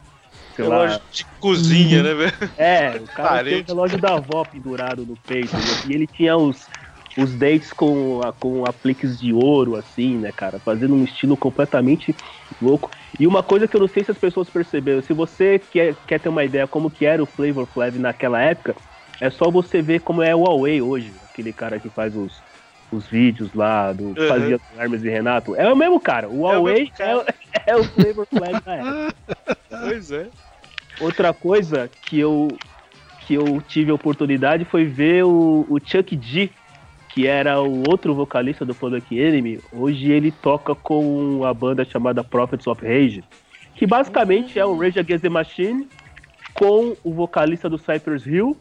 Relógio de cozinha, né, velho?
é, o cara
Parede.
o relógio da avó pendurado no peito. né? E ele tinha os, os dentes com, com apliques de ouro, assim, né, cara? Fazendo um estilo completamente louco. E uma coisa que eu não sei se as pessoas perceberam, se você quer, quer ter uma ideia como que era o Flavor Flav naquela época, é só você ver como é o Huawei hoje, aquele cara que faz os, os vídeos lá, do,
Uhum.
fazia do Hermes e Renato. É o mesmo cara. O
É
Huawei é, o- é o Flavor Flav da época.
Pois é.
Outra coisa que eu, que eu tive a oportunidade foi ver o, o Chuck D, que era o outro vocalista do Public Enemy. Hoje ele toca com a banda chamada Prophets of Rage, que basicamente é o Rage Against the Machine com o vocalista do Cypress Hill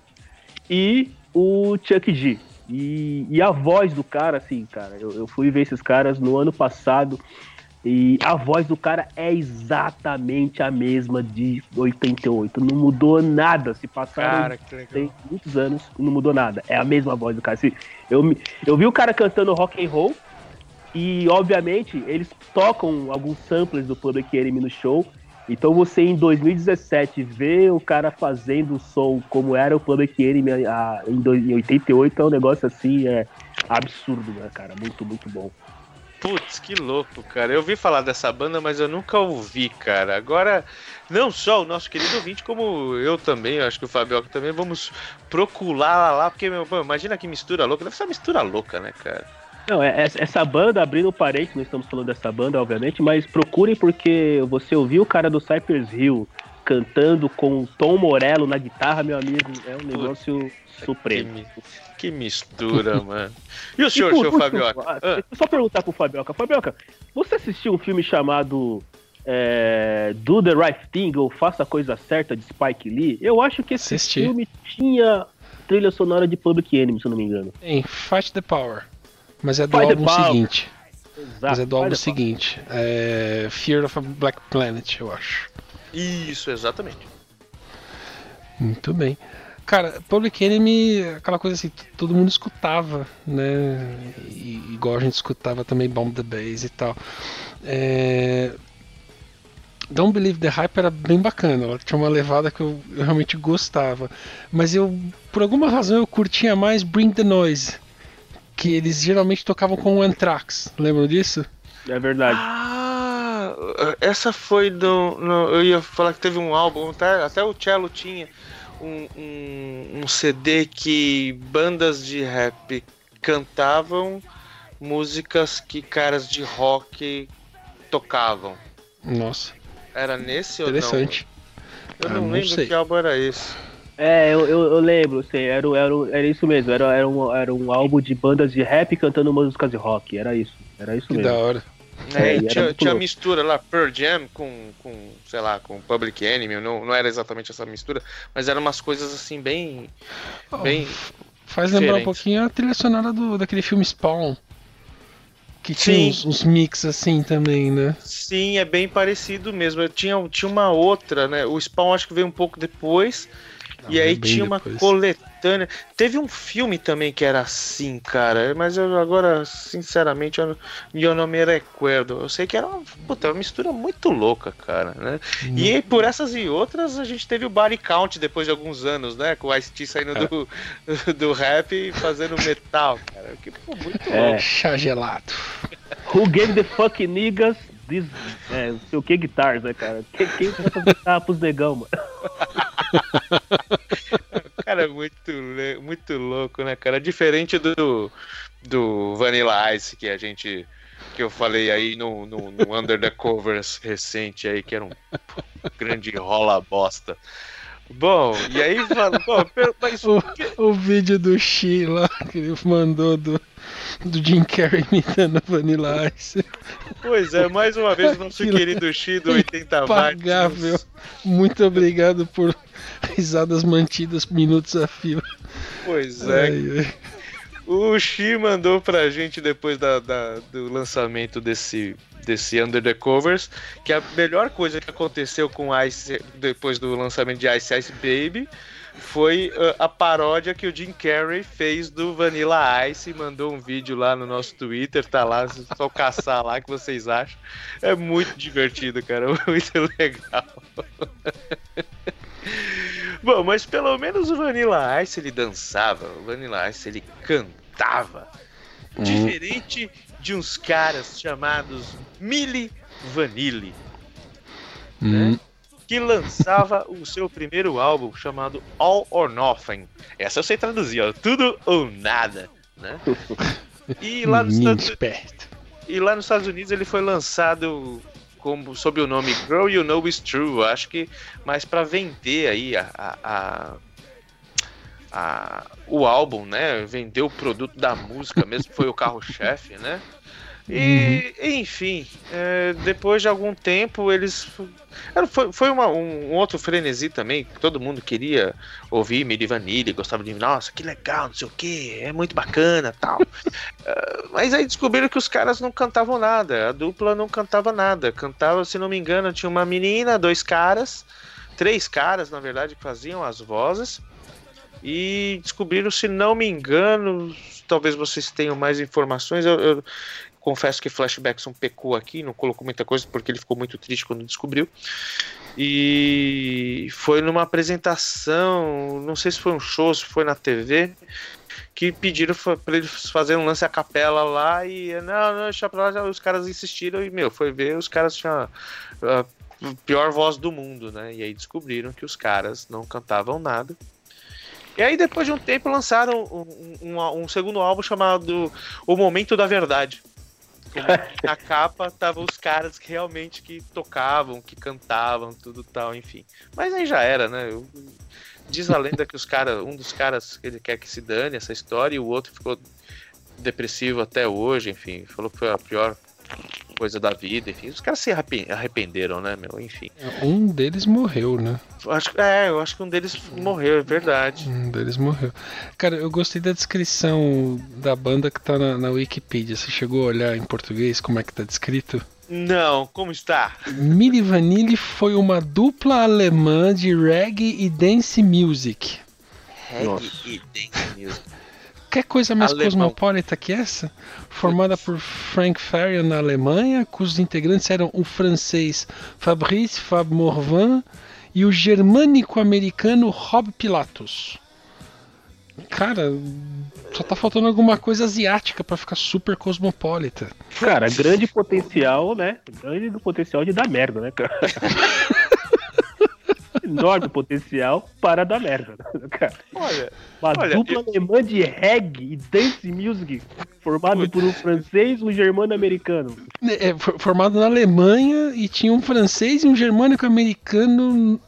e o Chuck D. E, e a voz do cara, assim, cara, eu, eu fui ver esses caras no ano passado e a voz do cara é exatamente a mesma de 88. Não mudou nada. Se passaram
Cara,
muitos anos e não mudou nada. É a mesma voz do cara. Se- Eu, eu vi o cara cantando rock and roll e, obviamente, eles tocam alguns samples do Public Enemy no show. Então você em 2017 vê o cara fazendo o som como era o Public Enemy em 88 é um negócio assim, é absurdo, né, cara? Muito, muito bom.
Putz, que louco, cara. Eu ouvi falar dessa banda, mas eu nunca ouvi, cara. Agora, não só o nosso querido ouvinte, como eu também, eu acho que o Fabioca também, vamos procurar lá, porque, meu, imagina que mistura louca. Deve ser uma mistura louca, né, cara?
Não, é, é- essa banda, abrindo o parente, não estamos falando dessa banda, obviamente, mas procurem porque você ouviu o cara do Cypress Hill cantando com o Tom Morello na guitarra, meu amigo, é um negócio
Que,
supremo.
que mistura, mano. E o senhor,
E por
seu
último,
Fabioca?
ah,
Ah,
Deixa eu só perguntar pro Fabioca. Fabioca, você assistiu um filme chamado é, Do the Right Thing ou Faça a Coisa Certa de Spike Lee? Eu acho que esse
Assisti.
filme tinha trilha sonora de Public Enemy, se eu não me engano.
Tem Fight the Power. Mas é do
Fight
álbum seguinte.
Exato.
Mas é do álbum seguinte. É Fear of a Black Planet, eu acho.
Isso, exatamente.
Muito bem. Cara, Public Enemy, aquela coisa assim, todo mundo escutava, né? E- igual a gente escutava também Bomb the Bass e tal. É... Don't Believe the Hype era bem bacana, ela tinha uma levada que eu, eu realmente gostava. Mas eu, por alguma razão, eu curtia mais Bring the Noise. Que eles geralmente tocavam com o Anthrax, lembram disso?
É verdade.
Ah, essa foi do. no- eu ia falar que teve um álbum, até, até o Cello tinha um, um, um CD que bandas de rap cantavam músicas que caras de rock tocavam.
Nossa,
Era nesse ou não?
interessante.
Eu
Ah,
não
não
lembro
sei.
que álbum era esse.
É, eu, eu, eu lembro, sei, era, era, era isso mesmo, era, era, um, era um álbum de bandas de rap cantando músicas de rock, era isso, era isso
Que
mesmo.
da hora.
É,
É, era
tinha, tinha
louco.
mistura lá, Pearl Jam com, com, sei lá, com Public Enemy, não, não era exatamente essa mistura, mas eram umas coisas assim bem,
Oh,
bem
Faz lembrar um
diferentes.
pouquinho a trilha sonora do, daquele filme Spawn. Que tinha uns, uns mix assim também, né?
Sim, é bem parecido mesmo. Eu tinha, tinha uma outra, né? O Spawn acho que veio um pouco depois. E aí
bem
tinha uma
depois.
coletânea. Teve um filme também que era assim, cara. Mas eu agora, sinceramente, eu, não- eu não me recuerdo. Eu sei que era uma, puta, uma mistura muito louca, cara, né? E aí, por essas e outras, a gente teve o Body Count depois de alguns anos, né? Com o Ice-T saindo do, do rap e fazendo metal, cara. Que pô, muito
É.
louco.
Chá gelado.
Who gave the fuck niggas this. É, não sei o que guitars, né, cara? Quem, quem vai fazer guitarra pros negão, mano?
Cara, muito, muito louco, né, cara? Diferente do, do Vanilla Ice que a gente. Que eu falei aí no, no, no Under the Covers recente aí, que era um grande rola bosta. Bom, e aí bom, mas
O, o vídeo do lá que ele mandou do, do Jim Carrey imitando Vanilla Ice.
pois é, mais uma vez o nosso
Aquilo
querido X do 80
Impagável.
watts.
Muito obrigado por risadas mantidas minutos a fio.
Pois é,
Ai, ai.
O Xi mandou pra gente depois da, da- do lançamento desse, desse Under the Covers que a melhor coisa que aconteceu com Ice depois do lançamento de Ice Ice Baby foi uh, a paródia que o Jim Carrey fez do Vanilla Ice mandou um vídeo lá no nosso Twitter, tá lá, só caçar lá que vocês acham. É muito divertido, cara, muito legal. Bom, mas pelo menos o Vanilla Ice ele dançava, o Vanilla Ice ele cantava. Diferente de uns caras chamados Milli Vanilli,
Hum,
que lançava o seu primeiro álbum chamado All or Nothing. Essa eu sei traduzir, ó, tudo ou nada, né? E lá nos Estados, e lá nos Estados Unidos ele foi lançado como, sob o nome Girl You Know Is True, acho que mais para vender aí a- a- a- o álbum, né? Vender o produto da música mesmo, foi o carro-chefe, né? E, enfim, é, depois de algum tempo eles. Foi, foi uma- um, um outro frenesi também, que todo mundo queria ouvir Miri Vanille, gostava de. Nossa, que legal, não sei o que, é muito bacana tal. Ah, mas aí descobriram que os caras não cantavam nada, a dupla não cantava nada. Cantava, se não me engano, tinha uma menina, dois caras, três caras, na verdade, que faziam as vozes. E descobriram, se não me engano, talvez vocês tenham mais informações. Eu, eu confesso que Flashbackson pecou aqui, não colocou muita coisa porque ele ficou muito triste quando descobriu. E foi numa apresentação, não sei se foi um show, se foi na TV, que pediram para eles fazerem um lance a capela lá e não, não, deixa pra lá, os caras insistiram e, meu, foi ver, os caras tinham a pior voz do mundo, né? E aí descobriram que os caras não cantavam nada. E aí, depois de um tempo, lançaram um, um- um segundo álbum chamado O Momento da Verdade. Na capa estavam os caras que realmente que tocavam, que cantavam, tudo tal, enfim. Mas aí já era, né? Eu- Diz a lenda que os cara, um dos caras ele quer que se dane essa história e o outro ficou depressivo até hoje, enfim, falou que foi a pior coisa da vida, enfim. Os caras se arrepen- arrependeram, né, meu? Enfim.
Um deles morreu, né?
Eu Acho, é, eu acho que um deles morreu, é verdade.
Um deles morreu. Cara, eu gostei da descrição da banda que tá na, na Wikipedia. Você chegou a olhar em português como é que tá descrito?
Não, como está?
Milli Vanilli foi uma dupla alemã de reggae e dance music.
Reggae
Nossa.
e dance music.
Quer coisa mais
Alemão.
cosmopolita que essa? Formada por Frank Farian na Alemanha, cujos integrantes eram o francês Fabrice Fab Morvan e o germânico-americano Rob Pilatus. Cara, só tá faltando alguma coisa asiática pra ficar super cosmopolita.
Cara, grande potencial, né? Grande do potencial de dar merda, né, cara? Enorme potencial para dar merda, cara?
Olha,
Uma
Olha,
dupla alemã de reggae e dance music, formado por um francês e um germano americano.
É, for- formado na Alemanha e tinha um francês e um germânico-americano.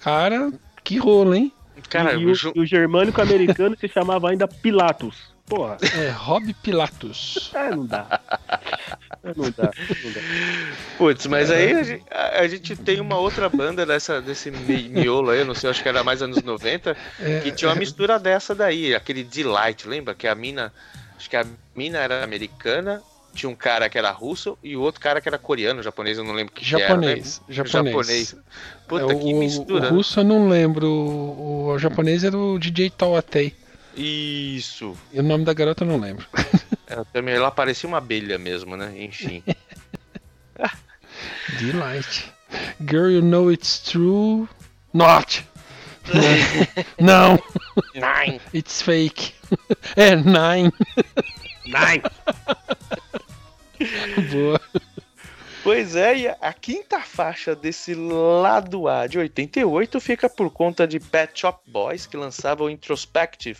Cara, que rolo, hein?
cara,
e,
o
o,
Ju-
e o germânico americano se chamava ainda Pilatus. Porra,
É, Rob Pilatus.
é, não dá. É, Não dá, não dá.
Putz, mas aí a gente, a- a gente tem uma outra banda dessa, desse mi- miolo aí, eu não sei, acho que era mais anos 90,
É,
que tinha uma mistura dessa daí, aquele Delight, lembra? Que a mina, acho que a mina era americana tinha um cara que era russo e o outro cara que era coreano, japonês, eu não lembro que que era,
Japonês.
né?
Japonês.
Japonês. Puta,
É,
que
o,
mistura.
o russo eu não lembro. O, o japonês era o DJ Tawatei.
Isso.
E o nome da garota eu não lembro.
Ela, também, ela parecia uma abelha mesmo, né? Enfim.
Delight. Girl, you know it's true. Not! não,
Nine.
it's fake. É, nine.
Nine.
Boa.
Pois é, e a- quinta faixa desse lado A de 88 fica por conta de Pet Shop Boys, que lançava o Introspective,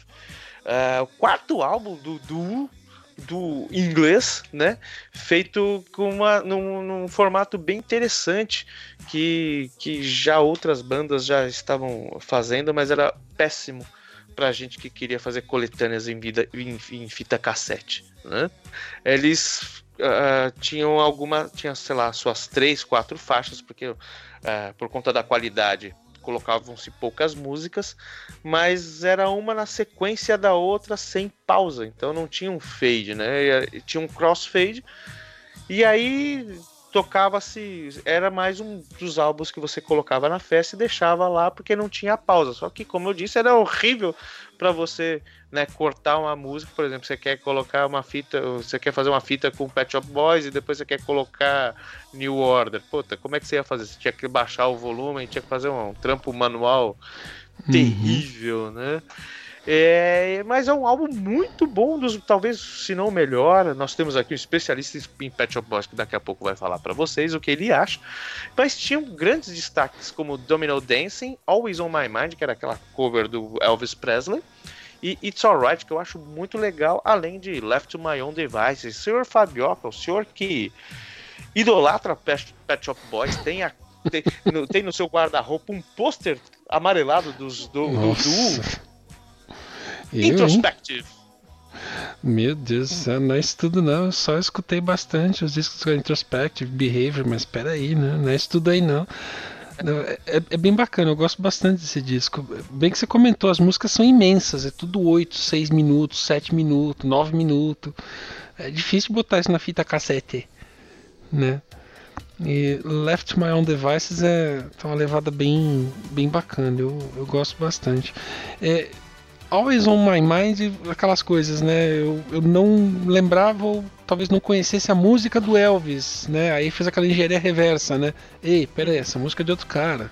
ah, o quarto álbum do duo do inglês, né? Feito com uma, num, num formato bem interessante que, que já outras bandas já estavam fazendo, mas era péssimo pra gente que queria fazer coletâneas em, vida, em, em fita cassete, né? Eles ah, tinham alguma, tinha, sei lá, suas três, quatro faixas, porque ah, por conta da qualidade colocavam-se poucas músicas, mas era uma na sequência da outra sem pausa, então não tinha um fade, né? E, Tinha um crossfade, e aí tocava-se, era mais um dos álbuns que você colocava na festa e deixava lá porque não tinha pausa. Só que, como eu disse, era horrível para você né, cortar uma música, por exemplo, você quer colocar uma fita, você quer fazer uma fita com Pet Shop Boys e depois você quer colocar New Order. Puta, como é que você ia fazer? Você tinha que baixar o volume, tinha que fazer um, um trampo manual terrível, né? É, mas é um álbum muito bom, dos, talvez se não o melhor. Nós temos aqui um especialista em Pet Shop Boys que daqui a pouco vai falar para vocês o que ele acha. Mas tinham grandes destaques como Domino Dancing, Always on My Mind, que era aquela cover do Elvis Presley, e It's Alright, que eu acho muito legal, além de Left to My Own Devices. Senhor Fabioca, o senhor que idolatra Pet, Pet Shop Boys, tem, a- tem, no, tem no seu guarda-roupa um pôster amarelado dos, do, do duo
Eu?
Introspective.
Meu Deus do céu, não é isso tudo não. Eu só escutei bastante os discos do Introspective, Behavior, mas peraí, né? Não é aí não. Não, É, é bem bacana, eu gosto bastante desse disco. Bem que você comentou, as músicas são imensas, é tudo 8, 6 minutos, 7 minutos, 9 minutos. É difícil botar isso na fita cassete, né? E Left My Own Devices é tá uma levada bem, bem bacana, eu, eu gosto bastante. É, Always on My Mind, aquelas coisas, né? Eu, eu não lembrava ou talvez não conhecesse a música do Elvis, né? Aí fez aquela engenharia reversa, né? Ei, pera aí, essa música é de outro cara,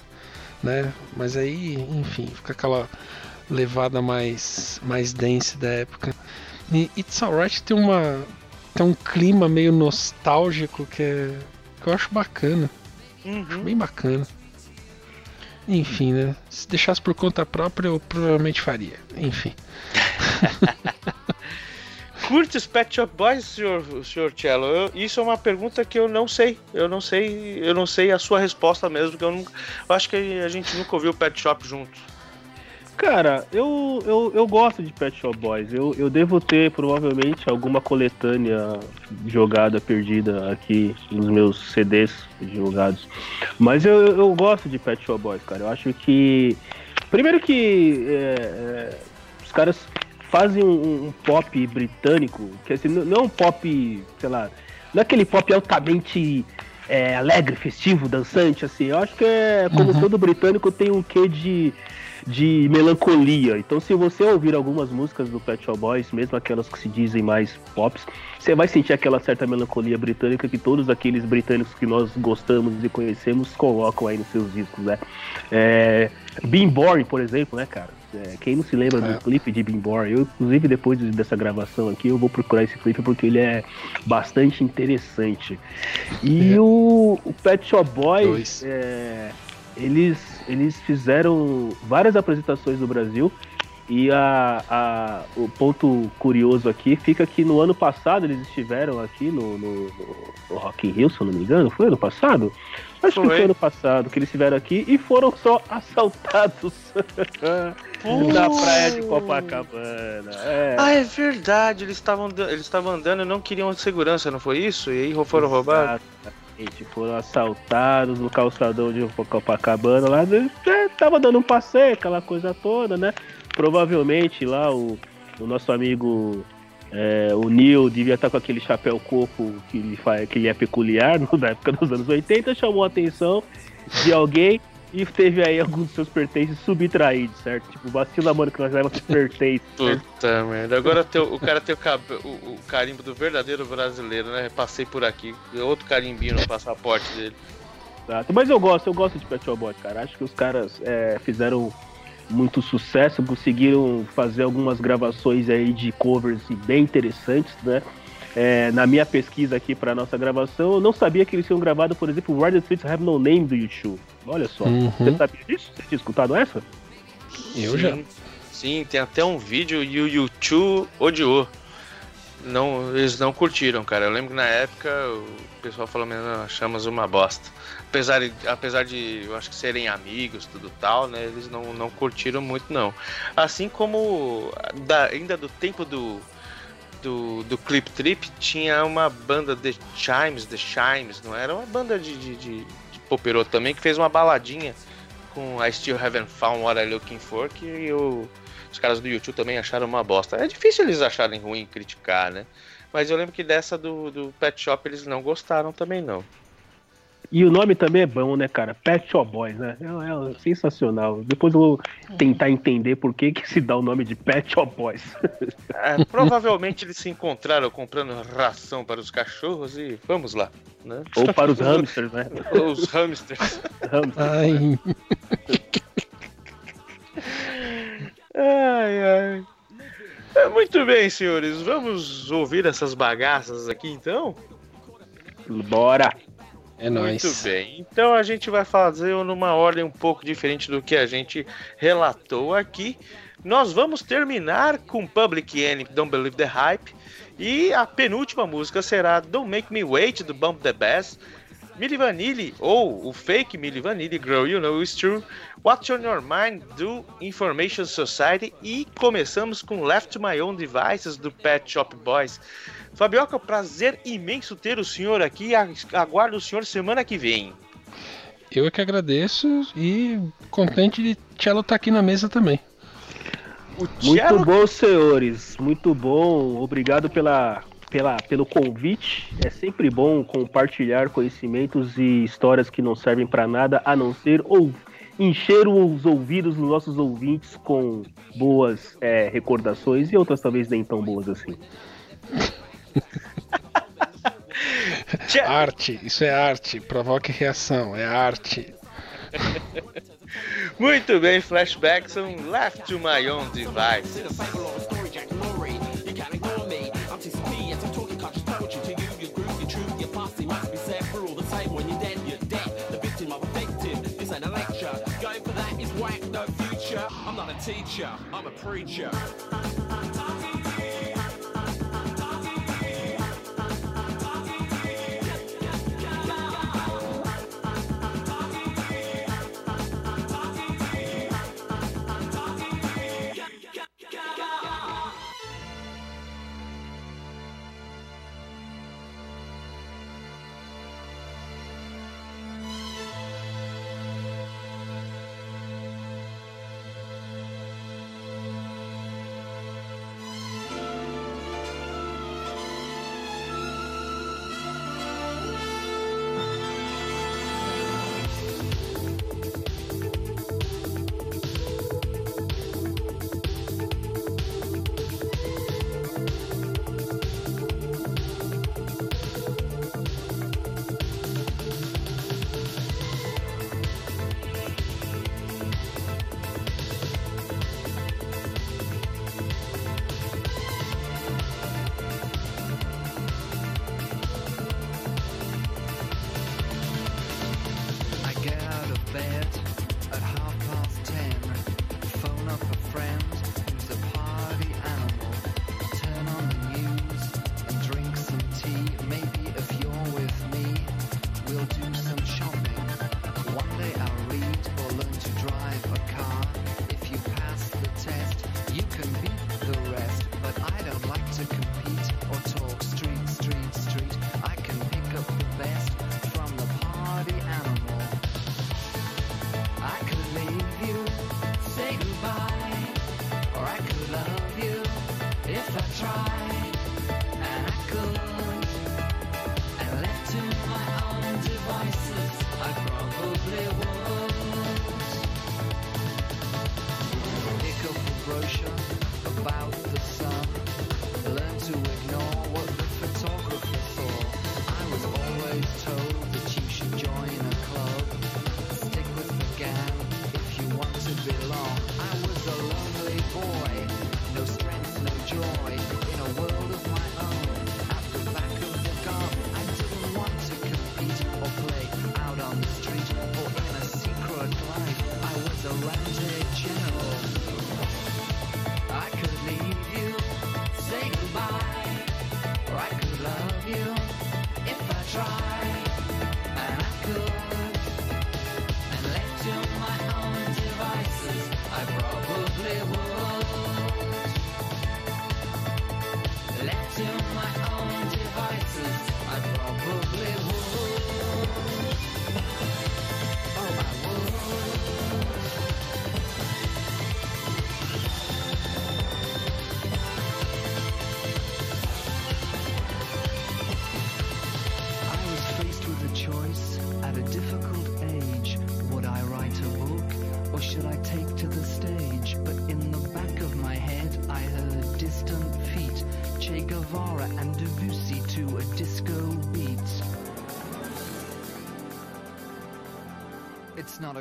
né? Mas aí, enfim, fica aquela levada mais, mais dense da época. E It's Alright tem uma tem um clima meio nostálgico que, é, que eu acho bacana, acho
Uhum.
bem bacana. Enfim, né? Se deixasse por conta própria, eu provavelmente faria. Enfim.
Curte os Pet Shop Boys, senhor, senhor Cello? Eu- isso é uma pergunta que eu não sei. Eu não sei, eu não sei a sua resposta mesmo, porque eu, nunca, eu acho que a gente nunca ouviu Pet Shop junto.
Cara, eu, eu, eu gosto de Pet Shop Boys. Eu, eu devo ter provavelmente alguma coletânea jogada, perdida aqui nos meus CDs jogados. Mas eu, eu gosto de Pet Shop Boys, cara. Eu acho que. Primeiro que é, é, os caras fazem um, um pop britânico, que assim, não não é um pop, sei lá, não é aquele pop altamente é, alegre, festivo, dançante, assim. Eu acho que é, como
Uhum.
todo britânico, tem um quê de de melancolia. Então, se você ouvir algumas músicas do Pet Shop Boys, mesmo aquelas que se dizem mais pops, você vai sentir aquela certa melancolia britânica que todos aqueles britânicos que nós gostamos e conhecemos colocam aí nos seus discos, né? É, Bean Boring, por exemplo, né, cara? É, quem não se lembra
É.
do clipe de Bean Boring? Eu, inclusive, depois de- dessa gravação aqui, eu vou procurar esse clipe porque ele é bastante interessante. E
É.
o, o Pet Shop Boys, é, eles, eles fizeram várias apresentações no Brasil. E a, a- o ponto curioso aqui fica que no ano passado eles estiveram aqui no, no, no- Rock in Rio, se eu não me engano. Foi ano passado? Acho que
Foi.
foi ano passado que eles estiveram aqui e foram só assaltados na praia de Copacabana. É.
Ah, é verdade. Eles estavam eles estavam andando e não queriam segurança, não foi isso? E aí foram roubados?
Exatamente, foram assaltados no calçadão de Copacabana lá. né, é, tava dando um passeio, aquela coisa toda, né? Provavelmente lá o, o nosso amigo É, o Neil devia estar com aquele chapéu coco que lhe, que lhe é peculiar no- na época dos anos 80, chamou a atenção de alguém e teve aí alguns dos seus pertences subtraídos, certo? Tipo, vacila, mano, que nós levamos pertences. certo?
Puta merda. Agora tem o o cara tem o, cab- o- o carimbo do verdadeiro brasileiro, né? Passei por aqui. Outro carimbinho no passaporte dele.
Exato. Mas eu gosto, eu gosto de Pet Shop Boys, cara. Acho que os caras é, fizeram muito sucesso, conseguiram fazer algumas gravações aí de covers assim, bem interessantes, né? É, na minha pesquisa aqui para nossa gravação, eu não sabia que eles tinham gravado, por exemplo, Where the Streets Have No Name do YouTube. Olha só.
Uhum.
Você sabia disso? Você tinha escutado essa?
Eu
sim,
já.
Sim, tem até um vídeo e o YouTube odiou. Não, eles não curtiram, cara. Eu lembro que na época o pessoal falou, "Não, achamos uma bosta. Apesar de, apesar de, eu acho que serem amigos, tudo tal, né? Eles não, não curtiram muito, não. Assim como da- ainda do tempo do, do, do Clip Trip, tinha uma banda The Chimes, The Chimes, não era? Uma banda de, de, de, de poperô também, que fez uma baladinha com I Still Haven't Found What I'm Looking For, que eu, os caras do YouTube também acharam uma bosta. É difícil eles acharem ruim criticar, né? Mas eu lembro que dessa do, do Pet Shop eles não gostaram também, não.
E o nome também é bom, né, cara? Pet Shop Boys, né? É, é sensacional. Depois eu vou tentar entender por que, que se dá o nome de Pet Shop Boys.
É, provavelmente eles se encontraram comprando ração para os cachorros e vamos lá, né?
Ou para os hamsters, né?
Ou os hamsters.
Hamsters.
Ai,
Ai, ai. É, muito bem, senhores. Vamos ouvir essas bagaças aqui então?
Bora!
É nóis.
Muito bem. Então a gente vai fazer numa ordem um pouco diferente do que a gente relatou aqui. Nós vamos terminar com Public Enemy, Don't Believe the Hype. E a penúltima música será Don't Make Me Wait, do Bump the Bass. Milli Vanilli, ou o fake Milli Vanilli, Girl You Know It's True. What's on Your Mind, do Information Society. E começamos com Left to My Own Devices, do Pet Shop Boys. Fabioca, prazer imenso ter o senhor aqui. Aguardo o senhor semana que vem.
Eu é que agradeço e contente de Cello estar aqui na mesa também.
O
Muito
Cello-
bom, senhores. Muito bom. Obrigado pela, pela, pelo convite. É sempre bom compartilhar conhecimentos e histórias que não servem para nada a não ser ou encher os ouvidos dos nossos ouvintes com boas é, recordações e outras talvez nem tão boas assim.
Arte, isso é arte. Provoque reação, é arte.
Muito bem, flashbacks são Left to My Own Device.
Teacher, I'm a preacher.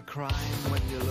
Crime when you look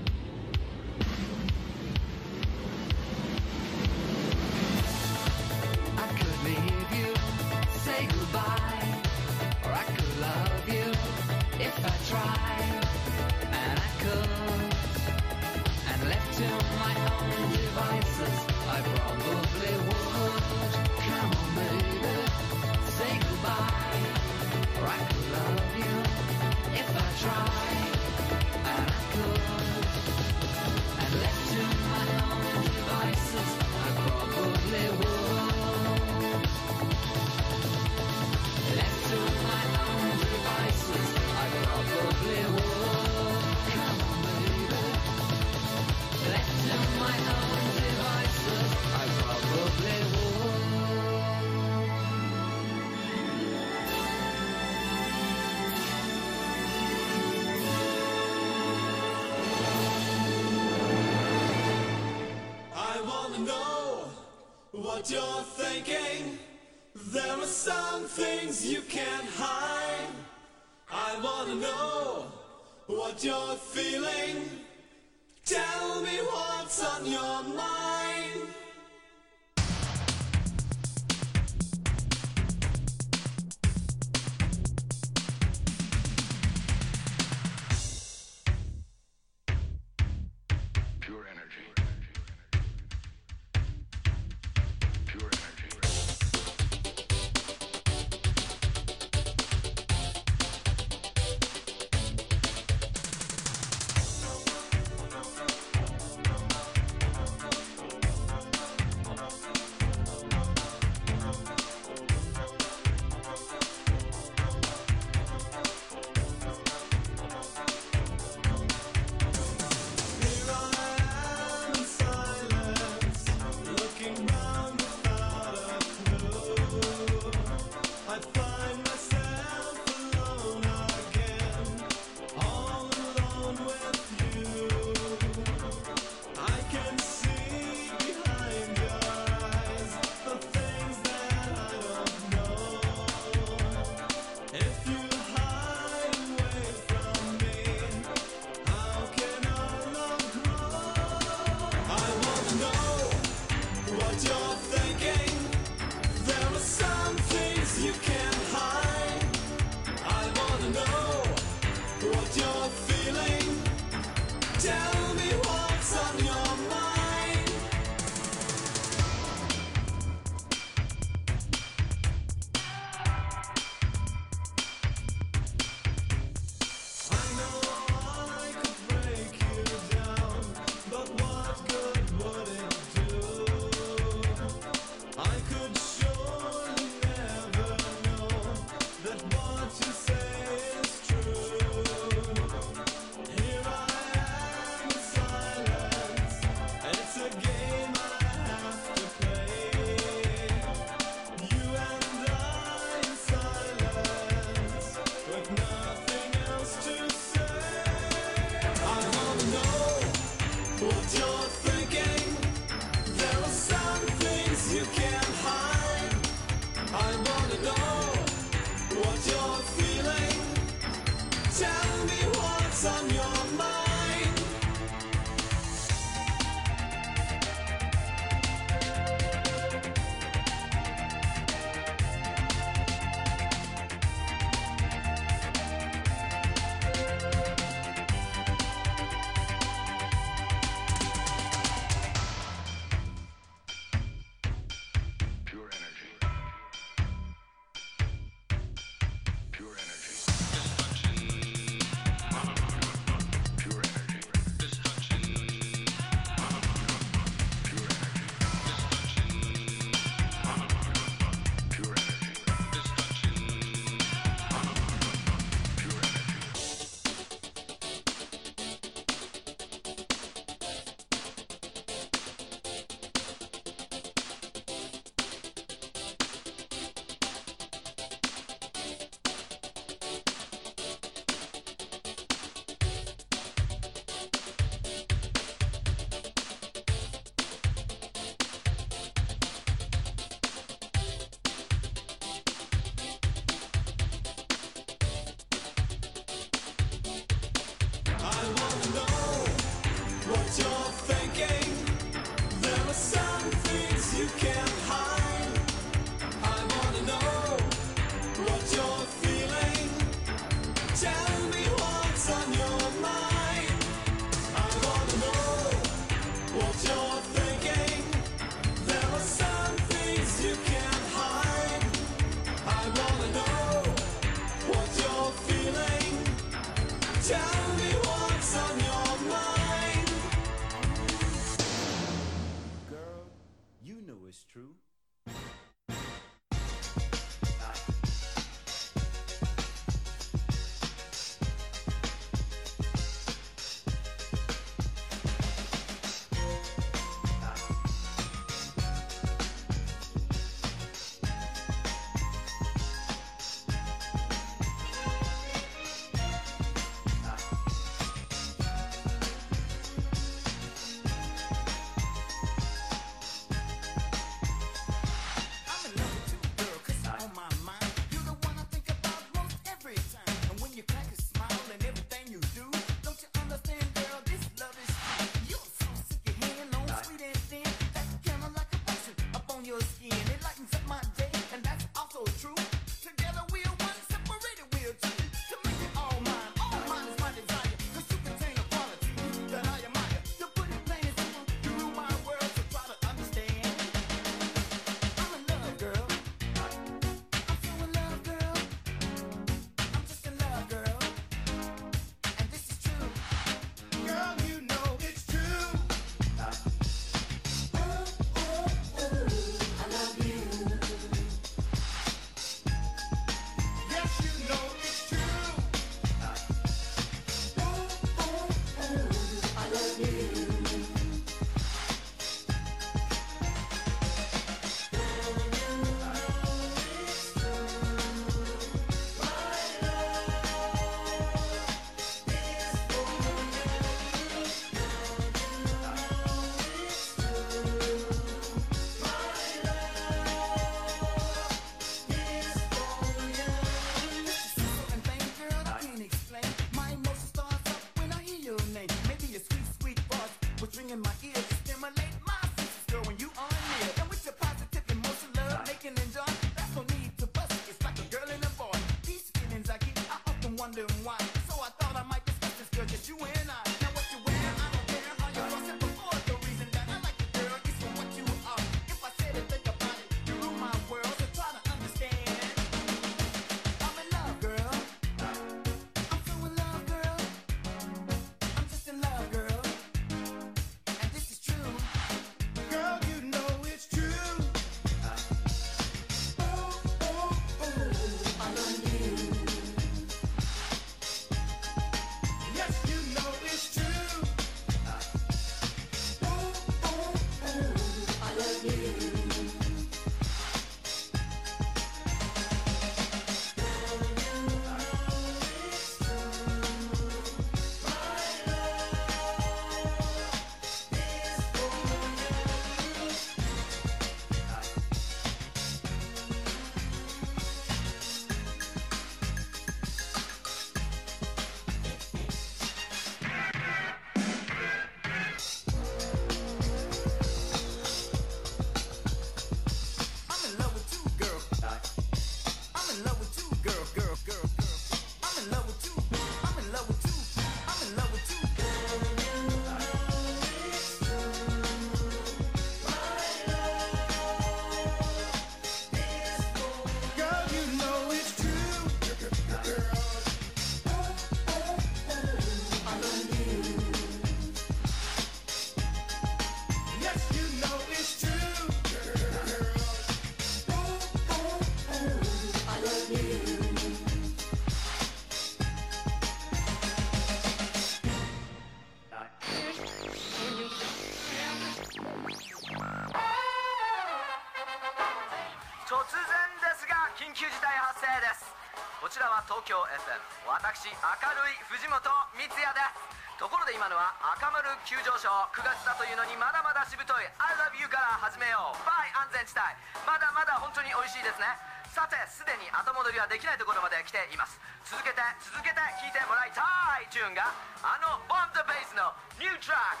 京 FM 私明るい藤本光也です。ところで今のは赤丸急上昇。9月だというのにまだまだしぶとい I love you から始めよう。by 安全地帯。まだまだ本当に美味しいですね。さてすでに後戻りはできないところまで来ています。続けて続けて聴いてもらいたいチューンがあのボンドベースのニュートラック。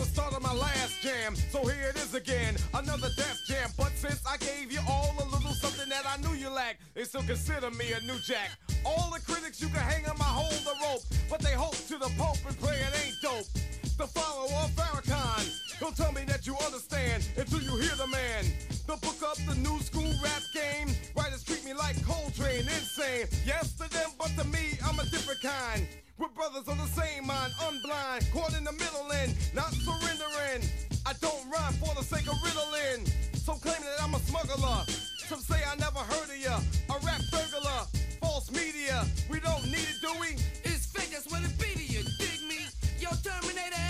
The start of my last jam. So here it is again, another death jam. But since I gave you all a little something that I knew you lacked, they still consider me a new jack. All the critics you can hang on my hold the rope, but they hope to the pope and pray it ain't dope. The follower of Farrakhan, he'll tell me that you understand until you hear the man. The book up the new school rap game. Writers treat me like Coltrane, insane. Yes to them, but to me, I'm a different kind. We're brothers on the same mind, unblind, caught in the middle and not surrendering. I don't rhyme for the sake of riddling. So claiming that I'm a smuggler. Some say I never heard of ya. A rap burglar, false media. We don't need it, do we? It's fake, that's what it be to you. Dig me? Yo, Terminator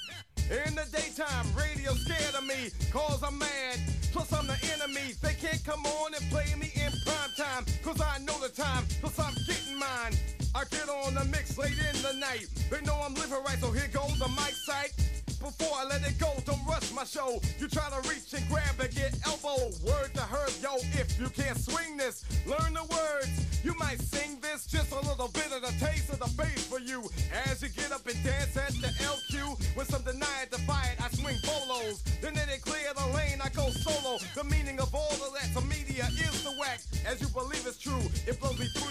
In the daytime, radio scared of me, cause I'm mad. Plus, I'm the enemy. They can't come on and play me in prime time, cause I know the time, plus I'm getting mine. I get on the mix late in the night. They know I'm living right, so here goes the mic sight. Before I let it go, don't rush my show. You try to reach and grab and get elbow. Word to herb, yo, if you can't swing this, learn the words. You might sing this, just a little bit of the taste of the bass for you. As you get up and dance at the LQ, when some deny it, defy it, I swing bolos. Then they clear the lane, I go solo. The meaning of all of that to media is the whack. As you believe it's true, it blows me through.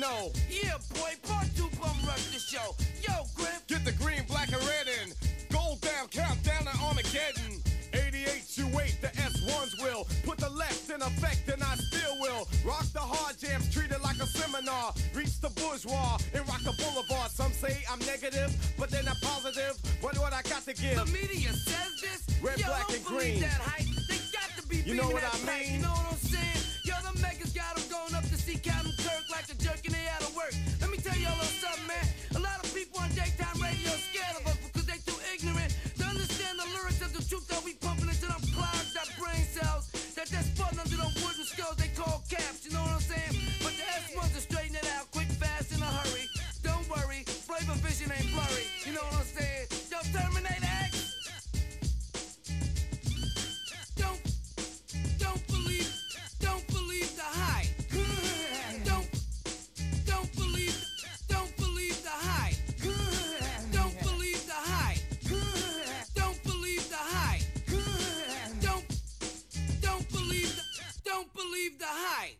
know. Yeah, boy, part two bum rush the show. Yo, Griff. Get the green, black, and red in. Gold down, countdown to Armageddon. 88 you wait, the S1s will. Put the left in effect and I still will. Rock the hard jams, treat it like a seminar. Reach the bourgeois and rock the boulevard. Some say I'm negative, but then I'm positive. What what I got to give? The media says this. Red, Yo, black, and green.
that hype. They got to be
You know what I mean?
You know what I'm saying? Yo, the Megas got them going up to see Captain Kirk like a jerk and they out of work. Let me tell y'all a little something, man. High.